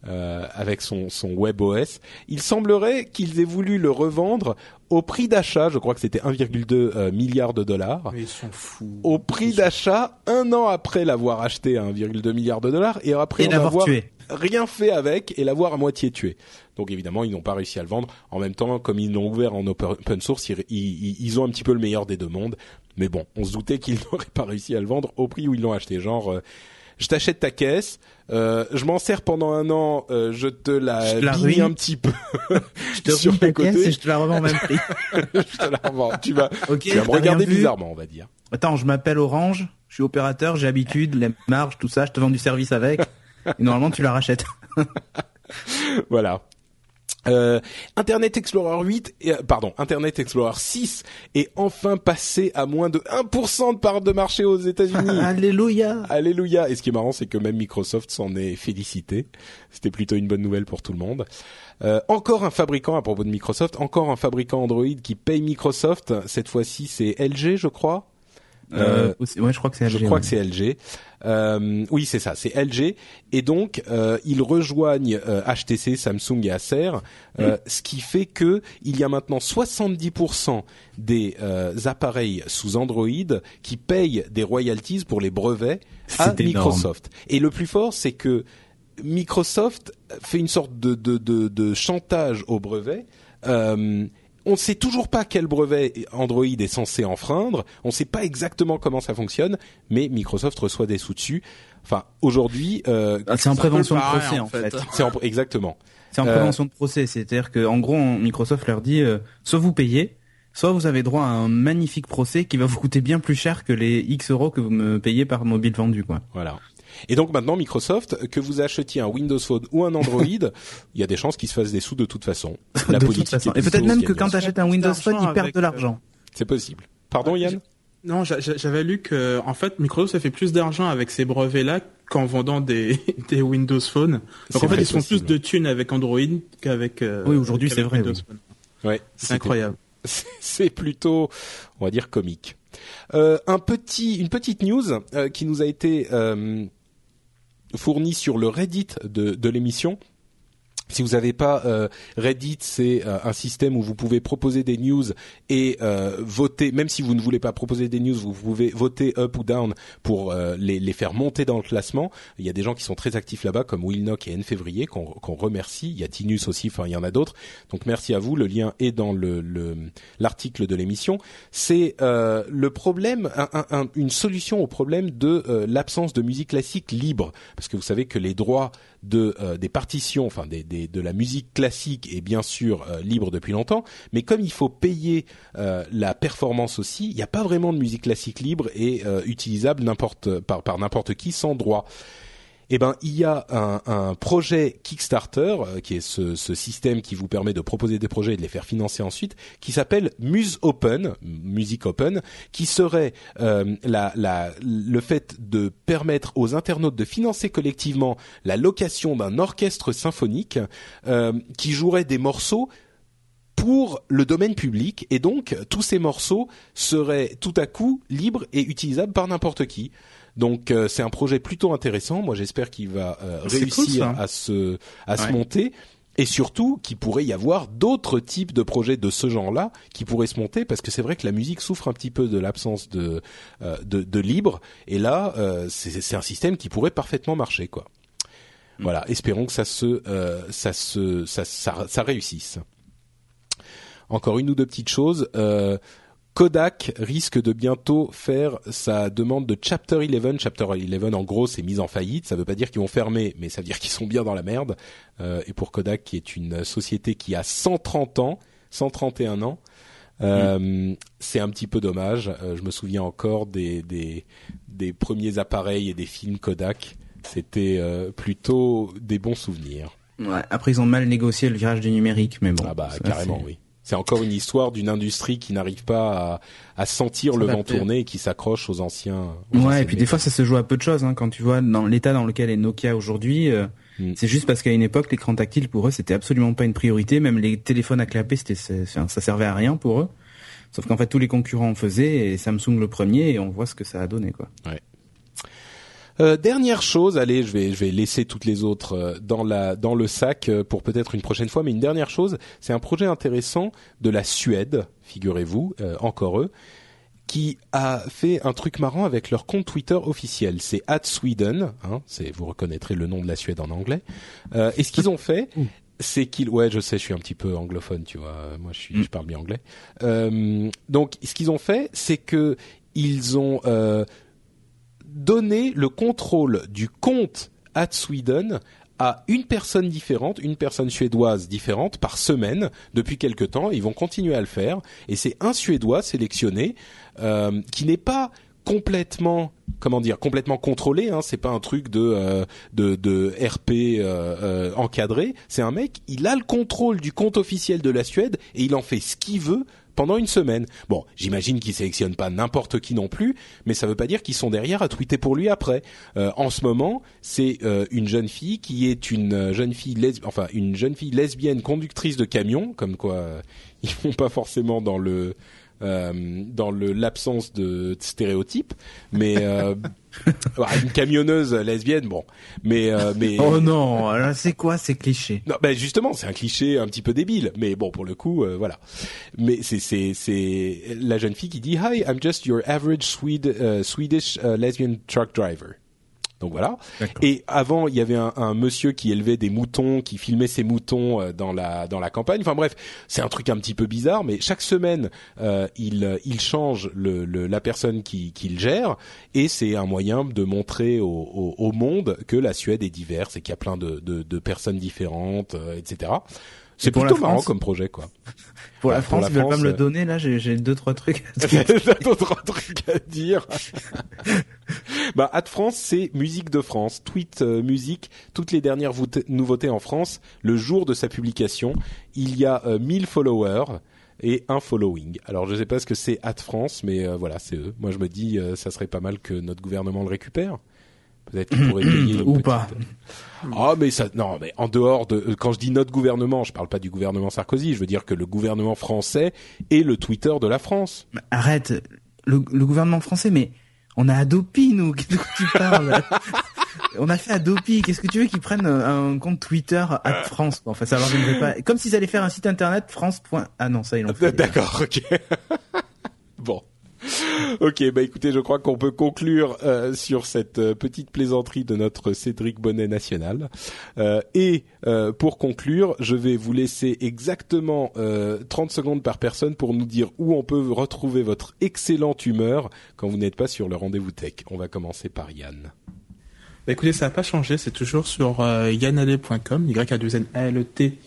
Euh, avec son, son WebOS. Il semblerait qu'ils aient voulu le revendre au prix d'achat, je crois que c'était 1,2 euh, milliard de dollars. Mais ils sont fous. Au prix d'achat, un an après l'avoir acheté à 1,2 milliard de dollars, et après et avoir tué rien fait avec et l'avoir à moitié tué. Donc évidemment, ils n'ont pas réussi à le vendre. En même temps, comme ils l'ont ouvert en open source, ils, ils, ont un petit peu le meilleur des deux mondes. Mais bon, on se doutait qu'ils n'auraient pas réussi à le vendre au prix où ils l'ont acheté. Genre, euh, je t'achète ta caisse, euh, je m'en sers pendant un an, euh, je te la, la un petit peu je te sur ta caisse et je te la revends au même prix. je te la revends. Tu vas, tu vas me regarder bizarrement, on va dire. Attends, je m'appelle Orange, je suis opérateur, j'ai habitude, les marges, tout ça, je te vends du service avec. Et normalement, tu la rachètes. voilà. Euh, Internet Explorer 8, et, euh, pardon, Internet Explorer 6 est enfin passé à moins de 1% de part de marché aux États-Unis. Alléluia. Alléluia. Et ce qui est marrant, c'est que même Microsoft s'en est félicité. C'était plutôt une bonne nouvelle pour tout le monde. Euh, encore un fabricant à propos de Microsoft, encore un fabricant Android qui paye Microsoft. Cette fois-ci, c'est LG, je crois. Euh, ouais, je crois que c'est LG. Je crois que c'est LG. Euh, oui, c'est ça, c'est LG. Et donc, euh, ils rejoignent HTC, Samsung et Acer, mm. ce qui fait que il y a maintenant 70% des appareils sous Android qui payent des royalties pour les brevets à Microsoft. Et le plus fort, c'est que Microsoft fait une sorte de, de, de, de chantage au brevet. Euh, on ne sait toujours pas quel brevet Android est censé enfreindre. On ne sait pas exactement comment ça fonctionne, mais Microsoft reçoit des sous dessus. Enfin, aujourd'hui, euh, ah, c'est en prévention de procès en fait. C'est exactement. C'est en prévention de procès, c'est-à-dire que en gros, Microsoft leur dit euh, soit vous payez, soit vous avez droit à un magnifique procès qui va vous coûter bien plus cher que les X euros que vous me payez par mobile vendu, quoi. Voilà. Et donc maintenant, Microsoft, que vous achetiez un Windows Phone ou un Android, il y a des chances qu'ils se fassent des sous de toute façon. La de politique toute façon. Et peut-être même que quand tu achètes un Windows Phone, ils perdent de l'argent. C'est possible. Pardon, Yann non, j'avais lu que en fait Microsoft a fait plus d'argent avec ces brevets-là qu'en vendant des, des Windows Phone. Donc en fait, ils font plus de thunes avec Android qu'avec. Euh, oui, aujourd'hui c'est vrai. Windows Phone. Ouais, c'est incroyable. C'est plutôt, on va dire, comique. Euh, un petit, une petite news euh, qui nous a été euh, fourni sur le Reddit de, de l'émission si vous n'avez pas euh, Reddit, c'est euh, un système où vous pouvez proposer des news et euh, voter. Même si vous ne voulez pas proposer des news, vous pouvez voter up ou down pour les, les, faire monter dans le classement. Il y a des gens qui sont très actifs là-bas, comme Will Nock et N Février, qu'on remercie. Il y a Tinus aussi. Enfin, il y en a d'autres. Donc merci à vous. Le lien est dans le l'article de l'émission. C'est le problème, un, un, une solution au problème de l'absence de musique classique libre, parce que vous savez que les droits de des partitions, enfin des de la musique classique est bien sûr euh, libre depuis longtemps, mais comme il faut payer euh, la performance aussi, il n'y a pas vraiment de musique classique libre et euh, utilisable n'importe par, par n'importe qui sans droit eh ben il y a un, projet Kickstarter euh, qui est ce, système qui vous permet de proposer des projets et de les faire financer ensuite, qui s'appelle Muse Open, Music Open, qui serait euh, la, la, le fait de permettre aux internautes de financer collectivement la location d'un orchestre symphonique euh, qui jouerait des morceaux pour le domaine public et donc tous ces morceaux seraient tout à coup libres et utilisables par n'importe qui. Donc euh, c'est un projet plutôt intéressant. Moi j'espère qu'il va euh, réussir à se à se monter et surtout qu'il pourrait y avoir d'autres types de projets de ce genre-là qui pourraient se monter parce que c'est vrai que la musique souffre un petit peu de l'absence de, euh, de, de libre et là c'est un système qui pourrait parfaitement marcher quoi. Mm. Voilà, espérons que ça se ça se ça, ça, ça réussisse. Encore une ou deux petites choses. Euh, Kodak risque de bientôt faire sa demande de Chapter 11. Chapter 11, en gros, c'est mise en faillite. Ça veut pas dire qu'ils vont fermer, mais ça veut dire qu'ils sont bien dans la merde. Euh, et pour Kodak, qui est une société qui a 130 ans, 131 ans, euh, c'est un petit peu dommage. Euh, je me souviens encore des, des, des premiers appareils et des films Kodak. C'était euh, plutôt des bons souvenirs. Ouais, après ils ont mal négocié le virage du numérique, mais bon. Ah bah carrément oui. C'est encore une histoire d'une industrie qui n'arrive pas à, sentir le vent tourner et qui s'accroche aux anciens. ouais, et puis des fois ça se joue à peu de choses. Hein, quand tu vois dans l'état dans lequel est Nokia aujourd'hui, euh, mm. c'est juste parce qu'à une époque l'écran tactile pour eux c'était absolument pas une priorité. Même les téléphones à clapper, c'était ça servait à rien pour eux. Sauf qu'en fait tous les concurrents en faisaient et Samsung le premier et on voit ce que ça a donné quoi. Ouais. Euh, dernière chose, allez, je vais je vais laisser toutes les autres euh, dans la dans le sac euh, pour peut-être une prochaine fois. Mais une dernière chose, c'est un projet intéressant de la Suède, figurez-vous, encore eux, qui a fait un truc marrant avec leur compte Twitter officiel. C'est @sweden, hein, c'est vous reconnaîtrez le nom de la Suède en anglais. et ce qu'ils ont fait, c'est qu'ils ouais je sais je suis un petit peu anglophone tu vois moi je suis mm. je parle bien anglais donc ce qu'ils ont fait c'est que ils ont donner le contrôle du compte at Sweden à une personne différente, une personne suédoise différente par semaine. Depuis quelque temps. Ils vont continuer à le faire. Et c'est un Suédois sélectionné euh, qui n'est pas complètement comment dire complètement contrôlé hein, c'est pas un truc de euh, de, de RP euh, encadré. C'est un mec il a le contrôle du compte officiel de la Suède et il en fait ce qu'il veut pendant une semaine. Bon, j'imagine qu'il sélectionne pas n'importe qui non plus, mais ça veut pas dire qu'ils sont derrière à tweeter pour lui après. en ce moment, c'est une jeune fille qui est une jeune fille enfin une jeune fille lesbienne conductrice de camion, comme quoi ils font pas forcément dans le euh, dans le l'absence de stéréotypes, mais euh, une camionneuse lesbienne, bon, mais euh, mais oh non, c'est quoi ces clichés? Non, ben justement, c'est un cliché un petit peu débile, mais bon pour le coup, voilà. Mais c'est c'est c'est la jeune fille qui dit Hi, I'm just your average Swede, Swedish lesbian truck driver. Donc voilà. Et avant, il y avait un, un, monsieur qui élevait des moutons, qui filmait ses moutons euh, dans la dans la campagne. Enfin bref, c'est un truc un petit peu bizarre, mais chaque semaine, euh, il il change le, le la personne qui qui le gère, et c'est un moyen de montrer au, au, au, monde que la Suède est diverse et qu'il y a plein de de, de personnes différentes, euh, etc. C'est plutôt marrant comme projet, quoi. Pour la France, ils veulent pas me le euh, donner, là, j'ai deux, trois trucs à dire. deux, trois trucs à dire. bah, Ad France, c'est musique de France. Tweet euh, musique, toutes les dernières nouveautés en France. Le jour de sa publication, il y a 1000 euh, followers et un following. Alors je sais pas ce que c'est Ad France, mais voilà, c'est eux. Moi je me dis, ça serait pas mal que notre gouvernement le récupère. Peut-être qu'il pourrait payer ou pas. Ah mais ça non mais en dehors de quand je dis notre gouvernement, je parle pas du gouvernement Sarkozy, je veux dire que le gouvernement français est le Twitter de la France. arrête, le, gouvernement français mais on a Adopi nous, qu'est-ce que tu parles On a fait Adopi, qu'est-ce que tu veux qu'ils prennent un compte Twitter à France Enfin ça leur pas comme s'ils allaient faire un site internet France. Ah non, ça ils l'ont fait. D'accord, OK. Ok, bah écoutez, je crois qu'on peut conclure euh, sur cette euh, petite plaisanterie de notre Cédric Bonnet national. Euh, et pour conclure, je vais vous laisser exactement 30 secondes par personne pour nous dire où on peut retrouver votre excellente humeur quand vous n'êtes pas sur le rendez-vous tech. On va commencer par Yann. Bah écoutez, ça n'a pas changé, c'est toujours sur yannale.com, y a 2 n a l e t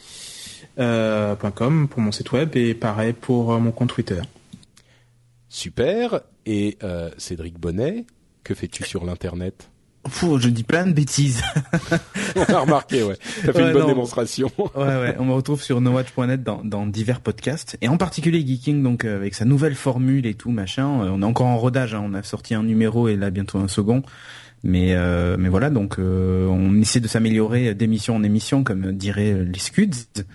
pour mon site web et pareil pour mon compte Twitter. Super. Et euh, Cédric Bonnet, que fais-tu sur l'internet? Je dis plein de bêtises. on a remarqué, ouais. T'as fait une bonne démonstration. ouais, ouais. On me retrouve sur nowatch.net dans, dans divers podcasts et en particulier Geeking, donc euh, avec sa nouvelle formule et tout machin. Euh, on est encore en rodage. Hein. On a sorti un numéro et là bientôt un second. Mais euh, mais voilà, donc on essaie de s'améliorer d'émission en émission, comme diraient les Scuds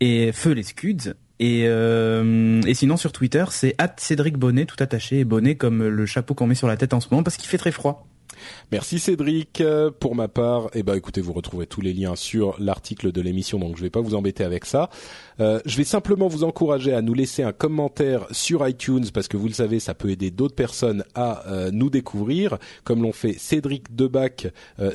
et feu les Scuds. Et, euh, et sinon sur Twitter, c'est Cédric Bonnet, tout attaché, et bonnet comme le chapeau qu'on met sur la tête en ce moment parce qu'il fait très froid. Merci Cédric. Pour ma part, eh ben écoutez, vous retrouvez tous les liens sur l'article de l'émission, donc je vais pas vous embêter avec ça. Euh, je vais simplement vous encourager à nous laisser un commentaire sur iTunes parce que vous le savez, ça peut aider d'autres personnes à euh, nous découvrir, comme l'ont fait Cédric Debac, euh,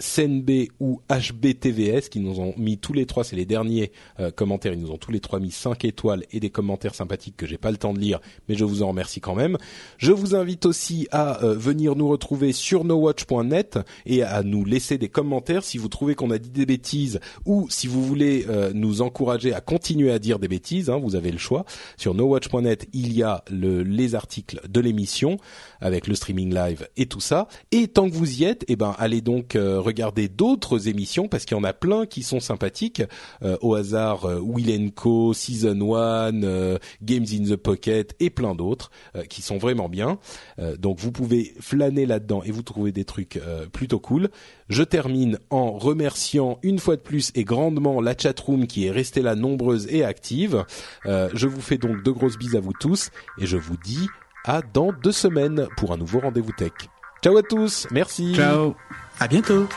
ou HBTVS, qui nous ont mis tous les trois, c'est les derniers euh, commentaires, ils nous ont tous les trois mis 5 étoiles et des commentaires sympathiques que j'ai pas le temps de lire, mais je vous en remercie quand même. Je vous invite aussi à venir nous retrouver sur nowatch.net et à nous laisser des commentaires si vous trouvez qu'on a dit des bêtises ou si vous voulez nous encourager à continuer à dire des bêtises, hein, vous avez le choix. Sur nowatch.net, il y a le, les articles de l'émission avec le streaming live et tout ça. Et tant que vous y êtes, eh ben allez donc euh, regarder d'autres émissions parce qu'il y en a plein qui sont sympathiques. Euh, au hasard, euh, Will Co, Season 1, Games in the Pocket et plein d'autres qui sont vraiment bien. donc vous pouvez flâner là-dedans et vous trouver des trucs plutôt cool. Je termine en remerciant une fois de plus et grandement la chatroom qui est restée là nombreuse et Euh, je vous fais donc de grosses bises à vous tous et je vous dis à dans deux semaines pour un nouveau rendez-vous tech. Ciao à tous, merci. Ciao, à bientôt.